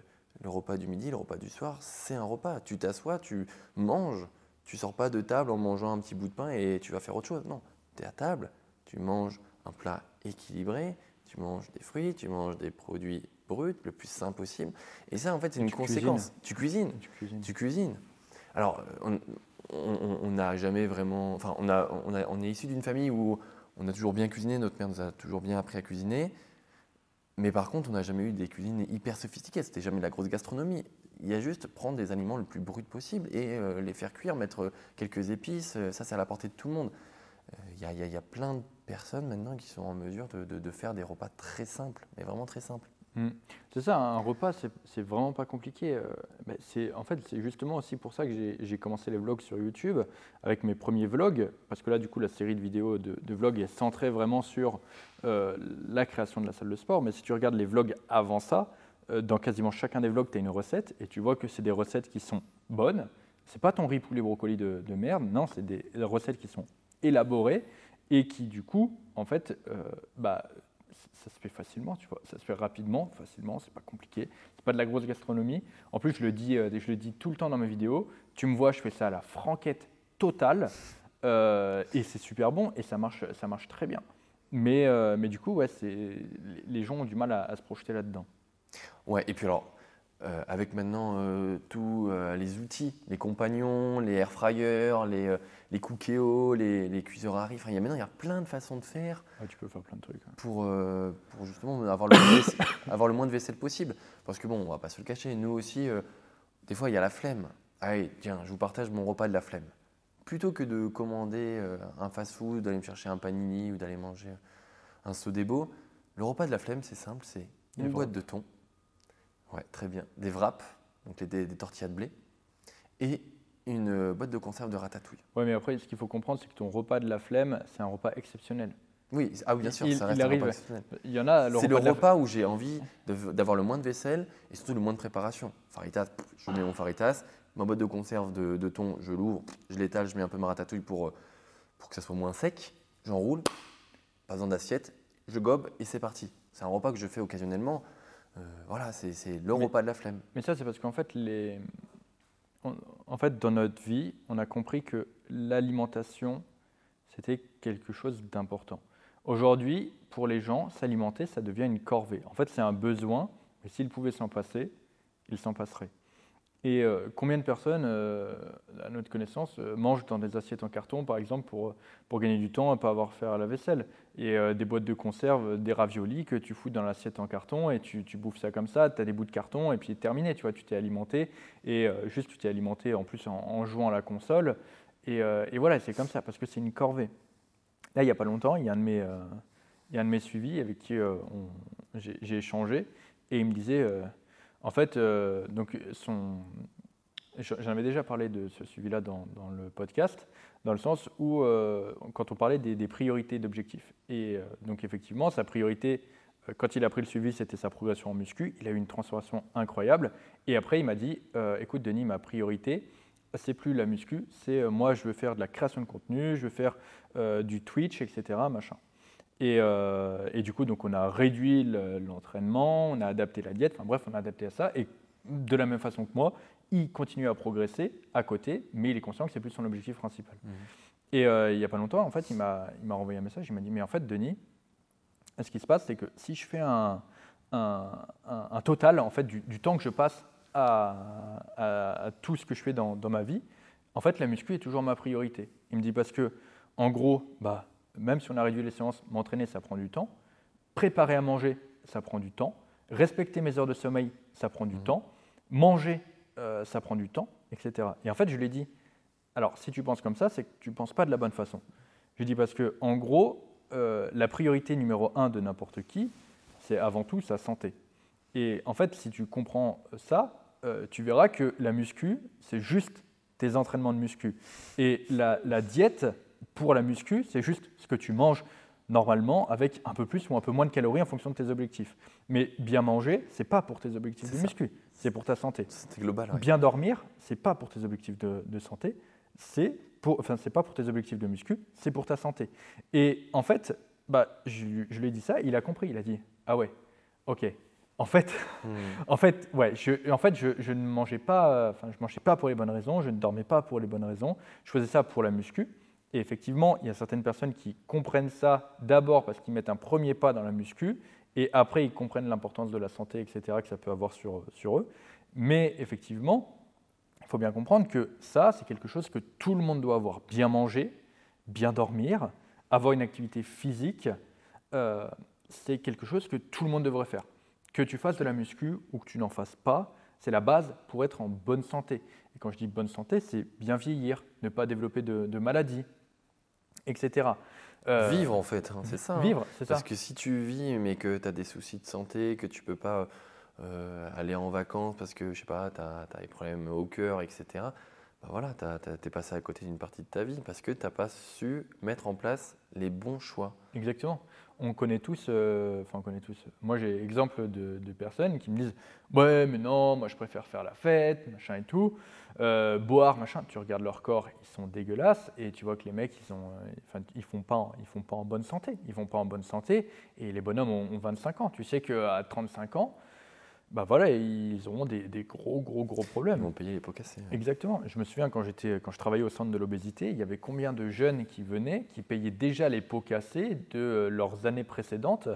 le repas du midi, le repas du soir, c'est un repas. Tu t'assois, tu manges. Tu sors pas de table en mangeant un petit bout de pain et tu vas faire autre chose. Non, tu es à table, tu manges un plat équilibré, tu manges des fruits, tu manges des produits bruts, le plus sain possible. Et ça, en fait, c'est une tu conséquence. Tu cuisines. Tu cuisines. Tu cuisines. Alors, on n'a jamais vraiment. Enfin, on, a, on, a- on est issu d'une famille où on a toujours bien cuisiné, notre mère nous a toujours bien appris à cuisiner. Mais par contre, on n'a jamais eu des cuisines hyper sophistiquées, c'était jamais la grosse gastronomie. Il y a juste prendre des aliments le plus brut possible et euh, les faire cuire, mettre quelques épices, euh, ça c'est à la portée de tout le monde. Euh, Il y, a- plein de personnes maintenant qui sont en mesure de faire des repas très simples, mais vraiment très simples. Mm. C'est ça, un repas, c'est vraiment pas compliqué. euh, en fait, c'est justement aussi pour ça que j'ai- commencé les vlogs sur YouTube avec mes premiers vlogs, parce que là, du coup, la série de vidéos de, vlogs est centrée vraiment sur euh, la création de la salle de sport. Mais si tu regardes les vlogs avant ça, euh, dans quasiment chacun des vlogs, tu as une recette et tu vois que c'est des recettes qui sont bonnes. C'est pas ton riz poulet brocoli de, de merde, non, c'est des recettes qui sont élaborées et qui, du coup, en fait, bah, ça se fait facilement, tu vois. Ça se fait rapidement, facilement, c'est pas compliqué. C'est pas de la grosse gastronomie. En plus, je le dis, euh, je le dis tout le temps dans mes vidéos. Tu me vois, je fais ça à la franquette totale euh, et c'est super bon et ça marche, ça marche très bien. Mais, euh, mais du coup, ouais, les gens ont du mal à, à se projeter là-dedans. Ouais, et puis alors, euh, avec maintenant euh, tous euh, les outils, les compagnons, les air fryers, les, les cookéos, les, les cuiseurs à riz, enfin, il y a maintenant il y a plein de façons de faire Ouais, tu peux faire plein de trucs. hein. pour, pour justement avoir le, moins de vaisselle, *coughs* avoir le moins de vaisselle possible. Parce que bon, on va pas se le cacher, nous aussi, des fois il y a la flemme. Allez, tiens, je vous partage mon repas de la flemme. Plutôt que de commander un fast-food, d'aller me chercher un panini ou d'aller manger un sodebo, le repas de la flemme, c'est simple, c'est une boîte de thon. Ouais, très bien. Des wraps, donc les- des, des tortillas de blé, et une euh, boîte de conserve de ratatouille. Ouais, mais après, ce qu'il faut comprendre, c'est que ton repas de la flemme, c'est un repas exceptionnel. Oui, ah oui, bien sûr, Il- ça il reste un arrive. repas exceptionnel. Il y en a, C'est le repas la- où j'ai envie d'avoir le moins de vaisselle et surtout le moins de préparation. Faritas, je mets mon faritas, ma boîte de conserve de, de thon, je l'ouvre, je l'étale, je mets un peu ma ratatouille pour, euh, pour que ça soit moins sec, j'enroule, pas besoin d'assiette, je gobe et c'est parti. C'est un repas que je fais occasionnellement. Euh, voilà, c'est le repas de la flemme. Mais ça, c'est parce qu'en fait, les... on- en fait, dans notre vie, on a compris que l'alimentation, c'était quelque chose d'important. Aujourd'hui, pour les gens, s'alimenter, ça devient une corvée. En fait, c'est un besoin, mais s'ils pouvaient s'en passer, ils s'en passeraient. Et euh, combien de personnes, euh, à notre connaissance, euh, mangent dans des assiettes en carton, par exemple, pour, pour gagner du temps et pas avoir à faire la vaisselle? Et des boîtes de conserve, des raviolis que tu fous dans l'assiette en carton et tu, tu bouffes ça comme ça, tu as des bouts de carton et puis terminé, tu vois, tu t'es alimenté. Et juste, tu t'es alimenté en plus en, jouant à la console. Et, voilà, c'est comme ça, parce que c'est une corvée. Là, il n'y a pas longtemps, il y a un de mes, il y a un de mes suivis avec qui j'ai échangé et il me disait, en fait, euh, donc j'en avais déjà parlé de ce suivi-là dans, le podcast, dans le sens où euh, quand on parlait des, priorités d'objectifs. Et euh, donc effectivement, sa priorité, quand il a pris le suivi, c'était sa progression en muscu. Il a eu une transformation incroyable. Et après, il m'a dit, écoute Denis, ma priorité, c'est plus la muscu, c'est moi, je veux faire de la création de contenu, je veux faire du Twitch, etc. Machin. Et, euh, et du coup, donc, on a réduit le- l'entraînement, on a adapté la diète, enfin bref, on a adapté à ça. Et de la même façon que moi, il continue à progresser à côté, mais il est conscient que c'est plus son objectif principal. Mhm. Et euh, il n'y a pas longtemps, en fait, il m'a il m'a renvoyé un message, il m'a dit, mais en fait, Denis, ce qui se passe, c'est que si je fais un, un- un- un total en fait, du, du temps que je passe à, à- à tout ce que je fais dans, dans ma vie, en fait, la muscu est toujours ma priorité. Il me dit parce que, en gros, bah, même si on a réduit les séances, m'entraîner, ça prend du temps. Préparer à manger, ça prend du temps. Respecter mes heures de sommeil, ça prend du Mhm. temps. Manger, euh, ça prend du temps, etc. Et en fait, je lui ai dit, alors si tu penses comme ça, c'est que tu ne penses pas de la bonne façon. Je lui ai dit parce que, en gros, euh, la priorité numéro un de n'importe qui, c'est avant tout sa santé. Et en fait, si tu comprends ça, euh, tu verras que la muscu, c'est juste tes entraînements de muscu. Et la, la diète, pour la muscu, c'est juste ce que tu manges normalement avec un peu plus ou un peu moins de calories en fonction de tes objectifs. Mais bien manger, c'est pas pour tes objectifs C'est de ça. muscu, c'est pour ta santé. C'était global. ouais. Bien dormir, c'est pas pour tes objectifs de, de santé, c'est pour, enfin c'est pas pour tes objectifs de muscu, c'est pour ta santé. Et en fait, bah, je, je lui ai dit ça, il a compris, il a dit ah ouais, ok. En fait, Mhm. *laughs* en fait, ouais, je, en fait, je, je ne mangeais pas, enfin, je mangeais pas pour les bonnes raisons, je ne dormais pas pour les bonnes raisons. Je faisais ça pour la muscu. Et effectivement, il y a certaines personnes qui comprennent ça d'abord parce qu'ils mettent un premier pas dans la muscu, et après ils comprennent l'importance de la santé, etc., que ça peut avoir sur, sur eux. Mais effectivement, il faut bien comprendre que ça, c'est quelque chose que tout le monde doit avoir. Bien manger, bien dormir, avoir une activité physique, euh, c'est quelque chose que tout le monde devrait faire. Que tu fasses de la muscu ou que tu n'en fasses pas, c'est la base pour être en bonne santé. Et quand je dis bonne santé, c'est bien vieillir, ne pas développer de, de maladies, etc. Euh, Vivre en fait, hein, c'est ça. hein. Vivre, c'est ça. Parce que si tu vis mais que tu as des soucis de santé, que tu peux pas euh, aller en vacances parce que je sais pas, tu as, des problèmes au cœur, etc. Bah voilà, tu es passé à côté d'une partie de ta vie parce que tu n'as pas su mettre en place les bons choix. Exactement. On connaît tous, euh, enfin on connaît tous. Moi j'ai exemple de, de personnes qui me disent ouais mais non, moi je préfère faire la fête, machin et tout, Euh, boire machin. Tu regardes leur corps, ils sont dégueulasses et tu vois que les mecs ils ont, euh, enfin ils font pas, en- ils font pas en bonne santé, ils vont pas en bonne santé et les bonhommes ont, ont 25 ans. Tu sais qu'à 35 ans, bah voilà, ils auront des, des gros, gros, gros problèmes. Ils vont payer les pots cassés. ouais. Exactement. Je me souviens quand, j'étais, quand je travaillais au centre de l'obésité, il y avait combien de jeunes qui venaient, qui payaient déjà les pots cassés de euh, leurs années précédentes.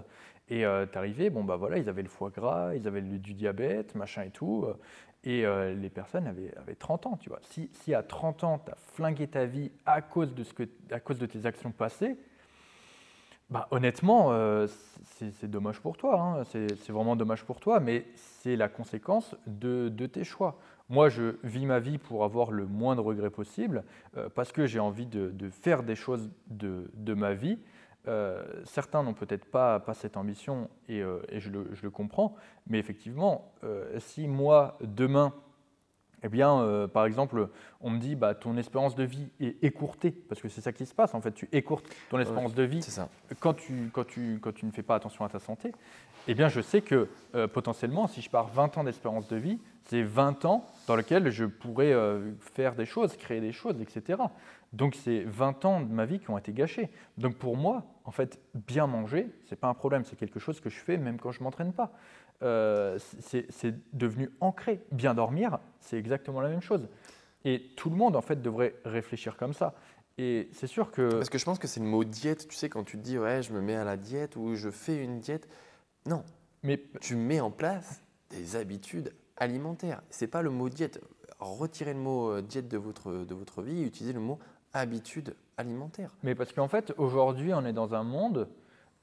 Et euh, t'arrivais, bon bah voilà, ils avaient le foie gras, ils avaient le- du diabète, machin et tout. Et euh, les personnes avaient, avaient 30 ans, tu vois. Si, si à 30 ans, tu as flingué ta vie à cause de, ce que, à cause de tes actions passées, bah, honnêtement, euh, c'est dommage pour toi. hein. C'est vraiment dommage pour toi, mais c'est la conséquence de, tes choix. Moi, je vis ma vie pour avoir le moins de regrets possible, euh, parce que j'ai envie de, faire des choses de, ma vie. Euh, certains n'ont peut-être pas, cette ambition, et, je, le, je le comprends, mais effectivement, si moi, demain, eh bien, euh, par exemple, on me dit, bah, ton espérance de vie est écourtée, parce que c'est ça qui se passe, en fait, tu écourtes ton espérance de vie ça. quand tu, quand, tu, quand tu ne fais pas attention à ta santé, eh bien, je sais que euh, potentiellement, si je pars 20 ans d'espérance de vie, c'est 20 ans dans lesquels je pourrais euh, faire des choses, créer des choses, etc. Donc, c'est 20 ans de ma vie qui ont été gâchés. Donc, pour moi, en fait, bien manger, c'est pas un problème. C'est quelque chose que je fais même quand je m'entraîne pas. Euh, c'est devenu ancré. Bien dormir, c'est exactement la même chose. Et tout le monde, en fait, devrait réfléchir comme ça. Et c'est sûr que. Parce que je pense que c'est le mot diète. Tu sais, quand tu te dis, ouais, je me mets à la diète ou je fais une diète. Non, Mais tu mets en place des habitudes alimentaires. C'est pas le mot diète. Retirez le mot euh, diète de votre, de votre vie et utilisez le mot habitude alimentaire. Mais parce qu'en fait, aujourd'hui, on est dans un monde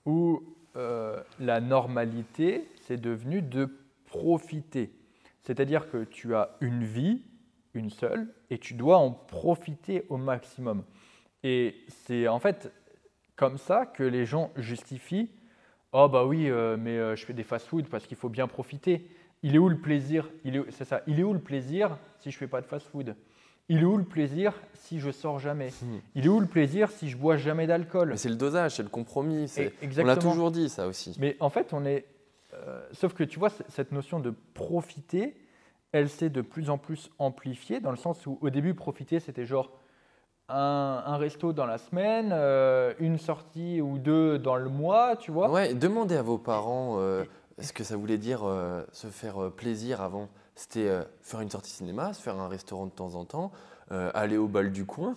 où euh, la normalité, c'est devenu de profiter. C'est-à-dire que tu as une vie, une seule, et tu dois en profiter au maximum. Et c'est en fait comme ça que les gens justifient Oh, bah oui, euh, mais euh, je fais des fast-food parce qu'il faut bien profiter. Il est où le plaisir? Il est, C'est ça. Il est où le plaisir si je fais pas de fast-food? Il est où le plaisir si je sors jamais Hmm. Il est où le plaisir si je bois jamais d'alcool Mais c'est le dosage, c'est le compromis. c'est- On l'a toujours dit, ça aussi. Mais en fait, on est. euh, sauf que tu vois, cette notion de profiter, elle s'est de plus en plus amplifiée dans le sens où au début, profiter, c'était genre un, un resto dans la semaine, euh, une sortie ou deux dans le mois, tu vois. Ouais, demandez à vos parents euh, ce que ça voulait dire se faire plaisir avant. C'était euh, faire une sortie cinéma, se faire un restaurant de temps en temps, euh, aller au bal du coin,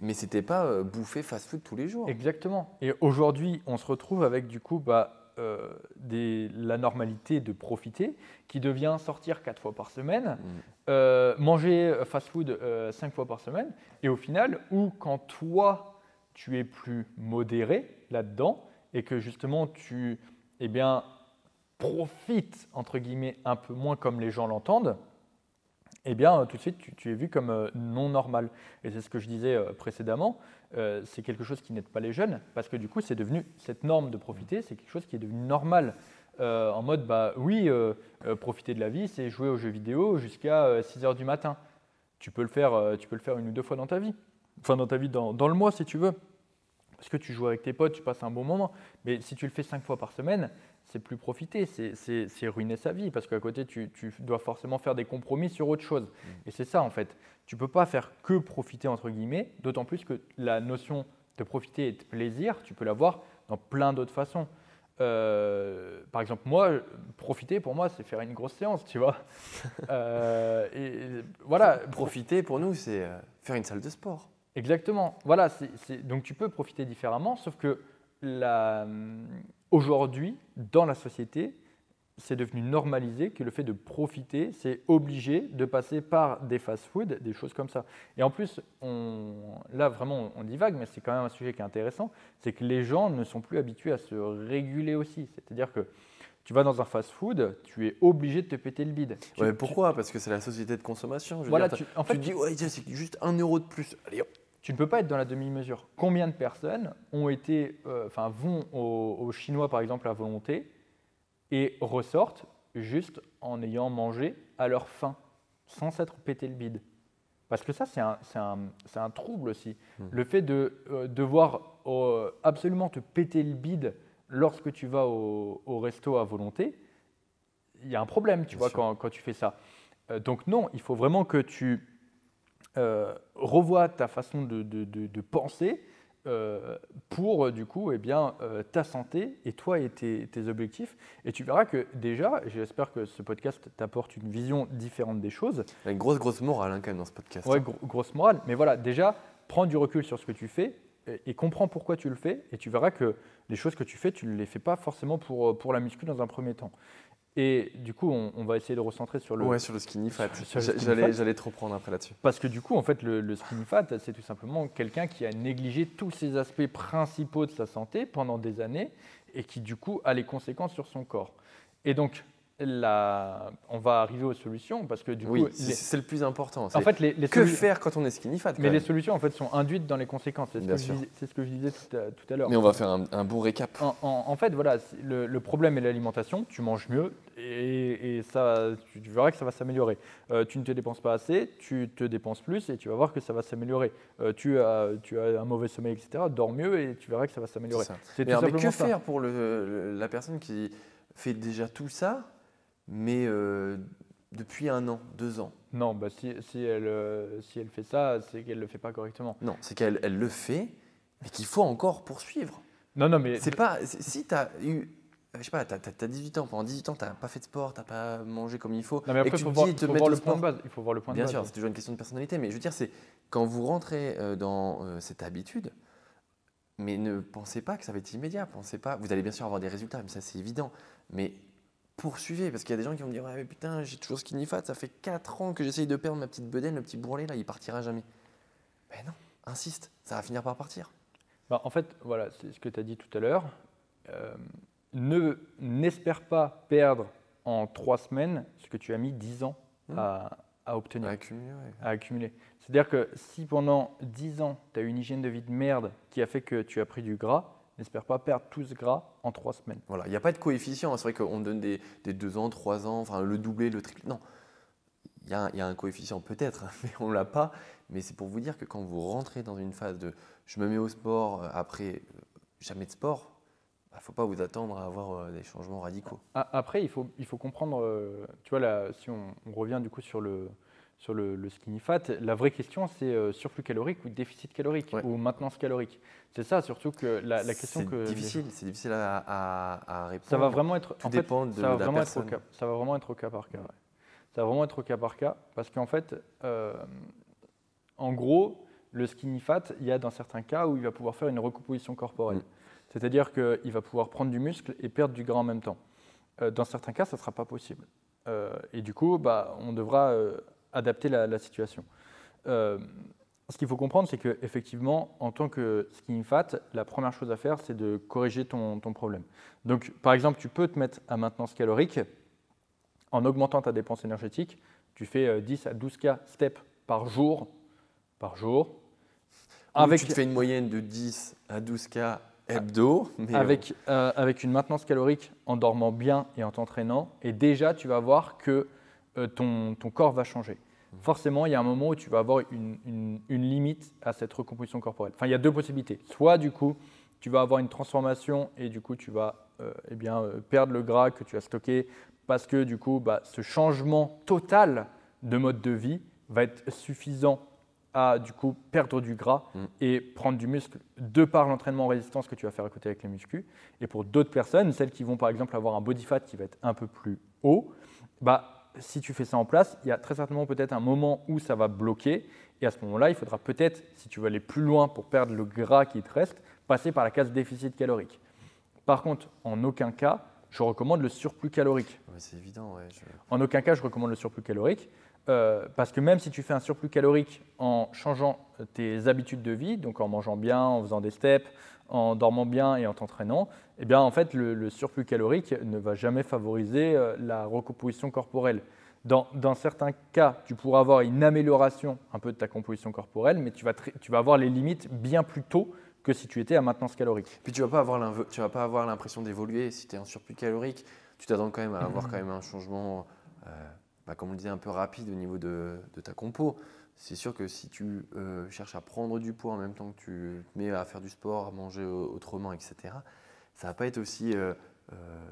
mais c'était pas euh, bouffer fast-food tous les jours. Exactement. Et aujourd'hui, on se retrouve avec du coup bah, des- la normalité de profiter qui devient sortir quatre fois par semaine, Mm. manger fast-food cinq fois par semaine, et au final, où quand toi, tu es plus modéré là-dedans, et que justement tu eh bien, profites, entre guillemets, un peu moins comme les gens l'entendent, eh bien, euh, tout de suite, tu, es vu comme euh, non normal. Et c'est ce que je disais euh, précédemment, c'est quelque chose qui n'aide pas les jeunes, parce que du coup, c'est devenu, cette norme de profiter, c'est quelque chose qui est devenu normal. En mode, bah oui, profiter de la vie, c'est jouer aux jeux vidéo jusqu'à 6 heures du matin. Tu peux, le faire, tu peux le faire une ou deux fois dans ta vie. Enfin, dans ta vie, dans, dans le mois, si tu veux. Parce que tu joues avec tes potes, tu passes un bon moment. Mais si tu le fais cinq fois par semaine, c'est plus profiter, c'est- ruiner sa vie. Parce qu'à côté, tu, tu dois forcément faire des compromis sur autre chose. Et c'est ça, en fait. Tu peux pas faire que profiter, entre guillemets, d'autant plus que la notion de profiter et de plaisir, tu peux l'avoir dans plein d'autres façons. Euh, par exemple, moi, profiter pour moi, c'est faire une grosse séance, tu vois. *laughs* Euh, et, et voilà, Profiter pour nous, c'est euh, faire une salle de sport. Exactement. Voilà, c'est- donc tu peux profiter différemment, sauf que la- aujourd'hui, dans la société, c'est devenu normalisé que le fait de profiter, c'est obligé de passer par des fast-food, des choses comme ça. Et en plus, on, là vraiment, on divague, mais c'est quand même un sujet qui est intéressant, c'est que les gens ne sont plus habitués à se réguler aussi. C'est-à-dire que tu vas dans un fast-food, tu es obligé de te péter le bide. Tu- Ouais, tu- pourquoi? Parce que c'est la société de consommation. Je veux voilà, dire, tu, en fait, tu te dis, ouais, c'est juste un euro de plus. Allez. Tu ne peux pas être dans la demi-mesure. Combien de personnes ont été, euh, enfin, vont aux, aux Chinois par exemple à volonté et ressortent juste en ayant mangé à leur faim, sans s'être pété le bide? Parce que ça, c'est un, c'est un- c'est un trouble aussi. Hmm. Le fait de euh, devoir euh, absolument te péter le bide lorsque tu vas au, au resto à volonté, il y a un problème, tu Bien vois, quand, quand tu fais ça. Donc non, il faut vraiment que tu euh, revois ta façon de, de- de- de penser euh, pour du coup eh bien, euh, ta santé et toi et tes, tes, objectifs. Et tu verras que déjà, j'espère que ce podcast t'apporte une vision différente des choses. Il y a une grosse, grosse morale hein, quand même dans ce podcast. Ouais, hein. gro- grosse morale. Mais voilà, déjà, prends du recul sur ce que tu fais et, et comprends pourquoi tu le fais. Et tu verras que les choses que tu fais, tu ne les fais pas forcément pour, euh, pour la muscu dans un premier temps. Et du coup, on, on va essayer de recentrer sur le, Ouais, sur le skinny fat. J'allais te reprendre après là-dessus. Parce que du coup, en fait, le, le skinny fat, c'est tout simplement quelqu'un qui a négligé tous ces aspects principaux de sa santé pendant des années et qui, du coup, a les conséquences sur son corps. Et donc, la- on va arriver aux solutions parce que, du Oui, coup, c'est les- c'est le plus important. en fait, les, les que solu- faire quand on est skinny fat mais les solutions, en fait, sont induites dans les conséquences. C'est ce, que je disais- c'est ce que je disais tout à, tout à l'heure. Mais on va faire un, un beau récap. En, en- en fait, voilà, le, le problème est l'alimentation. Tu manges mieux et, et ça, tu, tu verras que ça va s'améliorer. Euh, tu ne te dépenses pas assez, tu te dépenses plus et tu vas voir que ça va s'améliorer. Euh, tu, as, tu as un mauvais sommeil, etc. Dors mieux et tu verras que ça va s'améliorer. Mais, mais que ça. faire pour le- la personne qui fait déjà tout ça, mais euh, depuis un an, deux ans Non, bah, si, si, elle, euh, si elle fait ça, c'est qu'elle ne le fait pas correctement. Non, c'est qu'elle elle le fait, mais qu'il faut encore poursuivre. Non, non, mais C'est pas. Si tu as eu. Je sais pas, tu as, 18 ans, pendant 18 ans, tu n'as pas fait de sport, tu n'as pas mangé comme il faut. Non, mais et après, que tu faut voir, dis te le point de sport. base. Il faut voir le point Bien de sûr, base. c'est toujours une question de personnalité, mais je veux dire, c'est quand vous rentrez euh, dans euh, cette habitude, mais ne pensez pas que ça va être immédiat. Pensez pas, vous allez bien sûr avoir des résultats, mais ça c'est évident. Mais poursuivez, parce qu'il y a des gens qui vont me dire ouais, mais putain, j'ai toujours skinny fat, ça fait 4 ans que j'essaye de perdre ma petite bedaine, le petit bourrelet là, il partira jamais. Mais non, insiste, ça va finir par partir. Bah, en fait, voilà, c'est ce que tu as dit tout à l'heure. Euh, ne n'espère pas perdre en trois semaines ce que tu as mis 10 ans Hmm. à, à obtenir, Accumuler, ouais. à accumuler. C'est-à-dire que si pendant 10 ans, tu as une hygiène de vie de merde qui a fait que tu as pris du gras, n'espère pas perdre tout ce gras en trois semaines. Voilà, il n'y a pas de coefficient. C'est vrai qu'on donne des, des 2 ans, 3 ans, enfin le doublé, le triplé. Non, il y, a un- il y a un coefficient peut-être, *laughs* mais on ne l'a pas. Mais c'est pour vous dire que quand vous rentrez dans une phase de je me mets au sport, après euh, jamais de sport, il ne faut pas vous attendre à avoir euh, des changements radicaux. Après, il faut, il faut comprendre, euh, tu vois, là, si on, on revient du coup sur le, sur le, le skinny fat, la vraie question c'est euh, surplus calorique ou déficit calorique Ouais. ou maintenance calorique. C'est ça surtout que la, la question que. difficile, c'est difficile à, à- à répondre. Ça va vraiment être. Tout en fait, de ça va la vraiment être au cas, ça va vraiment être au cas par cas. ouais. Ça va vraiment être au cas par cas parce qu'en fait, euh, en gros, le skinny fat, il y a dans certains cas où il va pouvoir faire une recomposition corporelle. Mm. C'est-à-dire qu'il va pouvoir prendre du muscle et perdre du gras en même temps. Euh, dans certains cas, ça ne sera pas possible. Euh, et du coup, bah, on devra adapter la, la situation. Euh, ce qu'il faut comprendre, c'est qu'effectivement, en tant que skinny fat, la première chose à faire, c'est de corriger ton, ton problème. Donc, par exemple, tu peux te mettre à maintenance calorique en augmentant ta dépense énergétique. Tu fais euh, 10 à 12 K steps par jour, par jour, Ou avec, tu te fais une moyenne de 10 à 12 k hebdo. Mais avec, euh, avec une maintenance calorique en dormant bien et en t'entraînant. Et déjà, tu vas voir que euh, ton, ton corps va changer. Forcément, il y a un moment où tu vas avoir une, une- une limite à cette recomposition corporelle. Enfin, il y a deux possibilités. Soit, du coup, tu vas avoir une transformation et du coup, tu vas euh, eh bien, euh, perdre le gras que tu as stocké parce que, du coup, bah, ce changement total de mode de vie va être suffisant à, du coup, perdre du gras Mm. et prendre du muscle de par l'entraînement en résistance que tu vas faire à côté avec les muscles. Et pour d'autres personnes, celles qui vont par exemple avoir un body fat qui va être un peu plus haut, bah, si tu fais ça en place, il y a très certainement peut-être un moment où ça va bloquer. Et à ce moment-là, il faudra peut-être, si tu veux aller plus loin pour perdre le gras qui te reste, passer par la case déficit calorique. Par contre, en aucun cas, je recommande le surplus calorique. Ouais, c'est évident, ouais. je- En aucun cas, je recommande le surplus calorique. Euh, parce que même si tu fais un surplus calorique en changeant tes habitudes de vie, donc en mangeant bien, en faisant des steps, en dormant bien et en t'entraînant, eh bien en fait le, le surplus calorique ne va jamais favoriser euh, la recomposition corporelle. Dans, dans certains cas, tu pourras avoir une amélioration un peu de ta composition corporelle, mais tu vas, tu vas avoir les limites bien plus tôt que si tu étais à maintenance calorique. Puis tu vas pas avoir l'inv- tu vas pas avoir l'impression d'évoluer si tu es en surplus calorique. Tu t'attends quand même à avoir quand même un changement, euh, bah, comme on le disait, un peu rapide au niveau de, ta compo. C'est sûr que si tu euh, cherches à prendre du poids en même temps que tu te mets à faire du sport, à manger au- autrement, etc., ça va pas être aussi, euh, euh,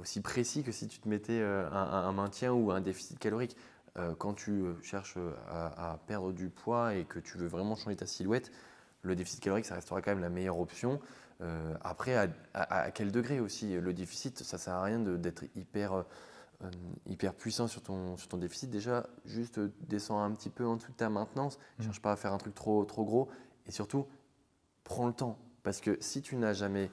aussi précis que si tu te mettais un, maintien ou un déficit calorique. Quand tu cherches à, à perdre du poids et que tu veux vraiment changer ta silhouette, le déficit calorique, ça restera quand même la meilleure option. Après, à, quel degré aussi? Le déficit, ça ne sert à rien d'être hyper, euh, hyper puissant sur ton, sur ton déficit. Déjà, juste descends un petit peu en dessous de ta maintenance. Ne mmh. cherche pas à faire un truc trop, trop gros. Et surtout, prends le temps. Parce que si tu n'as jamais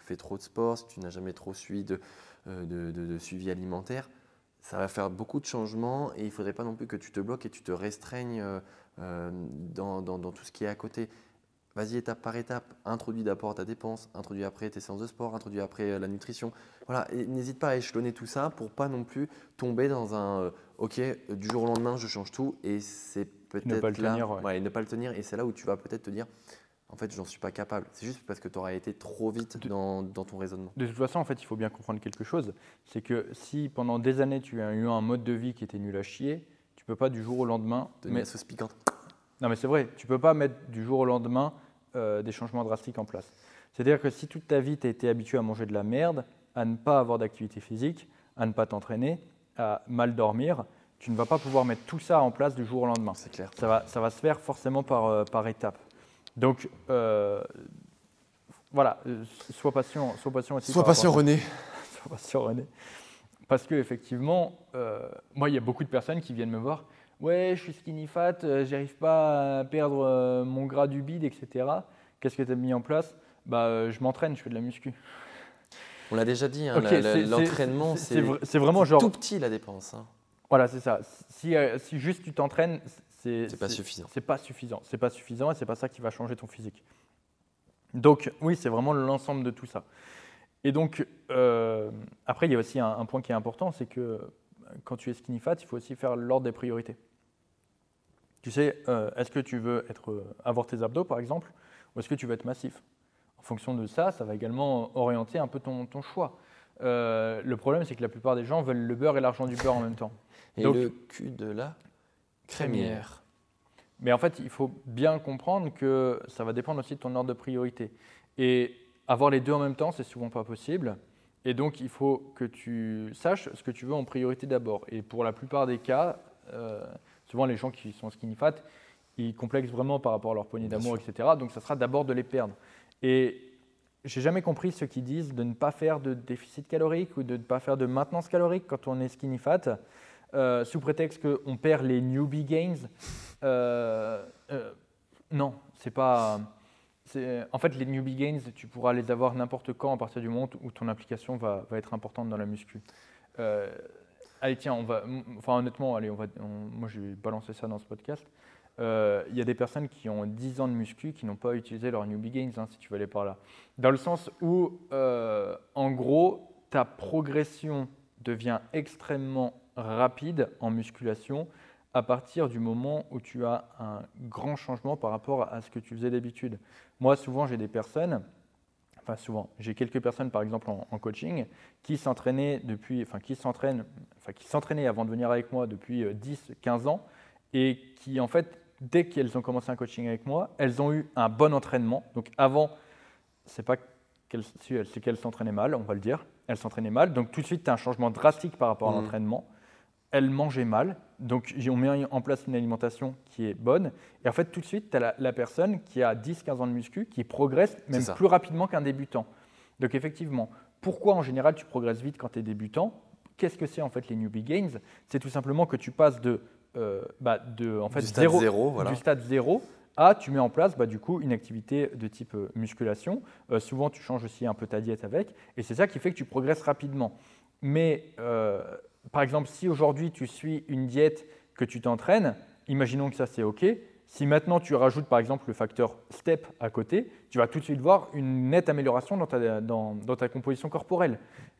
fait trop de sport, si tu n'as jamais trop suivi de, de, suivi alimentaire, ça va faire beaucoup de changements et il ne faudrait pas non plus que tu te bloques et tu te restreignes dans, dans, dans, tout ce qui est à côté. Vas-y étape par étape, introduis d'abord ta dépense, introduis après tes séances de sport, introduis après euh, la nutrition. Voilà, n'hésite pas à échelonner tout ça pour pas non plus tomber dans un euh, OK, du jour au lendemain, je change tout et c'est peut-être ne pas le tenir, et ne pas le tenir et c'est là où tu vas peut-être te dire en fait, j'en suis pas capable. C'est juste parce que tu auras été trop vite dans, dans, ton raisonnement. De toute façon, en fait, il faut bien comprendre quelque chose. C'est que si pendant des années, tu as eu un mode de vie qui était nul à chier, tu peux pas du jour au lendemain. Donner mais... sauce piquante. Non, mais c'est vrai, tu ne peux pas mettre du jour au lendemain euh, des changements drastiques en place. C'est-à-dire que si toute ta vie, tu as été habitué à manger de la merde, à ne pas avoir d'activité physique, à ne pas t'entraîner, à mal dormir, tu ne vas pas pouvoir mettre tout ça en place du jour au lendemain. C'est clair. Ça va, ça va se faire forcément par, euh, par étapes. Donc, euh, voilà, sois patient, sois patient aussi. Sois patient, René. *laughs* sois patient, René. Parce qu'effectivement, moi, il y a beaucoup de personnes qui viennent me voir ouais, je suis skinny fat, euh, j'arrive pas à perdre euh, mon gras du bide, etc. Qu'est-ce que tu as mis en place? Bah, euh, Je m'entraîne, je fais de la muscu. On l'a déjà dit, hein, l'entraînement, c'est vraiment genre. tout petit la dépense. Hein. Voilà, c'est ça. Si, si, juste tu t'entraînes, c'est pas suffisant. C'est pas suffisant. C'est pas suffisant et c'est pas ça qui va changer ton physique. Donc, oui, c'est vraiment l'ensemble de tout ça. Et donc, après, il y a aussi un point qui est important, c'est que quand tu es skinny fat, il faut aussi faire l'ordre des priorités. Tu sais, euh, est-ce que tu veux être, euh, avoir tes abdos, par exemple, ou est-ce que tu veux être massif? En fonction de ça, ça va également orienter un peu ton, ton choix. Euh, le problème, c'est que la plupart des gens veulent le beurre et l'argent du beurre en même temps. Et le cul de la crémière. Mais en fait, il faut bien comprendre que ça va dépendre aussi de ton ordre de priorité. Et avoir les deux en même temps, c'est souvent pas possible. Et donc, il faut que tu saches ce que tu veux en priorité d'abord. Et pour la plupart des cas, souvent les gens qui sont skinny fat, ils complexent vraiment par rapport à leur poignée d'amour, etc. Donc ça sera d'abord de les perdre. Et j'ai jamais compris ceux qui disent de ne pas faire de déficit calorique ou de ne pas faire de maintenance calorique quand on est skinny fat, euh, sous prétexte qu'on perd les newbie gains. Euh, euh, non, c'est pas. En fait, les newbie gains, tu pourras les avoir n'importe quand à partir du moment où ton application va, va être importante dans la muscu. Allez, tiens. Enfin, honnêtement, allez, on va, moi, je vais balancer ça dans ce podcast. Euh, il y a des personnes qui ont 10 ans de muscu qui n'ont pas utilisé leur newbie gains, hein, si tu veux aller par là. Dans le sens où, euh, en gros, ta progression devient extrêmement rapide en musculation à partir du moment où tu as un grand changement par rapport à ce que tu faisais d'habitude. Moi, souvent, j'ai des personnes enfin souvent, j'ai quelques personnes par exemple en, coaching qui s'entraînaient depuis, enfin qui s'entraînent, enfin qui s'entraînaient avant de venir avec moi depuis 10, euh, 15 ans et qui en fait, dès qu'elles ont commencé un coaching avec moi, elles ont eu un bon entraînement. Donc avant, c'est pas qu'elles, c'est qu'elles s'entraînaient mal, on va le dire. Elles s'entraînaient mal, donc tout de suite, tu as un changement drastique par rapport à mmh. l'entraînement elle mangeait mal. Donc, on met en place une alimentation qui est bonne. Et en fait, tout de suite, tu as la, personne qui a 10-15 ans de muscu qui progresse même plus rapidement qu'un débutant. Donc, effectivement, pourquoi en général tu progresses vite quand tu es débutant? Qu'est-ce que c'est en fait les newbie gains? C'est tout simplement que tu passes de, euh, bah, de en fait, du, stade zéro, du stade zéro à tu mets en place bah, du coup une activité de type euh, musculation. Euh, souvent, tu changes aussi un peu ta diète avec. Et c'est ça qui fait que tu progresses rapidement. Mais par exemple, si aujourd'hui tu suis une diète que tu t'entraînes, imaginons que ça c'est OK. Si maintenant tu rajoutes par exemple le facteur STEP à côté, tu vas tout de suite voir une nette amélioration dans ta, composition corporelle.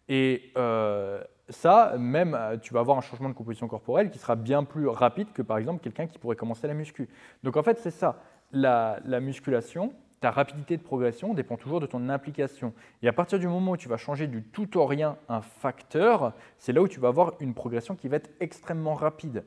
Et euh, ça, même, tu vas avoir un changement de composition corporelle qui sera bien plus rapide que par exemple quelqu'un qui pourrait commencer la muscu. Donc en fait, c'est ça. La musculation, ta rapidité de progression dépend toujours de ton implication. Et à partir du moment où tu vas changer du tout au rien un facteur, c'est là où tu vas avoir une progression qui va être extrêmement rapide.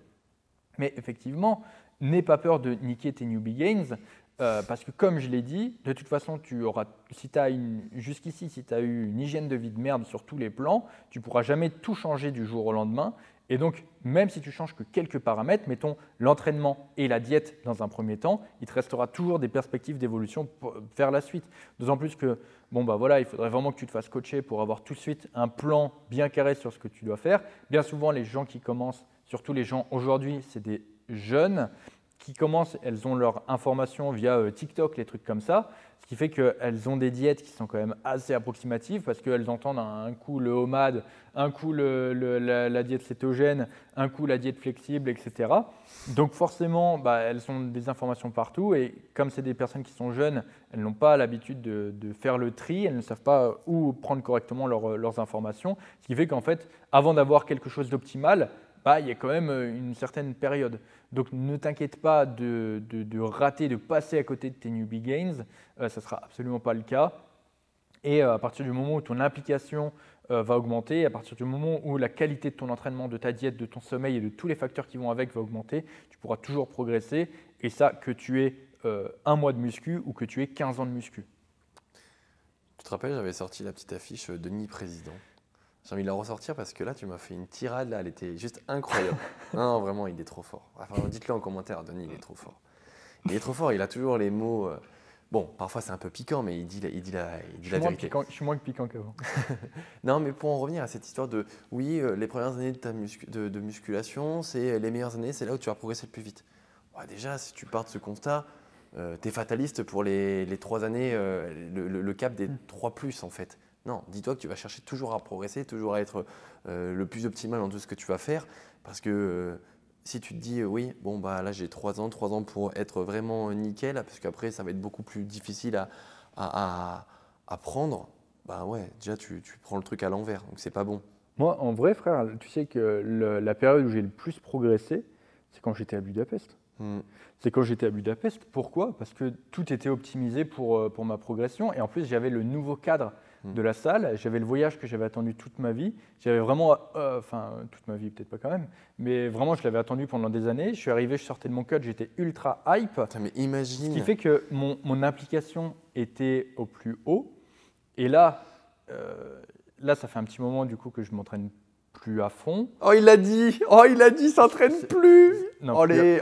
Mais effectivement, n'aie pas peur de niquer tes newbie gains, euh, parce que comme je l'ai dit, de toute façon, tu auras, si as jusqu'ici, si tu as eu une hygiène de vie de merde sur tous les plans, tu pourras jamais tout changer du jour au lendemain. Et donc, même si tu changes que quelques paramètres, mettons l'entraînement et la diète dans un premier temps, il te restera toujours des perspectives d'évolution vers la suite. D'autant plus que, bon, bah voilà, il faudrait vraiment que tu te fasses coacher pour avoir tout de suite un plan bien carré sur ce que tu dois faire. Bien souvent, les gens qui commencent, surtout les gens aujourd'hui, c'est des jeunes qui commencent, elles ont leur information via euh, TikTok, les trucs comme ça. Ce qui fait qu'elles ont des diètes qui sont quand même assez approximatives parce qu'elles entendent un, coup le homade, un coup la, diète cétogène, un coup la diète flexible, etc. Donc forcément, bah, elles ont des informations partout et comme c'est des personnes qui sont jeunes, elles n'ont pas l'habitude de, faire le tri, elles ne savent pas où prendre correctement leurs informations. Ce qui fait qu'en fait, avant d'avoir quelque chose d'optimal, bah, il y a quand même une certaine période. Donc ne t'inquiète pas de, rater, de passer à côté de tes newbie gains, euh, ça ne sera absolument pas le cas. Et euh, à partir du moment où ton implication euh, va augmenter, à partir du moment où la qualité de ton entraînement, de ta diète, de ton sommeil et de tous les facteurs qui vont avec va augmenter, tu pourras toujours progresser. Et ça, que tu aies un mois de muscu ou que tu aies 15 ans de muscu. Tu te rappelles, j'avais sorti la petite affiche Denis Président. J'ai envie de la ressortir parce que là, tu m'as fait une tirade, là, elle était juste incroyable. *laughs* non, vraiment, il est trop fort. Enfin, dites-le en commentaire, Denis, il est trop fort. Il est trop fort, il a toujours les mots. Euh, bon, parfois c'est un peu piquant, mais il dit, il dit la, il dit la vérité. je suis moins piquant qu'avant. *laughs* non, mais pour en revenir à cette histoire de oui, euh, les premières années de, ta de, musculation, c'est les meilleures années, c'est là où tu vas progresser le plus vite. déjà, si tu pars de ce constat, euh, tu es fataliste pour les, les trois années, le, le, cap des mm. trois plus en fait. Non, dis-toi que tu vas chercher toujours à progresser, toujours à être euh, le plus optimal dans tout ce que tu vas faire. Parce que euh, si tu te dis, euh, oui, bon, bah là j'ai 3 ans, 3 ans pour être vraiment nickel, parce qu'après ça va être beaucoup plus difficile à, à, prendre, bah ouais, déjà tu, prends le truc à l'envers, donc c'est pas bon. Moi, en vrai, frère, tu sais que la période où j'ai le plus progressé, c'est quand j'étais à Budapest. Hmm. C'est quand j'étais à Budapest. Pourquoi? Parce que tout était optimisé pour, pour ma progression. Et en plus, j'avais le nouveau cadre de la salle. J'avais le voyage que j'avais attendu toute ma vie. J'avais vraiment, euh, enfin toute ma vie peut-être pas quand même, mais vraiment je l'avais attendu pendant des années. Je suis arrivé, je sortais de mon code, j'étais ultra hype. mais imagine. Ce qui fait que mon, mon implication était au plus haut. Et là, euh, là ça fait un petit moment du coup que je m'entraîne plus à fond. Oh il a dit, oh il a dit, s'entraîne plus. Non, allez,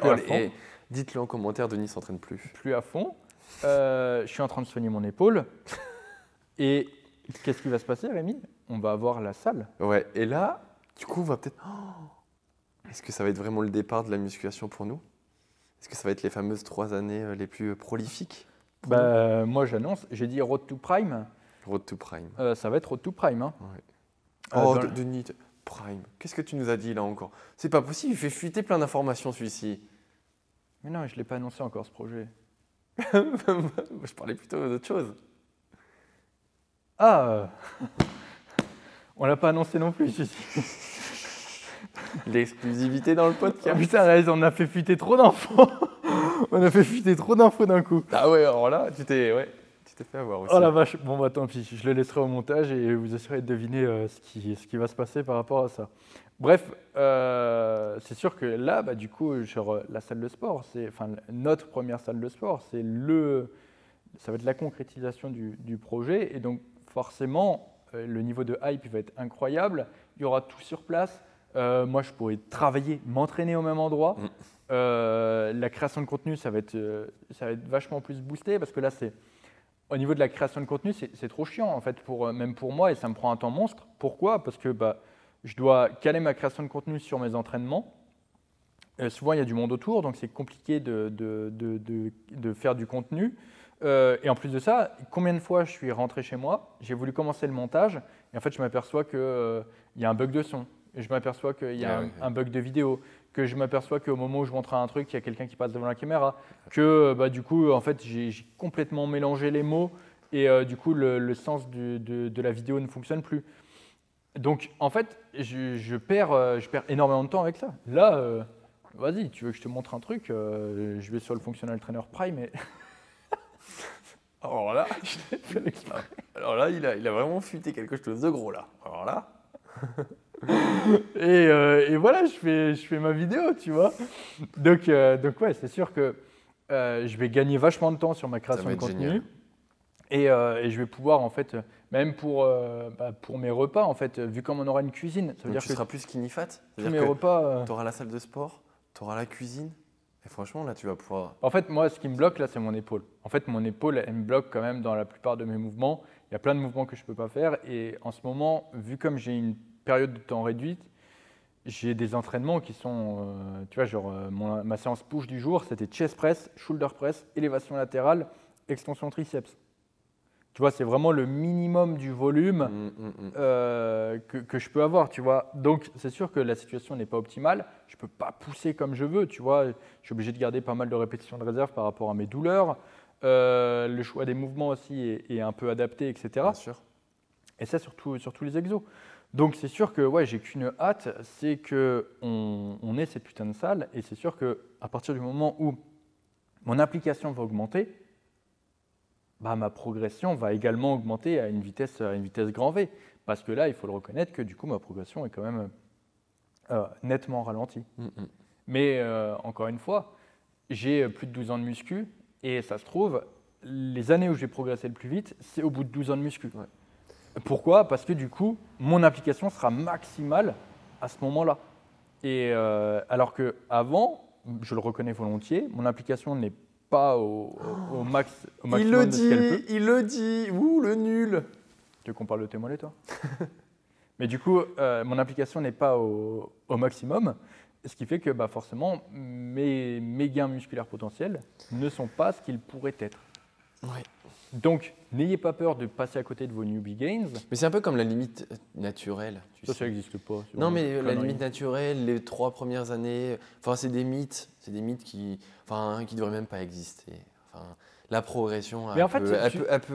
Dites-le en commentaire, Denis s'entraîne plus. Plus à fond. Euh, je suis en train de soigner mon épaule. *laughs* Et Qu'est-ce qui va se passer, Rémi? On va avoir la salle. Ouais, et là, du coup, on va peut-être. Oh Est-ce que ça va être vraiment le départ de la musculation pour nous? Est-ce que ça va être les fameuses trois années euh, les plus euh, prolifiques? Bah, Moi, j'annonce, j'ai dit Road to Prime. Road to Prime. Euh, ça va être Road to Prime. Hein. oh, Denis, Prime. Qu'est-ce que tu nous as dit là encore? C'est pas possible, il fait fuiter plein d'informations celui-ci. Mais non, je ne l'ai pas annoncé encore ce projet. *laughs* je parlais plutôt d'autre chose. Ah euh, *laughs* On l'a pas annoncé non plus, *laughs* L'exclusivité dans le podcast. Ah, putain, on a fait fuiter trop d'infos. *laughs* on a fait fuiter trop d'infos d'un coup. Ah ouais, alors là, tu t'es ouais, fait avoir aussi. Oh la vache, bon bah tant pis, je le laisserai au montage et vous essaierez de deviner euh, ce, qui, ce qui va se passer par rapport à ça. Bref, euh, c'est sûr que là, bah, du coup, genre, la salle de sport, c'est, enfin, notre première salle de sport, c'est le, ça va être la concrétisation du, du projet. Et donc, forcément, euh, le niveau de hype va être incroyable. Il y aura tout sur place. Euh, moi, je pourrais travailler, m'entraîner au même endroit. Mm. Euh, la création de contenu, ça va, être, ça va être vachement plus boosté parce que là, c'est au niveau de la création de contenu, c'est trop chiant en fait, pour, même pour moi, et ça me prend un temps monstre. Pourquoi? Parce que bah, je dois caler ma création de contenu sur mes entraînements. souvent, il y a du monde autour, donc c'est compliqué de, de, de, de, faire du contenu. Euh, et en plus de ça, combien de fois je suis rentré chez moi, j'ai voulu commencer le montage, et en fait je m'aperçois qu'il euh, y a un bug de son, et je m'aperçois qu'il y a ah un, bug de vidéo, que je m'aperçois qu'au moment où je montre un truc, il y a quelqu'un qui passe devant la caméra, que euh, bah, du coup, en fait, j'ai complètement mélangé les mots, et du coup, le, sens de, la vidéo ne fonctionne plus. Donc, en fait, je, perds, je perds énormément de temps avec ça. Là, vas-y, tu veux que je te montre un truc, je vais sur le Functional Trainer Prime, et *laughs* Alors là, *laughs* Alors là, il a, il a vraiment fuité quelque chose de gros là. Alors là. et, euh, et, voilà, je fais, je fais ma vidéo, tu vois. Donc, euh, donc ouais, c'est sûr que euh, je vais gagner vachement de temps sur ma création de contenu. Et, euh, et je vais pouvoir, en fait, même pour, euh, bah, pour mes repas, en fait, vu comme on aura une cuisine, ça veut Donc dire tu que seras plus skinny fat. tous mes repas. Tu auras la salle de sport, tu auras la cuisine. Et franchement, là, tu vas pouvoir. En fait, moi, ce qui me bloque là, c'est mon épaule. En fait, mon épaule, elle me bloque quand même dans la plupart de mes mouvements. Il y a plein de mouvements que je ne peux pas faire. Et en ce moment, vu comme j'ai une période de temps réduite, j'ai des entraînements qui sont, euh, tu vois, genre euh, ma séance push du jour, c'était chest press, shoulder press, élévation latérale, extension triceps. Tu vois, c'est vraiment le minimum du volume Mm, mm, mm. euh, que, que je peux avoir, tu vois. Donc, c'est sûr que la situation n'est pas optimale. Je ne peux pas pousser comme je veux, tu vois. Je suis obligé de garder pas mal de répétitions de réserve par rapport à mes douleurs. Euh, le choix des mouvements aussi est, est un peu adapté, etc. Bien sûr. Et ça, surtout sur tous les exos. Donc, c'est sûr que ouais, j'ai qu'une hâte, c'est qu'on on ait cette putain de salle. Et c'est sûr qu'à partir du moment où mon application va augmenter, bah, ma progression va également augmenter à une vitesse, à une vitesse grand V. Parce que là, il faut le reconnaître que du coup, ma progression est quand même euh, nettement ralentie. Mm, mm. Mais euh, encore une fois, j'ai plus de 12 ans de muscu et ça se trouve, les années où j'ai progressé le plus vite, c'est au bout de 12 ans de muscu. Ouais. Pourquoi? Parce que du coup, mon application sera maximale à ce moment-là. Et euh, alors que avant, je le reconnais volontiers, mon application n'est pas au, au- au max, au Il maximum le de ce qu'elle peut. dit, il le dit. Ouh, le nul. Tu veux qu'on parle de tes mollets, toi? *laughs* Mais du coup, euh, mon application n'est pas au, au maximum, ce qui fait que bah, forcément, mes, mes gains musculaires potentiels ne sont pas ce qu'ils pourraient être. Ouais. Donc, n'ayez pas peur de passer à côté de vos newbie gains. Mais c'est un peu comme la limite naturelle. tu Ça, sais. ça n'existe pas. Non, mais la limite naturelle, les trois premières années, enfin, c'est des mythes. C'est des mythes qui, enfin, qui devraient même pas exister. Enfin, la progression, Mais elle en fait, peut- être,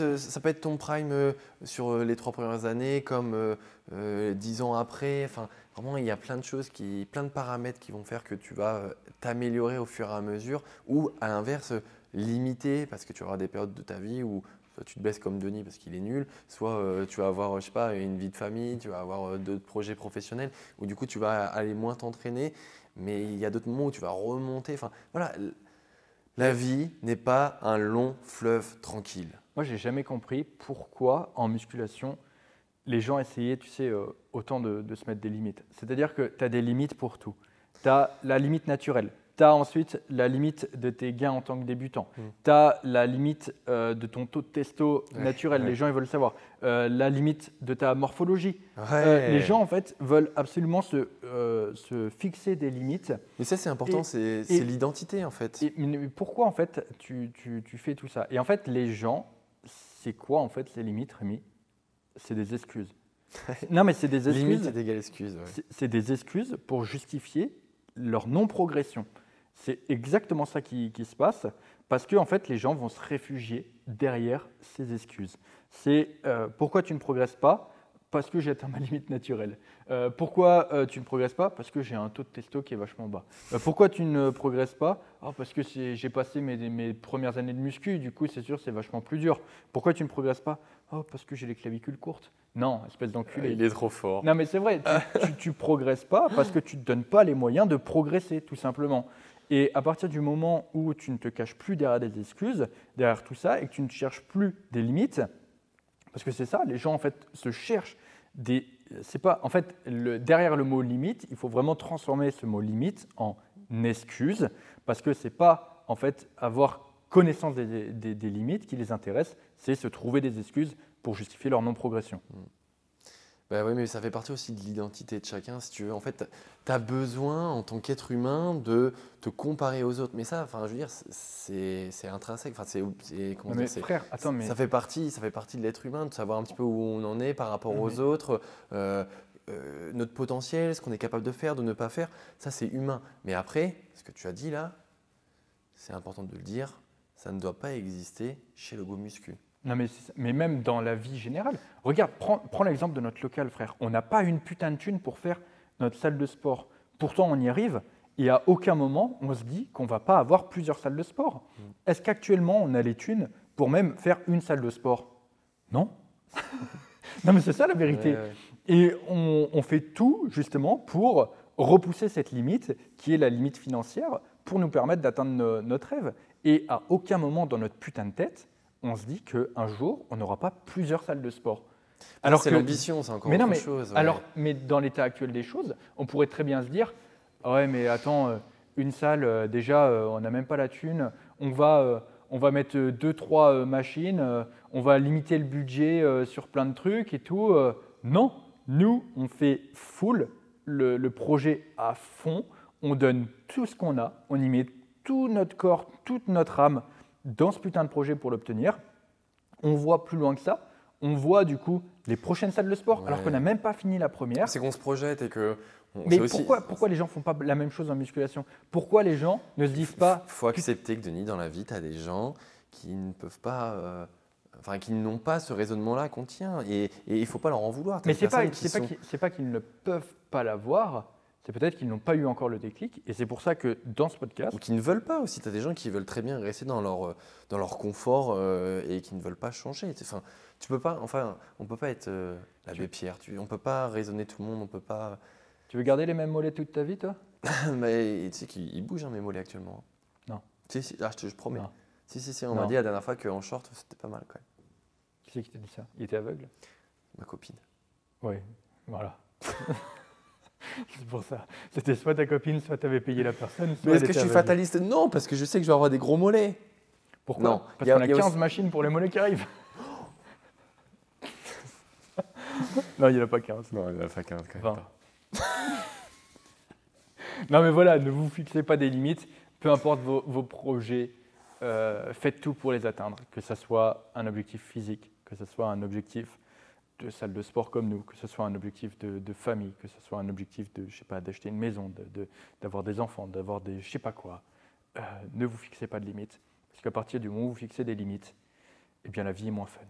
euh, ça peut être ton prime euh, sur euh, les trois premières années, comme euh, euh, dix ans après. Enfin, vraiment, il y a plein de choses, qui, plein de paramètres qui vont faire que tu vas t'améliorer au fur et à mesure, ou à l'inverse, limiter, parce que tu auras des périodes de ta vie où soit tu te baisses comme Denis parce qu'il est nul, soit euh, tu vas avoir, je sais pas, une vie de famille, tu vas avoir euh, d'autres projets professionnels, où du coup tu vas aller moins t'entraîner, mais il y a d'autres moments où tu vas remonter. Enfin, voilà, la vie n'est pas un long fleuve tranquille. Moi, j'ai jamais compris pourquoi en musculation, les gens essayaient, tu sais, euh, autant de, de se mettre des limites. C'est-à-dire que tu as des limites pour tout. Tu as la limite naturelle. Tu as ensuite la limite de tes gains en tant que débutant. Mm. Tu as la limite euh, de ton taux de testo Ouais, naturel. ouais. Les gens, ils veulent savoir. Euh, la limite de ta morphologie. Ouais. Euh, les gens, en fait, veulent absolument se, se fixer des limites. Mais ça, c'est important, c'est l'identité en fait. Et, mais pourquoi en fait tu, tu- tu fais tout ça? Et en fait, les gens, c'est quoi en fait les limites, Rémi? C'est des excuses. *laughs* non, mais c'est des Limite excuses. est égale excuse. C'est des excuses pour justifier leur non-progression. C'est exactement ça qui, qui se passe parce que en fait, les gens vont se réfugier derrière ces excuses. C'est euh, pourquoi tu ne progresses pas? Parce que j'ai atteint ma limite naturelle. Euh, pourquoi euh, tu ne progresses pas? Parce que j'ai un taux de testo qui est vachement bas. Pourquoi tu ne progresses pas? Ah, Parce que j'ai passé mes, mes premières années de muscu, du coup c'est sûr c'est vachement plus dur. Pourquoi tu ne progresses pas? Oh, parce que j'ai les clavicules courtes. Non, espèce d'enculé. Il est trop fort. Non, mais c'est vrai, tu, tu, tu progresses pas parce que tu ne te donnes pas les moyens de progresser, tout simplement. Et à partir du moment où tu ne te caches plus derrière des excuses, derrière tout ça, et que tu ne cherches plus des limites, parce que c'est ça, les gens en fait se cherchent des. C'est pas. En fait, derrière le mot limite, il faut vraiment transformer ce mot limite en excuse, parce que c'est pas en fait avoir connaissance des, des- limites qui les intéresse, c'est se trouver des excuses pour justifier leur non-progression. Bah oui, mais ça fait partie aussi de l'identité de chacun, si tu veux. En fait, tu as besoin, en tant qu'être humain, de te comparer aux autres. Mais ça, enfin, je veux dire, c'est intrinsèque. Enfin, c'est comment mais dire, frère, attends, mais. ça fait partie, ça fait partie de l'être humain, de savoir un petit peu où on en est par rapport aux autres, euh, euh, notre potentiel, ce qu'on est capable de faire, de ne pas faire. Ça, c'est humain. Mais après, ce que tu as dit là, c'est important de le dire, ça ne doit pas exister chez le go muscu. Non, mais, mais même dans la vie générale. Regarde, prends, prends l'exemple de notre local, frère. On n'a pas une putain de thune pour faire notre salle de sport. Pourtant, on y arrive. Et à aucun moment, on se dit qu'on va pas avoir plusieurs salles de sport. Mm. Est-ce qu'actuellement, on a les thunes pour même faire une salle de sport? Non. *laughs* non, mais c'est ça la vérité. Ouais, ouais. Et on, on fait tout justement pour repousser cette limite, qui est la limite financière, pour nous permettre d'atteindre no- notre rêve. Et à aucun moment dans notre putain de tête, on se dit qu'un jour, on n'aura pas plusieurs salles de sport. Alors c'est l'ambition, c'est encore mais non, autre mais, chose. ouais. Alors, mais dans l'état actuel des choses, on pourrait très bien se dire Ah ouais, mais attends, euh, une salle, euh, déjà, euh, on n'a même pas la thune. On va, on va mettre deux, trois machines. on va limiter le budget sur plein de trucs et tout. non, nous, on fait full le, le projet à fond. On donne tout ce qu'on a. On y met tout notre corps, toute notre âme dans ce putain de projet pour l'obtenir. On voit plus loin que ça. On voit du coup les prochaines salles de sport, alors qu'on n'a même pas fini la première. C'est qu'on se projette et que. on- Mais aussi- pourquoi, pourquoi les gens font pas la même chose en musculation? Pourquoi les gens ne se disent pas faut accepter que Denis, dans la vie, tu as des gens qui ne peuvent pas. euh, Enfin, qui n'ont pas ce raisonnement-là qu'on tient. Et et il ne faut pas leur en vouloir. Mais des c'est pas, sont- pas qu'ils ne peuvent pas l'avoir, c'est peut-être qu'ils n'ont pas eu encore le déclic. Et c'est pour ça que dans ce podcast, Ou qui ne veulent pas aussi. Tu as des gens qui veulent très bien rester dans leur, euh, dans leur confort euh, et qui ne veulent pas changer. Enfin, tu peux pas, enfin, on peut pas être euh, l'abbé Pierre. Tu, on peut pas raisonner tout le monde. On peut pas. tu veux garder les mêmes mollets toute ta vie, toi? *laughs* Mais tu sais qu'il il bouge hein, mes mollets actuellement. Non. Si, si, ah, je, te, je promets. Non. Si, si, si. On m'a dit la dernière fois qu'en short, c'était pas mal quand même. Qui c'est qui t'a dit ça? Il était aveugle? Ma copine. Oui, voilà. *laughs* *laughs* c'est pour ça. C'était soit ta copine, soit tu avais payé la personne. soit Mais est-ce que je suis fataliste? Non, parce que je sais que je vais avoir des gros mollets. Pourquoi? Non, Parce il y a- qu'on a a 15 aussi- machines pour les mollets qui arrivent. *gasps* non, il n'y en a pas 15. Non, il a fait 15 quand Vingt. *laughs* Non, mais voilà, ne vous fixez pas des limites. Peu importe vos, vos projets, euh, faites tout pour les atteindre. Que ce soit un objectif physique, que ce soit un objectif de salle de sport comme nous, que ce soit un objectif de, de famille, que ce soit un objectif de, je sais pas, d'acheter une maison, de- de- d'avoir des enfants, d'avoir des, je sais pas quoi. Euh, ne vous fixez pas de limites, parce qu'à partir du moment où vous fixez des limites, eh bien la vie est moins fun.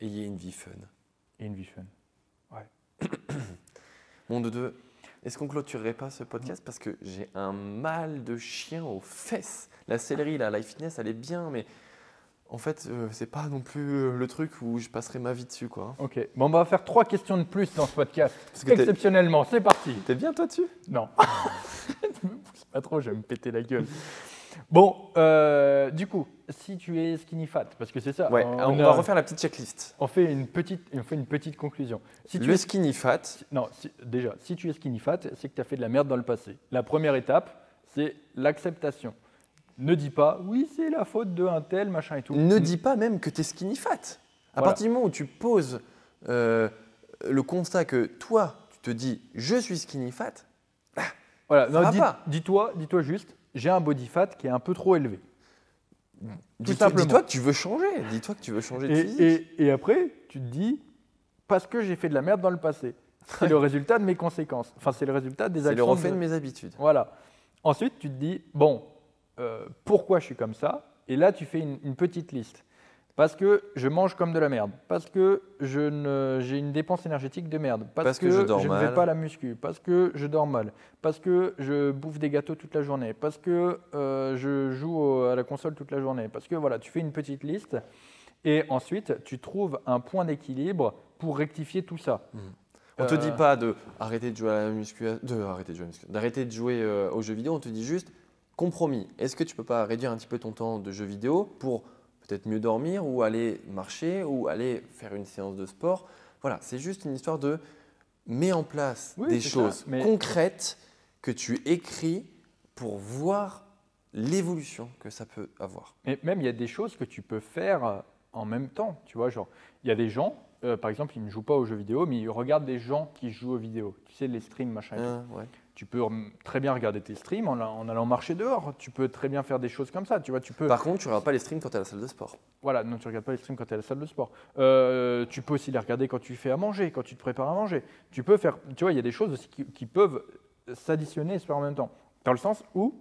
Ayez une vie fun. Et une vie fun. *coughs* Mon deux, est-ce qu'on clôturerait pas ce podcast? Parce que j'ai un mal de chien aux fesses. La céleri, la life fitness, elle est bien, mais en fait, euh, c'est pas non plus euh, le truc où je passerai ma vie dessus, quoi. Ok, bon, on va faire trois questions de plus dans ce podcast. Exceptionnellement, c'est parti. T'es bien, toi, dessus? Non. *laughs* Me pousse pas trop, je vais me péter la gueule. Bon, euh, du coup, si tu es skinny fat, parce que c'est ça, Ouais, on, on, a- va refaire la petite checklist. on fait une petite, on fait une petite conclusion. Si tu le es, skinny fat, non, si- déjà, si tu es skinny fat, c'est que tu as fait de la merde dans le passé. La première étape, c'est l'acceptation. Ne dis pas, oui, c'est la faute de un tel, machin et tout. ne dis pas même que t'es skinny fat. À Voilà. partir du moment où tu poses euh, le constat que toi, tu te dis je suis skinny fat, Voilà, Ça non, va dis- pas. dis-toi, dis-toi juste, j'ai un body fat qui est un peu trop élevé. dis-toi dis-toi que tu veux changer. Dis-toi que tu veux changer de Et, physique. et- et après, tu te dis, parce que j'ai fait de la merde dans le passé. C'est le *laughs* résultat de mes conséquences. Enfin, c'est le résultat des C'est le actions. reflet de- de mes habitudes. Voilà. Ensuite, tu te dis, bon, euh, pourquoi je suis comme ça Et là, tu fais une, une petite liste. Parce que je mange comme de la merde. Parce que je ne- j'ai une dépense énergétique de merde. Parce, Parce que je dors ne mal. vais pas à la muscu. Parce que je dors mal. Parce que je bouffe des gâteaux toute la journée. Parce que euh, je joue au- à la console toute la journée. Parce que voilà, tu fais une petite liste. Et ensuite, tu trouves un point d'équilibre pour rectifier tout ça. On te Euh, dit pas de arrêter de jouer à la musculation, de arrêter jouer d'arrêter de jouer euh, aux jeux vidéo. On te dit juste compromis. Est-ce que tu peux pas réduire un petit peu ton temps de jeux vidéo pour peut-être mieux dormir ou aller marcher ou aller faire une séance de sport? Voilà, c'est juste une histoire de mets en place Oui, des ça, choses mais- concrètes que tu écris pour voir l'évolution que ça peut avoir. Mais même, il y a des choses que tu peux faire euh, en même temps. Tu vois, genre, il y a des gens, euh, par exemple, ils ne jouent pas aux jeux vidéo, mais ils regardent des gens qui jouent aux vidéos. Tu sais, les streams, machin. et ouais. Tu peux très bien regarder tes streams en, en allant marcher dehors. Tu peux très bien faire des choses comme ça. Tu vois, tu peux. Par contre, tu ne regardes pas les streams quand tu es à la salle de sport. Voilà, non, tu regardes pas les streams quand tu es à la salle de sport. Euh, tu peux aussi les regarder quand tu fais à manger, quand tu te prépares à manger. Tu peux faire, tu vois, il y a des choses aussi qui, qui peuvent s'additionner et se faire en même temps. Dans le sens où,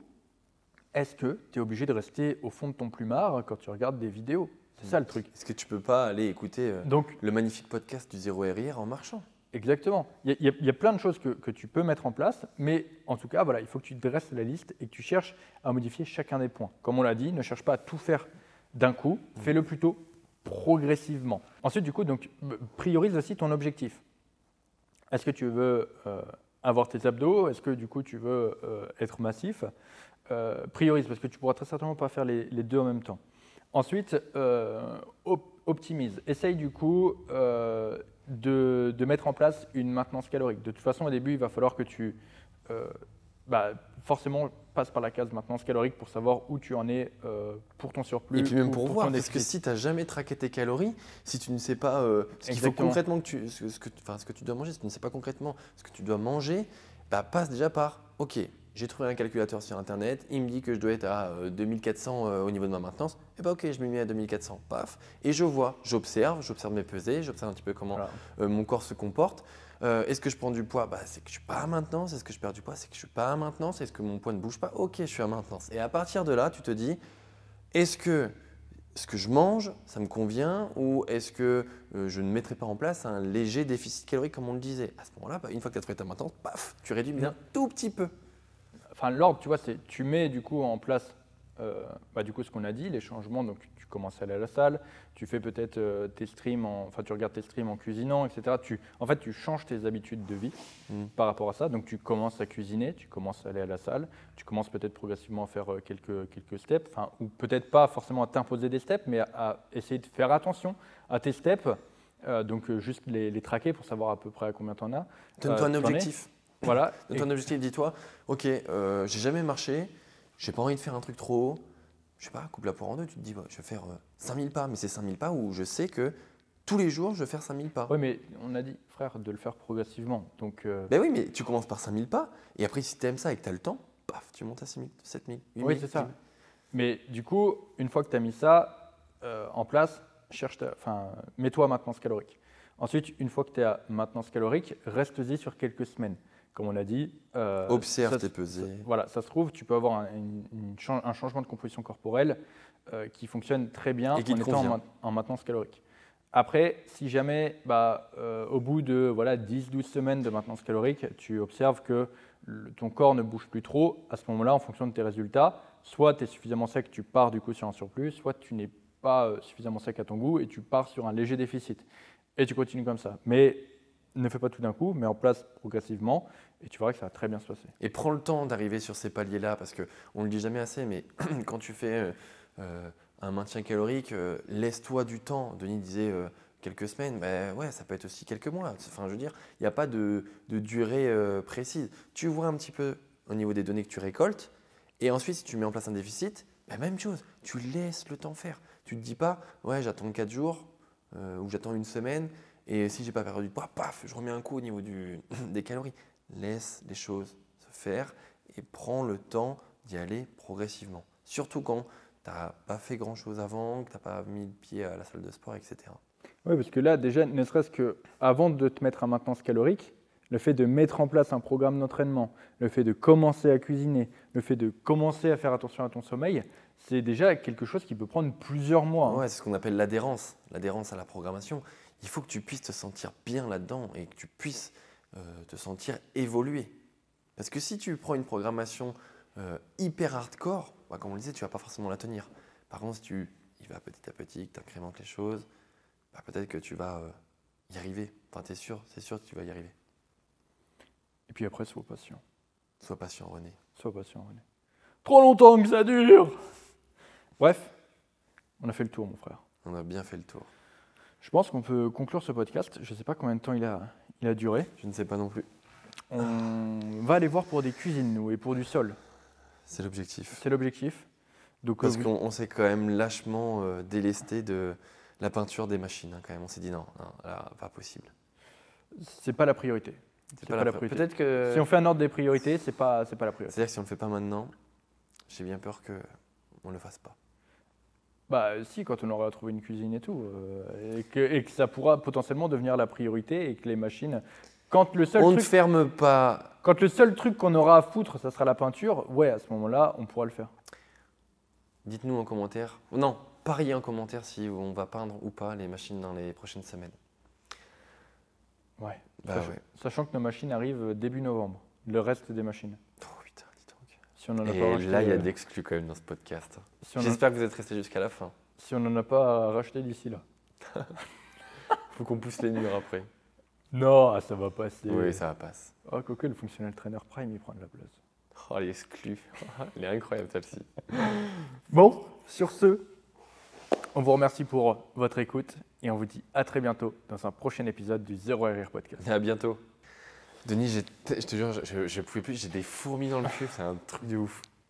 est-ce que tu es obligé de rester au fond de ton plumard quand tu regardes des vidéos? C'est ça le truc. Est-ce que tu peux pas aller écouter euh, Donc, le magnifique podcast du Zéro RIR en marchant? Exactement. Il y, a- il y plein de choses que, que tu peux mettre en place, mais en tout cas, voilà, il faut que tu dresses la liste et que tu cherches à modifier chacun des points. Comme on l'a dit, ne cherche pas à tout faire d'un coup, fais-le plutôt progressivement. Ensuite, du coup, donc, priorise aussi ton objectif. Est-ce que tu veux euh, avoir tes abdos? Est-ce que du coup tu veux euh, être massif? Euh, Priorise parce que tu pourras très certainement pas faire les, les deux en même temps. Ensuite, op- optimise. Essaye du coup de, de mettre en place une maintenance calorique. De toute façon, au début, il va falloir que tu euh, bah, forcément passes par la case maintenance calorique pour savoir où tu en es euh, pour ton surplus. Et puis même ou pour voir, parce que si tu n'as jamais traqué tes calories, si tu ne sais pas euh, ce qu'il faut concrètement que tu, ce, ce que, enfin, ce que tu dois manger, si tu ne sais pas concrètement ce que tu dois manger, bah, passe déjà par OK, j'ai trouvé un calculateur sur internet, il me dit que je dois être à euh, 2400 euh, au niveau de ma maintenance, et bah ok, je me mets à 2400, paf, et je vois, j'observe, j'observe mes pesées, j'observe un petit peu comment Voilà. euh, mon corps se comporte. Euh, Est-ce que je prends du poids? Bah, C'est que je suis pas à maintenance. Est-ce que je perds du poids? C'est que je suis pas à maintenance. Est-ce que mon poids ne bouge pas? Ok, je suis à maintenance. Et à partir de là, tu te dis, est-ce que ce que je mange, ça me convient? Ou est-ce que euh, je ne mettrai pas en place un léger déficit calorique comme on le disait? À ce moment-là, bah, une fois que tu as trouvé ta maintenance, paf, tu réduis mais d'un tout petit peu. Enfin, l'ordre, tu vois, c'est tu mets du coup en place euh, bah, du coup ce qu'on a dit, les changements. Donc, tu commences à aller à la salle, tu fais peut-être euh, tes streams, en- enfin, tu regardes tes streams en cuisinant, etc. Tu, en fait, tu changes tes habitudes de vie Mm. par rapport à ça. Donc, tu commences à cuisiner, tu commences à aller à la salle, tu commences peut-être progressivement à faire euh, quelques, quelques steps, enfin, ou peut-être pas forcément à t'imposer des steps, mais à, à essayer de faire attention à tes steps. euh, donc, euh, juste les, les traquer pour savoir à peu près à combien tu en as. Donne-toi Euh, un objectif. Voilà. Donne-toi un objectif, dis-toi, ok, euh, j'ai jamais marché, j'ai pas envie de faire un truc trop haut. Je sais pas, coupe la poire en deux, tu te dis, je vais faire euh, 5000 pas, mais c'est 5000 pas où je sais que tous les jours, je vais faire 5000 pas. Oui, mais on a dit, frère, de le faire progressivement. Donc, euh, Ben oui, mais tu commences par 5000 pas, et après, si tu aimes ça et que tu as le temps, paf, tu montes à 6000, 7000, 8000. Oui, c'est ça. Mais du coup, une fois que tu as mis ça euh, en place, cherche enfin, mets-toi à maintenance calorique. Ensuite, une fois que tu es à maintenance calorique, reste-y sur quelques semaines. Comme on a dit, euh, Observe tes pesées. voilà, ça se trouve, tu peux avoir un, une- une chan- un changement de composition corporelle euh, qui fonctionne très bien Et qui en étant en, maintenance calorique. Après, si jamais, bah, euh, au bout de voilà, 10-12 semaines de maintenance calorique, tu observes que le- ton corps ne bouge plus trop, à ce moment-là, en fonction de tes résultats, soit tu es suffisamment sec, tu pars du coup sur un surplus, soit tu n'es pas euh, suffisamment sec à ton goût et tu pars sur un léger déficit. Et tu continues comme ça. Mais ne fais pas tout d'un coup, mets en place progressivement et tu verras que ça va très bien se passer. Et prends le temps d'arriver sur ces paliers-là, parce qu'on ne le dit jamais assez, mais *clears throat* quand tu fais euh, euh, un maintien calorique, euh, laisse-toi du temps. Denis disait quelques semaines, ben ouais, ça peut être aussi quelques mois. Enfin, je veux dire, il n'y a pas de, durée précise. Tu vois un petit peu au niveau des données que tu récoltes, et ensuite, si tu mets en place un déficit, ben, même chose, tu laisses le temps faire. Tu ne te dis pas, ouais, j'attends 4 jours, ou j'attends une semaine, et si j'ai pas perdu de poids, paf, je remets un coup au niveau du, *clears throat* des calories. Laisse les choses se faire et prends le temps d'y aller progressivement. Surtout quand tu n'as pas fait grand-chose avant, que tu n'as pas mis le pied à la salle de sport, etc. Oui, parce que là, déjà, ne serait-ce que avant de te mettre à maintenance calorique, le fait de mettre en place un programme d'entraînement, le fait de commencer à cuisiner, le fait de commencer à faire attention à ton sommeil, c'est déjà quelque chose qui peut prendre plusieurs mois. hein. Ouais, c'est ce qu'on appelle l'adhérence, l'adhérence à la programmation. Il faut que tu puisses te sentir bien là-dedans et que tu puisses euh, te sentir évoluer. Parce que si tu prends une programmation euh, hyper hardcore, bah, comme on le disait, tu vas pas forcément la tenir. Par contre, si tu y vas petit à petit, que tu incrémentes les choses, bah, peut-être que tu vas euh, y arriver. Enfin, tu es sûr, c'est sûr que tu vas y arriver. Et puis après, sois patient. Sois patient, René. Sois patient, René. Trop longtemps que ça dure Bref, on a fait le tour, mon frère. On a bien fait le tour. Je pense qu'on peut conclure ce podcast. Je ne sais pas combien de temps il a, il a duré. Je ne sais pas non plus. On va aller voir pour des cuisines, nous, et pour du sol. C'est l'objectif. C'est l'objectif. Donc, Parce euh, qu'on on s'est quand même lâchement euh, délesté de la peinture des machines. hein, quand même, on s'est dit non, non, là, pas possible. c'est pas la priorité. C'est pas la pri- priorité. Peut-être que. Si on fait un ordre des priorités, c'est pas, pas la priorité. C'est-à-dire que si on le fait pas maintenant, j'ai bien peur que on le fasse pas. Bah si, quand on aura trouvé une cuisine et tout, euh, et, que, et que ça pourra potentiellement devenir la priorité et que les machines, quand le seul on ne truc, ferme pas. quand le seul truc qu'on aura à foutre, ça sera la peinture, ouais, à ce moment-là, on pourra le faire. Dites-nous en commentaire. Non, pariez en commentaire si on va peindre ou pas les machines dans les prochaines semaines. Ouais. Bah sachant, ouais. sachant que nos machines arrivent début novembre, le reste des machines. Oh putain, dis donc. Si on en a pas Et racheté, là, il y a euh, d'exclus quand même dans ce podcast. si J'espère que vous êtes restés jusqu'à la fin. si on n'en a pas racheté d'ici là. *laughs* Faut qu'on pousse les murs après. Non, ah, ça va passer. Oui, ça passe. Oh, quoique le fonctionnel trainer Prime, il prend de la place. Oh, elle est exclue. Elle *laughs* est incroyable celle-ci. Bon, sur ce, On vous remercie pour votre écoute et on vous dit à très bientôt dans un prochain épisode du Zéro Rire Podcast. À bientôt. Denis, je te jure, je pouvais plus, j'ai des fourmis dans le cul, c'est un truc de ouf.